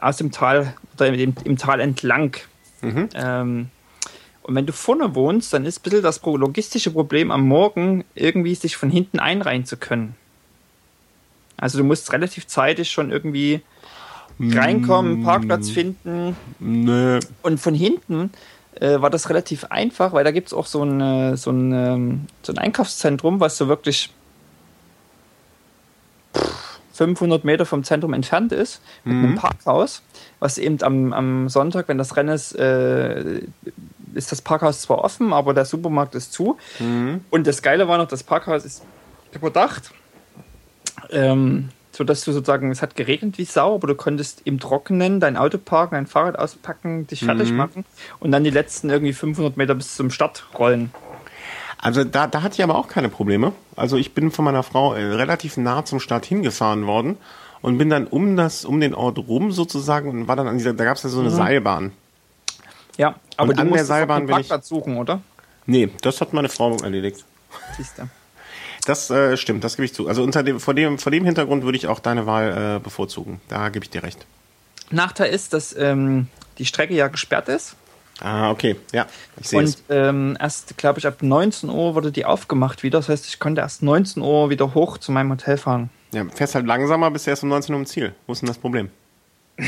aus dem Tal oder im, im Tal entlang. Ähm, und wenn du vorne wohnst, dann ist ein bisschen das logistische Problem am Morgen, irgendwie sich von hinten einreihen zu können. Also du musst relativ zeitig schon irgendwie reinkommen, Parkplatz finden. Nö. Und von hinten äh, war das relativ einfach, weil da gibt es auch so ein, äh, so, ein, ähm, so ein Einkaufszentrum, was so wirklich pff, 500 Meter vom Zentrum entfernt ist, mit einem Parkhaus, was eben am, am Sonntag, wenn das Rennen ist, äh, ist das Parkhaus zwar offen, aber der Supermarkt ist zu. Und das Geile war noch, das Parkhaus ist überdacht. Ähm, so dass du sozusagen, es hat geregnet wie Sau, aber du konntest im Trockenen dein Auto parken, dein Fahrrad auspacken, dich fertig machen und dann die letzten irgendwie 500 Meter bis zum Start rollen. Also da, da hatte ich aber auch keine Probleme. Also ich bin von meiner Frau äh, relativ nah zum Start hingefahren worden und bin dann um das, um den Ort rum sozusagen und war dann an dieser, da gab es ja so eine Seilbahn. Ja, aber Und an der Seilbahn bin ich- suchen, oder? Nee, das hat meine Frau erledigt. Siehst du. Das äh, stimmt, das gebe ich zu. Also unter dem, vor, dem, vor dem Hintergrund würde ich auch deine Wahl äh, bevorzugen. Da gebe ich dir recht. Nachteil ist, dass ähm, die Strecke ja gesperrt ist. Ah, okay, ja, ich sehe Und ähm, erst, glaube ich, ab 19 Uhr wurde die aufgemacht wieder. Das heißt, ich konnte erst 19 Uhr wieder hoch zu meinem Hotel fahren. Ja, fährst halt langsamer, bis erst um 19 Uhr im Ziel. Wo ist denn das Problem?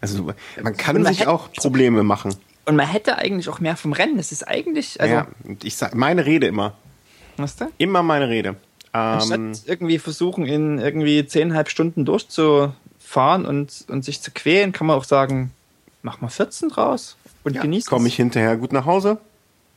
also man kann man sich auch Probleme machen. Und man hätte eigentlich auch mehr vom Rennen. Das ist eigentlich. Also ja, ich sag meine Rede immer. Was denn? Immer meine Rede. Ähm, irgendwie versuchen, in irgendwie zehneinhalb Stunden durchzufahren und, und sich zu quälen, kann man auch sagen, mach mal 14 draus und ja, genieß Komme ich hinterher gut nach Hause?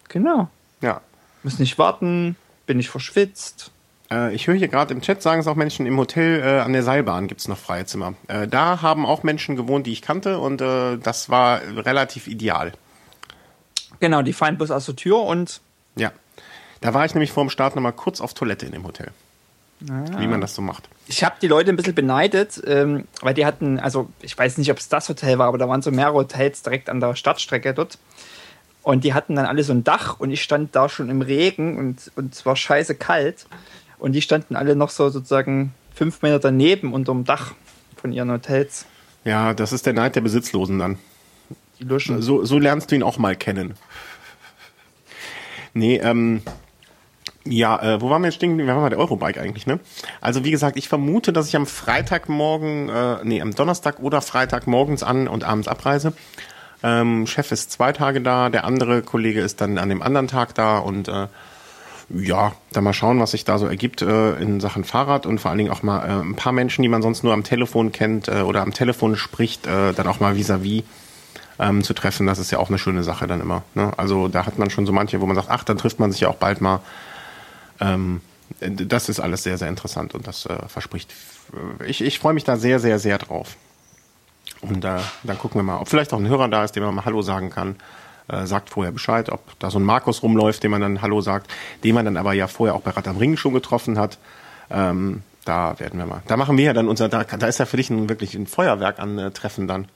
Genau. Ja. Muss nicht warten, bin ich verschwitzt. Äh, ich höre hier gerade im Chat, sagen es auch Menschen, im Hotel äh, an der Seilbahn gibt es noch freie Zimmer. Äh, da haben auch Menschen gewohnt, die ich kannte und äh, das war relativ ideal. Genau, die fallen bloß aus der Tür und... Ja, da war ich nämlich vor dem Start nochmal kurz auf Toilette in dem Hotel. Ah. Wie man das so macht. Ich habe die Leute ein bisschen beneidet, ähm, weil die hatten, also ich weiß nicht, ob es das Hotel war, aber da waren so mehrere Hotels direkt an der Stadtstrecke dort. Und die hatten dann alle so ein Dach und ich stand da schon im Regen und, und es war scheiße kalt. Und die standen alle noch so sozusagen fünf Meter daneben unterm Dach von ihren Hotels. Ja, das ist der Neid der Besitzlosen dann. Die luschen. So, so lernst du ihn auch mal kennen. Nee, ähm, ja, äh, wo waren wir jetzt stehen? Wir waren bei der Eurobike eigentlich, ne? Also wie gesagt, ich vermute, dass ich am Freitagmorgen, äh, nee, am Donnerstag oder Freitag morgens an und abends abreise. Ähm, Chef ist zwei Tage da, der andere Kollege ist dann an dem anderen Tag da und äh, ja, dann mal schauen, was sich da so ergibt äh, in Sachen Fahrrad und vor allen Dingen auch mal äh, ein paar Menschen, die man sonst nur am Telefon kennt äh, oder am Telefon spricht, äh, dann auch mal vis-à-vis -vis, ähm, zu treffen. Das ist ja auch eine schöne Sache dann immer. Ne? Also da hat man schon so manche, wo man sagt, ach, dann trifft man sich ja auch bald mal. Ähm, das ist alles sehr, sehr interessant und das äh, verspricht. Ich, ich freue mich da sehr, sehr, sehr drauf. Und äh, dann gucken wir mal, ob vielleicht auch ein Hörer da ist, dem man mal Hallo sagen kann. Äh, sagt vorher Bescheid, ob da so ein Markus rumläuft, dem man dann Hallo sagt, den man dann aber ja vorher auch bei Rad am Ring schon getroffen hat. Ähm, da werden wir mal. Da machen wir ja dann unser, da, da ist ja für dich ein, wirklich ein Feuerwerk an äh, Treffen dann.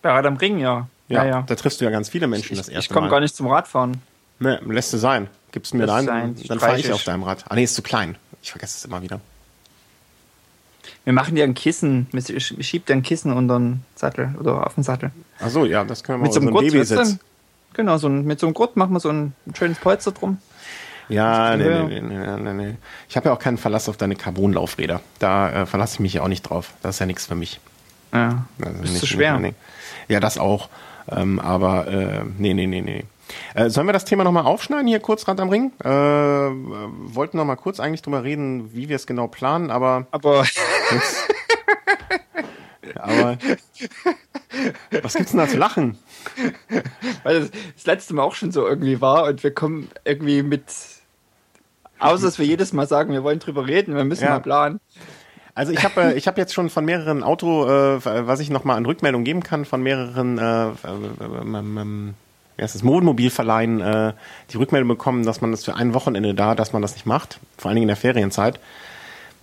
Bei Rad am Ring, ja. Ja, ja, ja. Da triffst du ja ganz viele Menschen ich, das erste Ich komme gar nicht zum Radfahren. Ne, lässt du sein. Gibst mir deinen, dann fahre ich auf deinem Rad. Ah nee, ist zu klein. Ich vergesse es immer wieder. Wir machen dir ein Kissen. Ich schieb dir ein Kissen unter den Sattel oder auf den Sattel. Ach so, ja, das können wir mit so einem Babysitz. Genau, so ein, mit so einem Gurt machen wir so ein schönes Polster drum. Ja, nee, nee, nee, nee, nee. Ich habe ja auch keinen Verlass auf deine Carbon-Laufräder. Da äh, verlasse ich mich ja auch nicht drauf. Das ist ja nichts für mich. Ja, also ist zu schwer. Nicht, ja, das auch. Ähm, aber äh, nee, nee, nee, nee. Äh, sollen wir das Thema nochmal aufschneiden hier kurz Rad am Ring? Äh, wollten noch mal kurz eigentlich drüber reden, wie wir es genau planen, aber. Aber. aber. Was gibt's denn da zu lachen? Weil das, das letzte Mal auch schon so irgendwie war und wir kommen irgendwie mit. Außer dass wir jedes Mal sagen, wir wollen drüber reden, wir müssen ja. mal planen. Also ich habe äh, ich hab jetzt schon von mehreren Auto, äh, was ich nochmal an Rückmeldung geben kann, von mehreren äh, äh, ähm, wie heißt das, Wohnmobilverleihen äh, die Rückmeldung bekommen, dass man das für ein Wochenende da, dass man das nicht macht, vor allen Dingen in der Ferienzeit.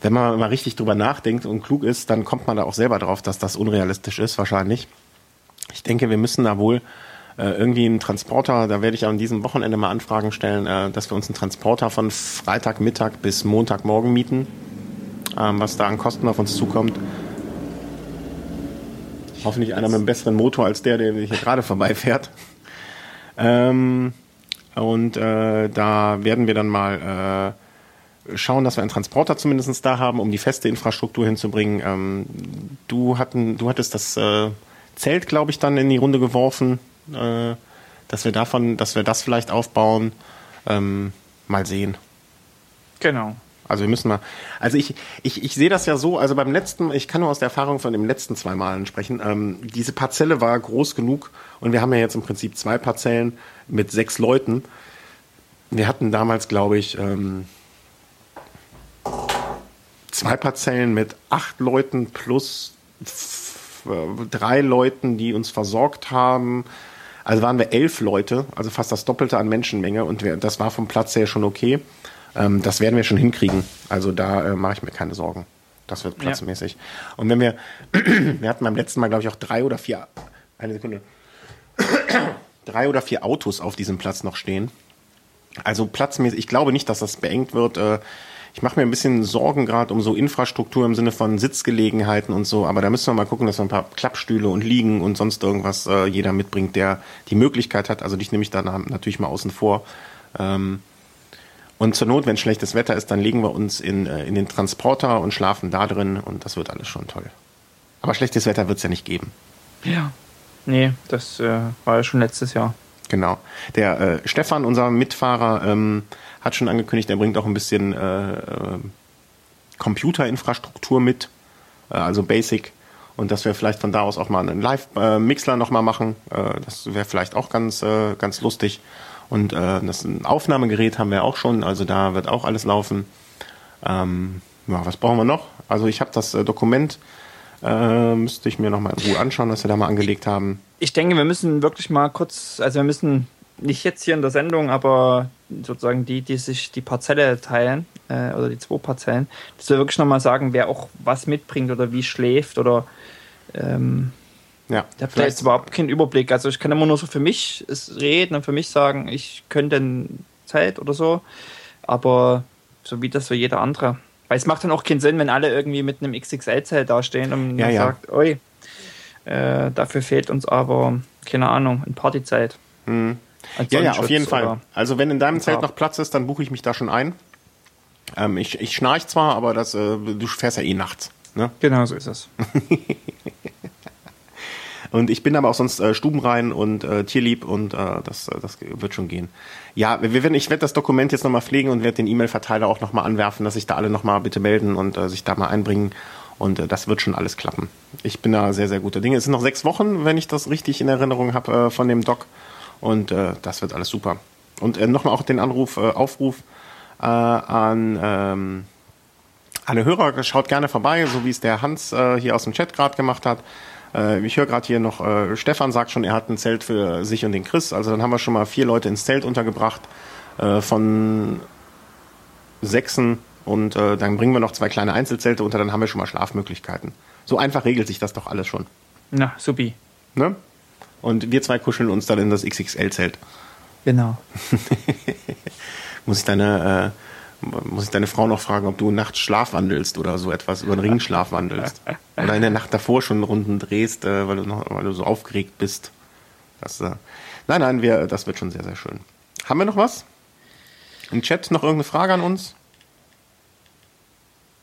Wenn man mal richtig drüber nachdenkt und klug ist, dann kommt man da auch selber drauf, dass das unrealistisch ist, wahrscheinlich. Ich denke, wir müssen da wohl äh, irgendwie einen Transporter, da werde ich an diesem Wochenende mal Anfragen stellen, äh, dass wir uns einen Transporter von Freitagmittag bis Montagmorgen mieten ähm, was da an Kosten auf uns zukommt. Hoffentlich einer mit einem besseren Motor als der, der hier gerade vorbeifährt. Ähm, und äh, da werden wir dann mal äh, schauen, dass wir einen Transporter zumindest da haben, um die feste Infrastruktur hinzubringen. Ähm, du, hatten, du hattest das äh, Zelt, glaube ich, dann in die Runde geworfen, äh, dass wir davon, dass wir das vielleicht aufbauen. Ähm, mal sehen. Genau. Also wir müssen mal, also ich, ich, ich sehe das ja so, also beim letzten, ich kann nur aus der Erfahrung von den letzten zwei Malen sprechen, ähm, diese Parzelle war groß genug und wir haben ja jetzt im Prinzip zwei Parzellen mit sechs Leuten. Wir hatten damals, glaube ich, ähm, zwei Parzellen mit acht Leuten plus drei Leuten, die uns versorgt haben. Also waren wir elf Leute, also fast das Doppelte an Menschenmenge und wir, das war vom Platz her schon okay. Ähm, das werden wir schon hinkriegen. Also da äh, mache ich mir keine Sorgen. Das wird platzmäßig. Ja. Und wenn wir, wir hatten beim letzten Mal, glaube ich, auch drei oder vier, eine Sekunde, drei oder vier Autos auf diesem Platz noch stehen. Also platzmäßig, ich glaube nicht, dass das beengt wird. Äh, ich mache mir ein bisschen Sorgen gerade um so Infrastruktur im Sinne von Sitzgelegenheiten und so, aber da müssen wir mal gucken, dass wir ein paar Klappstühle und Liegen und sonst irgendwas äh, jeder mitbringt, der die Möglichkeit hat. Also dich nehme ich da natürlich mal außen vor. Ähm, und zur Not, wenn schlechtes Wetter ist, dann legen wir uns in, äh, in den Transporter und schlafen da drin und das wird alles schon toll. Aber schlechtes Wetter wird es ja nicht geben. Ja. Nee, das äh, war ja schon letztes Jahr. Genau. Der äh, Stefan, unser Mitfahrer, ähm, hat schon angekündigt, er bringt auch ein bisschen äh, äh, Computerinfrastruktur mit, äh, also Basic. Und dass wir vielleicht von da aus auch mal einen Live-Mixler nochmal machen. Das wäre vielleicht auch ganz, ganz lustig. Und das Aufnahmegerät haben wir auch schon, also da wird auch alles laufen. Ähm, ja, was brauchen wir noch? Also ich habe das Dokument äh, müsste ich mir nochmal in Ruhe anschauen, was wir da mal angelegt haben. Ich denke, wir müssen wirklich mal kurz, also wir müssen nicht jetzt hier in der Sendung, aber sozusagen die, die sich die Parzelle teilen, äh, oder die zwei Parzellen, dass wir wirklich nochmal sagen, wer auch was mitbringt oder wie schläft oder ähm, ja, ich habe da jetzt überhaupt keinen Überblick. Also ich kann immer nur so für mich reden und für mich sagen, ich könnte Zeit oder so, aber so wie das für jeder andere. Weil es macht dann auch keinen Sinn, wenn alle irgendwie mit einem XXL-Zelt dastehen und man ja, sagt, oi, äh, dafür fehlt uns aber, keine Ahnung, ein Partyzeit. Hm. Ja, ja, auf jeden Fall. Also wenn in deinem Zelt noch Platz ist, dann buche ich mich da schon ein. Ähm, ich, ich schnarch zwar, aber das, äh, du fährst ja eh nachts. Ne? Genau, so ist es. Und ich bin aber auch sonst äh, stubenrein und äh, tierlieb und äh, das, äh, das wird schon gehen. Ja, wir werden, ich werde das Dokument jetzt nochmal pflegen und werde den E-Mail-Verteiler auch nochmal anwerfen, dass sich da alle nochmal bitte melden und äh, sich da mal einbringen. Und das wird schon alles klappen. Ich bin da sehr, sehr guter Dinge. Es sind noch sechs Wochen, wenn ich das richtig in Erinnerung habe, von dem Doc. Und äh, das wird alles super. Und äh, nochmal auch den Anruf, äh, Aufruf äh, an ähm, alle Hörer, schaut gerne vorbei, so wie es der Hans äh, hier aus dem Chat gerade gemacht hat. Äh, ich höre gerade hier noch, äh, Stefan sagt schon, er hat ein Zelt für sich und den Chris. Also dann haben wir schon mal vier Leute ins Zelt untergebracht äh, von sechsen und äh, dann bringen wir noch zwei kleine Einzelzelte unter, dann haben wir schon mal Schlafmöglichkeiten. So einfach regelt sich das doch alles schon. Na, supi. Ne? Und wir zwei kuscheln uns dann in das XXL-Zelt. Genau. Muss ich deine äh, muss ich deine Frau noch fragen, ob du nachts schlafwandelst oder so etwas, über den Ring schlafwandelst. Oder in der Nacht davor schon Runden drehst, äh, weil, du noch, weil du so aufgeregt bist. Das, äh, nein, nein, wir, das wird schon sehr, sehr schön. Haben wir noch was? Im Chat noch irgendeine Frage an uns?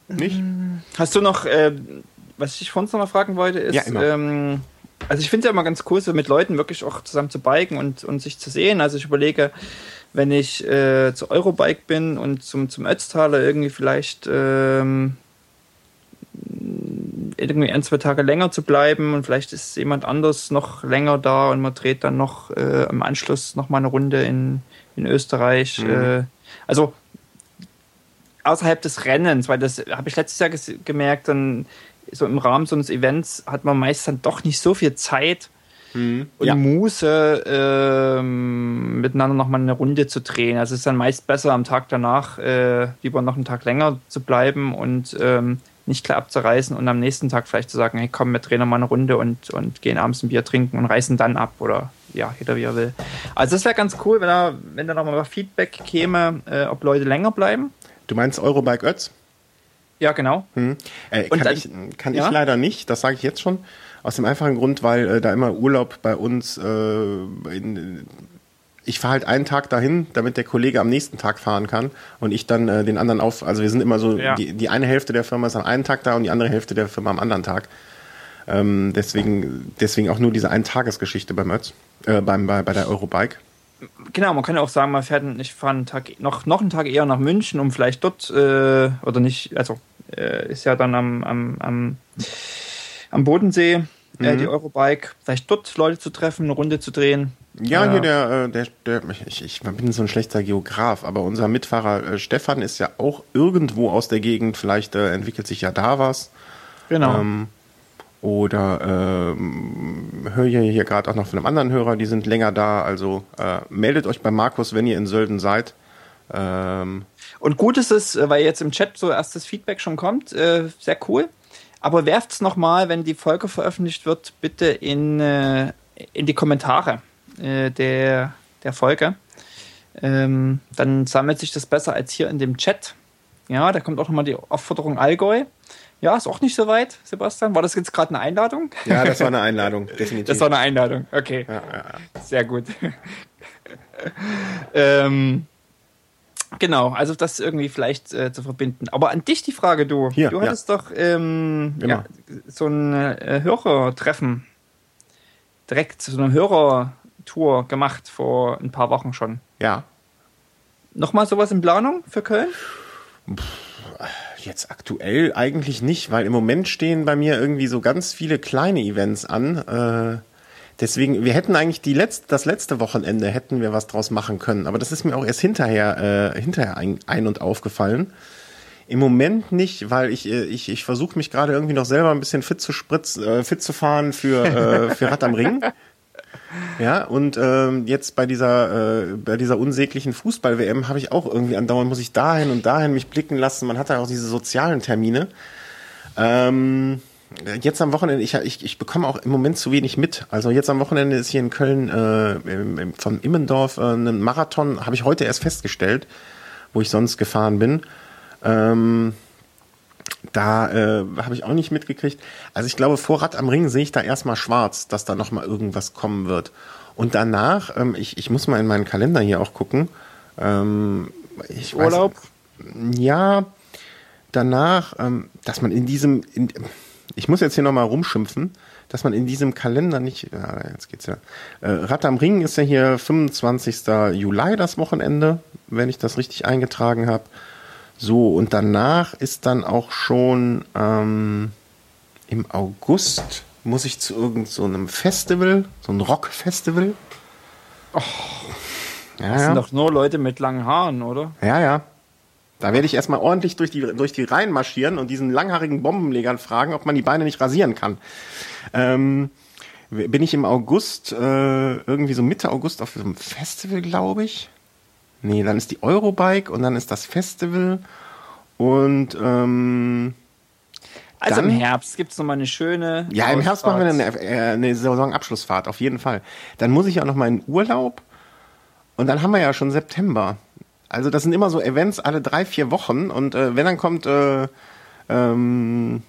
Nicht? Hast du noch, äh, was ich vorhin noch mal fragen wollte, ist, ja, ähm, also ich finde es ja immer ganz cool, so mit Leuten wirklich auch zusammen zu biken und, und sich zu sehen. Also ich überlege, wenn ich äh, zu Eurobike bin und zum, zum Ötztaler irgendwie vielleicht ähm, irgendwie ein, zwei Tage länger zu bleiben und vielleicht ist jemand anders noch länger da und man dreht dann noch äh, im Anschluss noch mal eine Runde in, in Österreich. Mhm. Äh, also außerhalb des Rennens, weil das habe ich letztes Jahr gemerkt, dann so im Rahmen so eines Events hat man meist dann doch nicht so viel Zeit, mhm. und ja. Muße, ähm, miteinander nochmal eine Runde zu drehen. Also es ist dann meist besser, am Tag danach äh, lieber noch einen Tag länger zu bleiben und ähm, nicht klar abzureißen und am nächsten Tag vielleicht zu sagen, hey komm, wir drehen nochmal eine Runde und, und gehen abends ein Bier trinken und reißen dann ab oder ja, jeder wie er will. Also das wäre ganz cool, wenn da, wenn da nochmal Feedback käme, äh, ob Leute länger bleiben. Du meinst Eurobike Ötz? Ja, genau. Hm. Äh, kann, dann, ich, kann ja? ich leider nicht, das sage ich jetzt schon. Aus dem einfachen Grund, weil äh, da immer Urlaub bei uns, äh, in, ich fahre halt einen Tag dahin, damit der Kollege am nächsten Tag fahren kann und ich dann äh, den anderen auf, also wir sind immer so, ja. die, die eine Hälfte der Firma ist an einem Tag da und die andere Hälfte der Firma am anderen Tag. Ähm, deswegen, deswegen auch nur diese Eintagesgeschichte beim Ötz, äh, beim, bei, bei der Eurobike. Genau, man kann ja auch sagen, man fährt, ich fahre einen Tag, noch, noch einen Tag eher nach München, um vielleicht dort, äh, oder nicht, also äh, ist ja dann am, am, am, am Bodensee äh, mhm. die Eurobike, vielleicht dort Leute zu treffen, eine Runde zu drehen. Ja, ja. hier der, äh, der, der ich, ich bin so ein schlechter Geograf, aber unser Mitfahrer äh, Stefan ist ja auch irgendwo aus der Gegend, vielleicht äh, entwickelt sich ja da was. Genau. Ähm, oder ähm, höre ich hier gerade auch noch von einem anderen Hörer, die sind länger da. Also äh, meldet euch bei Markus, wenn ihr in Sölden seid. Ähm, und gut ist es, weil jetzt im Chat so erstes Feedback schon kommt, äh, sehr cool. Aber werft es nochmal, wenn die Folge veröffentlicht wird, bitte in, äh, in die Kommentare äh, der, der Folge. Ähm, dann sammelt sich das besser als hier in dem Chat. Ja, da kommt auch nochmal die Aufforderung Allgäu. Ja, ist auch nicht so weit, Sebastian. War das jetzt gerade eine Einladung? Ja, das war eine Einladung, definitiv. Das war eine Einladung, okay. ja, ja, ja. Sehr gut. ähm, genau, also das irgendwie vielleicht äh, zu verbinden. Aber an dich die Frage, du. Hier, du hattest doch ähm, ja, so ein äh, Hörertreffen direkt so eine Hörertour gemacht vor ein paar Wochen schon. ja. Nochmal sowas in Planung für Köln? Jetzt aktuell eigentlich nicht, weil im Moment stehen bei mir irgendwie so ganz viele kleine Events an. Äh, deswegen, wir hätten eigentlich die letzte, das letzte Wochenende hätten wir was draus machen können, aber das ist mir auch erst hinterher, äh, hinterher ein, ein und aufgefallen. Im Moment nicht, weil ich, äh, ich, ich versuche mich gerade irgendwie noch selber ein bisschen fit zu spritzen, äh, fit zu fahren für, äh, für Rad am Ring. Ja, und ähm, jetzt bei dieser, äh, bei dieser unsäglichen Fußball-WM habe ich auch irgendwie andauernd, muss ich dahin und dahin mich blicken lassen. Man hat da auch diese sozialen Termine. Ähm, jetzt am Wochenende, ich, ich, ich bekomme auch im Moment zu wenig mit. Also jetzt am Wochenende ist hier in Köln äh, im, im, von Immendorf äh, ein Marathon, habe ich heute erst festgestellt, wo ich sonst gefahren bin. Ähm, da äh, habe ich auch nicht mitgekriegt. Also ich glaube, vor Rad am Ring sehe ich da erstmal schwarz, dass da nochmal irgendwas kommen wird. Und danach, ähm, ich, ich muss mal in meinen Kalender hier auch gucken. Ähm, ich weiß- Urlaub? ja, danach, ähm, dass man in diesem, in, ich muss jetzt hier nochmal rumschimpfen, dass man in diesem Kalender nicht, ja, jetzt geht's ja. Äh, Rad am Ring ist ja hier 25. Juli das Wochenende, wenn ich das richtig eingetragen habe. So, und danach ist dann auch schon ähm, im August muss ich zu irgendeinem so einem Festival, so ein Rock-Festival. ja, Das ja. sind doch nur Leute mit langen Haaren, oder? Ja, ja. Da werde ich erstmal ordentlich durch die, durch die Reihen marschieren und diesen langhaarigen Bombenlegern fragen, ob man die Beine nicht rasieren kann. Ähm, bin ich im August, äh, irgendwie so Mitte August auf so einem Festival, glaube ich. Nee, dann ist die Eurobike und dann ist das Festival. Und ähm, Also Dann- im Herbst gibt es nochmal eine schöne. ja, im Herbst machen wir eine, äh, eine Saisonabschlussfahrt, auf jeden Fall. Dann muss ich auch noch mal in Urlaub und dann haben wir ja schon September. Also das sind immer so Events alle drei, vier Wochen und äh, wenn dann kommt, äh, ähm,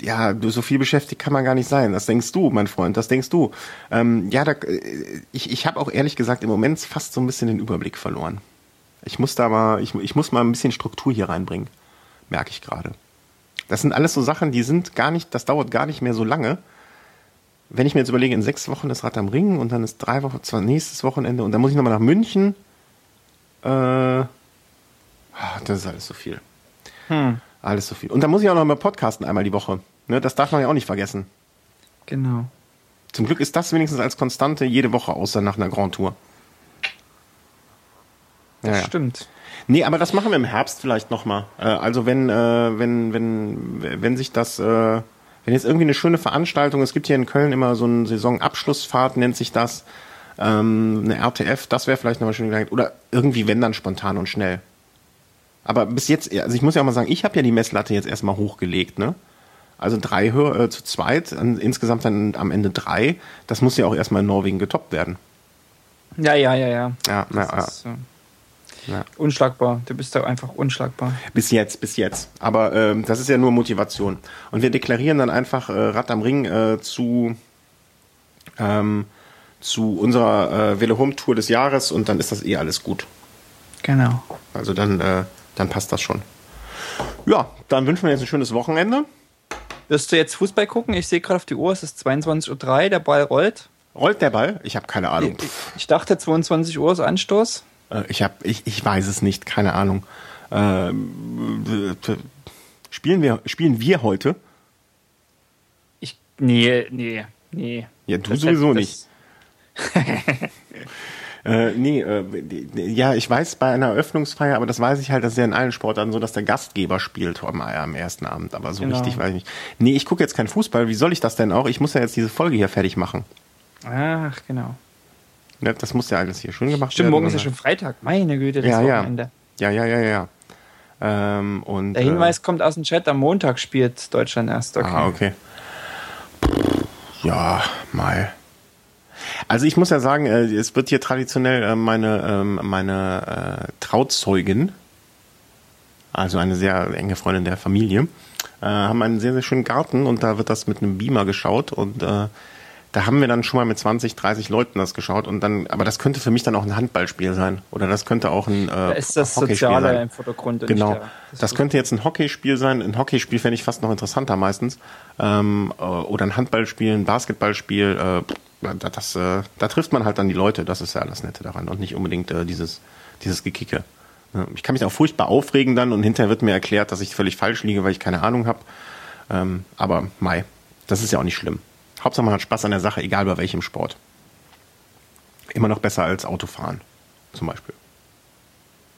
ja, so viel beschäftigt kann man gar nicht sein. Das denkst du, mein Freund, das denkst du. Ähm, ja, da, äh, ich, ich habe auch ehrlich gesagt im Moment fast so ein bisschen den Überblick verloren. Ich muss da mal, ich, ich muss mal ein bisschen Struktur hier reinbringen, merke ich gerade. Das sind alles so Sachen, die sind gar nicht, das dauert gar nicht mehr so lange. Wenn ich mir jetzt überlege, in sechs Wochen ist Rad am Ring und dann ist drei Wochen, zwar nächstes Wochenende und dann muss ich nochmal nach München. Äh, ah, das ist alles so viel. Hm, Alles so viel. Und dann muss ich auch noch mal podcasten einmal die Woche. Ne, das darf man ja auch nicht vergessen. genau. Zum Glück ist das wenigstens als Konstante jede Woche, außer nach einer Grand Tour. Das Ja, ja. stimmt. Nee, aber das machen wir im Herbst vielleicht nochmal. Äh, also wenn, äh, wenn, wenn, wenn sich das, äh, wenn jetzt irgendwie eine schöne Veranstaltung, es gibt hier in Köln immer so eine Saisonabschlussfahrt, nennt sich das, ähm, eine RTF, das wäre vielleicht nochmal schön geeignet. Oder irgendwie, wenn dann spontan und schnell. Aber bis jetzt, also ich muss ja auch mal sagen, ich habe ja die Messlatte jetzt erstmal hochgelegt, ne? Also drei äh, zu zweit, insgesamt dann am Ende drei. Das muss ja auch erstmal in Norwegen getoppt werden. Ja, ja, ja, ja. Ja, na, ja. Ist, äh, Ja. Unschlagbar. Du bist da einfach unschlagbar. Bis jetzt, bis jetzt. Aber ähm, das ist ja nur Motivation. Und wir deklarieren dann einfach äh, Rad am Ring äh, zu, ähm, zu unserer äh, Velo Home Tour des Jahres und dann ist das eh alles gut. Genau. Also dann, äh, dann passt das schon. Ja, dann wünschen wir jetzt ein schönes Wochenende. Wirst du jetzt Fußball gucken? Ich sehe gerade auf die Uhr, es ist 22.03 Uhr, der Ball rollt. Rollt der Ball? Ich habe keine Ahnung. Ich, ich dachte 22 Uhr ist Anstoß. Äh, ich, hab, ich, ich weiß es nicht, keine Ahnung. Ähm, äh, spielen, wir, spielen wir heute? Ich, nee, nee, nee. Ja, du Das- sowieso nicht. Äh, nee, äh, ja, ich weiß bei einer Eröffnungsfeier, aber das weiß ich halt, das ist ja in allen Sportarten so, dass der Gastgeber spielt am, am ersten Abend, aber so Genau. richtig weiß ich nicht. Nee, ich gucke jetzt keinen Fußball, wie soll ich das denn auch? Ich muss ja jetzt diese Folge hier fertig machen. Ach, genau. Ne, das muss ja alles hier schön gemacht Stimmt, werden. morgen ist ja schon Freitag. Meine Güte, das ja, ja. Wochenende. ja, ja, ja, ja. Ähm, und, Der Hinweis kommt aus dem Chat, am Montag spielt Deutschland erst. Äh, Okay. ah, okay. Ja, mal. Also ich muss ja sagen, äh, es wird hier traditionell äh, meine, ähm, meine äh, Trauzeugin also eine sehr enge Freundin der Familie, haben einen sehr, sehr schönen Garten und da wird das mit einem Beamer geschaut und da haben wir dann schon mal mit 20, 30 Leuten das geschaut und dann, aber das könnte für mich dann auch ein Handballspiel sein oder das könnte auch ein äh, Da ist das Hockeyspiel Soziale sein. im Vordergrund. und Genau. der- Das könnte jetzt ein Hockeyspiel sein. Ein Hockeyspiel fände ich fast noch interessanter meistens. Ähm, äh, oder ein Handballspiel, ein Basketballspiel. Äh, das, äh, da trifft man halt dann die Leute. Das ist ja das Nette daran und nicht unbedingt äh, dieses, dieses Gekicke. Ich kann mich auch furchtbar aufregen dann und hinterher wird mir erklärt, dass ich völlig falsch liege, weil ich keine Ahnung habe. Ähm, aber Mai, das ist ja auch nicht schlimm. Hauptsache man hat Spaß an der Sache, egal bei welchem Sport. Immer noch besser als Autofahren, zum Beispiel.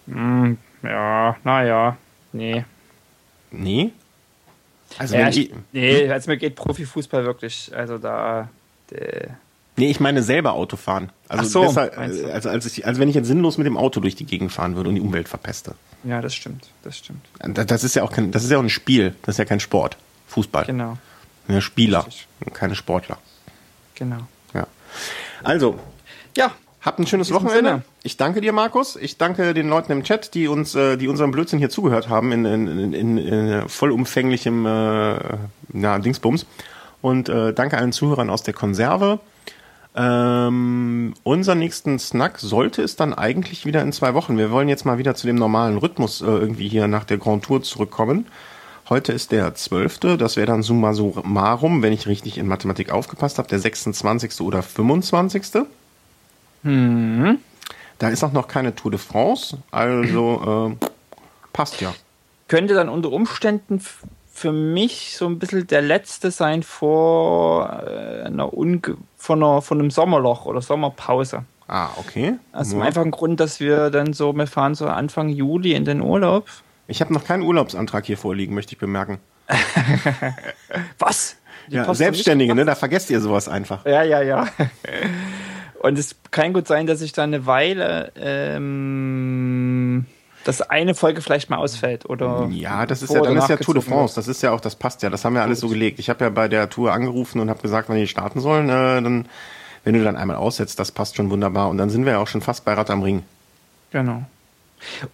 Hm, ja, naja, nee. Nee? Also Ja, ich, nee, also mir geht Profifußball wirklich, also da, äh, Nee, ich meine selber Auto fahren. Also Ach so, besser, also als, ich, als wenn ich jetzt sinnlos mit dem Auto durch die Gegend fahren würde und die Umwelt verpeste. ja, das stimmt, das stimmt. Da- Das ist ja auch kein, das ist ja auch ein Spiel, das ist ja kein Sport. Fußball. Genau, Ja, Spieler, keine Sportler. genau. Ja. Also, Ja, habt ein schönes Wochenende. Sinne. Ich danke dir, Markus. Ich danke den Leuten im Chat, die uns, äh, die unserem Blödsinn hier zugehört haben in, in, in, in, in vollumfänglichem äh, na, Dingsbums. Und äh, danke allen Zuhörern aus der Konserve. Ähm, unser nächsten Snack sollte es dann eigentlich wieder in zwei Wochen. Wir wollen jetzt mal wieder zu dem normalen Rhythmus äh, irgendwie hier nach der Grand Tour zurückkommen. Heute ist der 12. Das wäre dann summa summarum, wenn ich richtig in Mathematik aufgepasst habe, der 26. oder 25. Da ist auch noch keine Tour de France, also äh, passt ja. könnte dann unter Umständen für mich so ein bisschen der letzte sein vor äh, einer, unge von, einer von einem Sommerloch oder Sommerpause. Ah, okay. Aus dem Ja. einfachen Grund, dass wir dann so, wir fahren so Anfang Juli in den Urlaub. Ich habe noch keinen Urlaubsantrag hier vorliegen, möchte ich bemerken. Was? Die Ja, Post Selbstständige, ne? Da vergesst ihr sowas einfach. Ja, ja, ja. Und es kann gut sein, dass ich da eine Weile ähm, dass eine Folge vielleicht mal ausfällt oder Ja, das ist ja, dann ist ja Tour de France. Das ist ja auch, das passt ja. Das haben wir alles so gelegt. Ich habe ja bei der Tour angerufen und habe gesagt, wenn die starten sollen, äh, dann, wenn du dann einmal aussetzt, das passt schon wunderbar. Und dann sind wir ja auch schon fast bei Rad am Ring. Genau.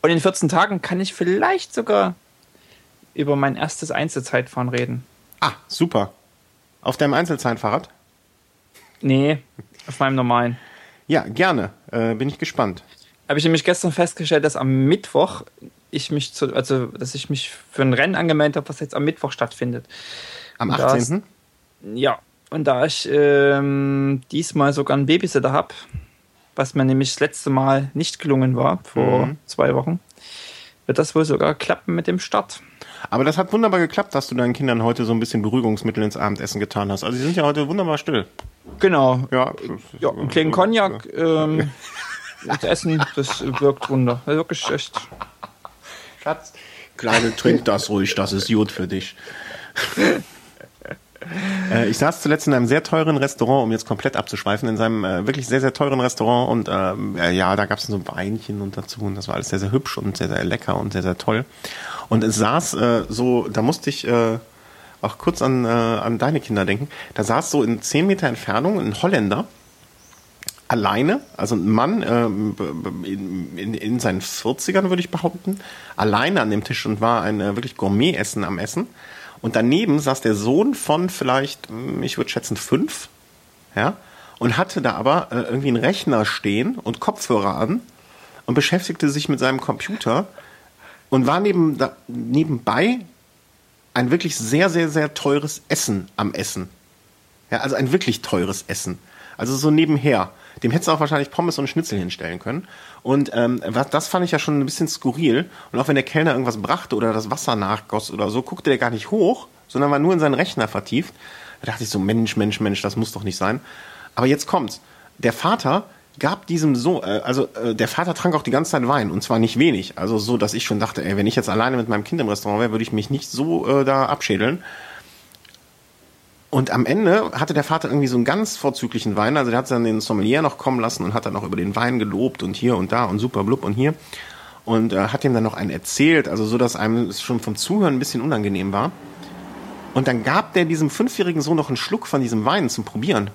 Und in 14 Tagen kann ich vielleicht sogar über mein erstes Einzelzeitfahren reden. Ah, super. Auf deinem Einzelzeitfahrrad? Nee, auf meinem normalen. Ja, gerne. Äh, bin ich gespannt. Habe ich nämlich gestern festgestellt, dass am Mittwoch ich mich zu, also dass ich mich für ein Rennen angemeldet habe, was jetzt am Mittwoch stattfindet. Am Und da 18. Ja, und da ich ähm, diesmal sogar einen Babysitter habe, was mir nämlich das letzte Mal nicht gelungen war, vor Mhm. zwei Wochen, wird das wohl sogar klappen mit dem Start. Aber das hat wunderbar geklappt, dass du deinen Kindern heute so ein bisschen Beruhigungsmittel ins Abendessen getan hast. Also sie sind ja heute wunderbar still. Genau. Ja, Ja, einen kleinen Cognac, ähm, das Essen, das wirkt Wunder. Das ist wirklich echt. Schatz. Kleine, trink das ruhig, das ist gut für dich. Äh, Ich saß zuletzt in einem sehr teuren Restaurant, um jetzt komplett abzuschweifen, in seinem äh, wirklich sehr, sehr teuren Restaurant und äh, ja, da gab es so Weinchen und dazu und das war alles sehr, sehr hübsch und sehr, sehr lecker und sehr, sehr toll. Und es saß äh, so, da musste ich äh, auch kurz an, äh, an deine Kinder denken, da saß so in zehn Meter Entfernung ein Holländer, alleine, also ein Mann ähm, in, in, in seinen 40ern, würde ich behaupten, alleine an dem Tisch und war ein äh, wirklich Gourmet-Essen am Essen. Und daneben saß der Sohn von vielleicht, hm, ich würde schätzen, fünf, ja, und hatte da aber äh, irgendwie einen Rechner stehen und Kopfhörer an und beschäftigte sich mit seinem Computer und war neben, da, nebenbei ein wirklich sehr, sehr, sehr teures Essen am Essen. Ja, also ein wirklich teures Essen. Also so nebenher. Dem hättest du auch wahrscheinlich Pommes und Schnitzel hinstellen können. Und ähm, was, das fand ich ja schon ein bisschen skurril. Und auch wenn der Kellner irgendwas brachte oder das Wasser nachgoss oder so, guckte der gar nicht hoch, sondern war nur in seinen Rechner vertieft. Da dachte ich so, Mensch, Mensch, Mensch, das muss doch nicht sein. Aber jetzt kommt's. Der Vater gab diesem so, äh, also äh, der Vater trank auch die ganze Zeit Wein und zwar nicht wenig. Also so, dass ich schon dachte, ey, wenn ich jetzt alleine mit meinem Kind im Restaurant wäre, würde ich mich nicht so äh, da abschädeln. Und am Ende hatte der Vater irgendwie so einen ganz vorzüglichen Wein. Also der hat dann den Sommelier noch kommen lassen und hat dann noch über den Wein gelobt und hier und da und super blub und hier. Und äh, hat ihm dann noch einen erzählt, also so, dass einem es schon vom Zuhören ein bisschen unangenehm war. Und dann gab der diesem fünfjährigen Sohn noch einen Schluck von diesem Wein zum Probieren.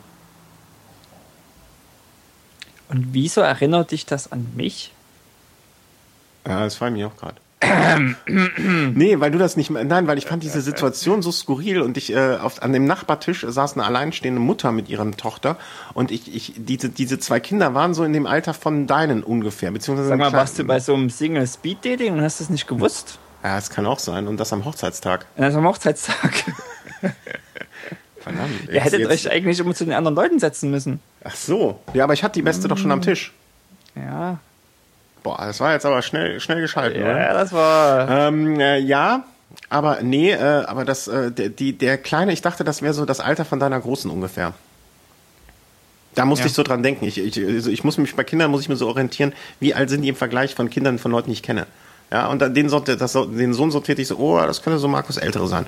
Und wieso erinnert dich das an mich? Ja, das war mir auch gerade. Nee, weil du das nicht, nein, weil ich fand diese Situation so skurril und ich äh, auf, an dem Nachbartisch saß eine alleinstehende Mutter mit ihrer Tochter und ich, ich diese, diese zwei Kinder waren so in dem Alter von deinen ungefähr, beziehungsweise Sag mal, warst du bei so einem Single Speed Dating und hast es nicht gewusst? Ja, es kann auch sein und das am Hochzeitstag. Also am Hochzeitstag. Verdammt. Ihr jetzt- hättet jetzt- euch eigentlich immer zu den anderen Leuten setzen müssen. Ach so. Ja, aber ich hatte die Beste doch schon am Tisch. Ja. Boah, das war jetzt aber schnell, schnell geschalten, oder? Ja, das war. Ähm, äh, ja, aber nee, äh, aber das, äh, der, die, der Kleine, ich dachte, das wäre so das Alter von deiner Großen ungefähr. Da musste Ja. ich so dran denken. Ich, ich, also ich muss mich bei Kindern muss ich mir so orientieren, wie alt sind die im Vergleich von Kindern von Leuten, die ich kenne. Ja, und dann den, sortiert, das, den Sohn sortierte ich so, oh, das könnte so Markus Ältere sein.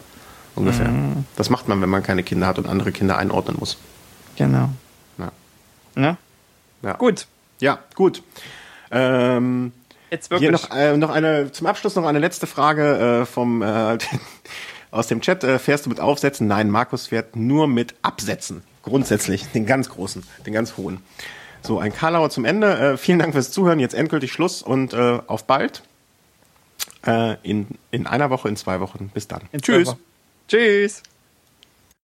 Ungefähr. Mhm. Das macht man, wenn man keine Kinder hat und andere Kinder einordnen muss. Genau. Ja. Ja. Ja. Gut. Ja, gut. Ähm, Jetzt Hier wirklich. noch, äh, noch eine, zum Abschluss noch eine letzte Frage äh, vom, äh, aus dem Chat. Äh, fährst du mit Aufsätzen? Nein, Markus fährt nur mit Absätzen. Grundsätzlich, den ganz großen, den ganz hohen. So, ein Karlauer zum Ende. Äh, vielen Dank fürs Zuhören. Jetzt endgültig Schluss und äh, auf bald. Äh, in, in einer Woche, in zwei Wochen. Bis dann. In Wochen. Tschüss.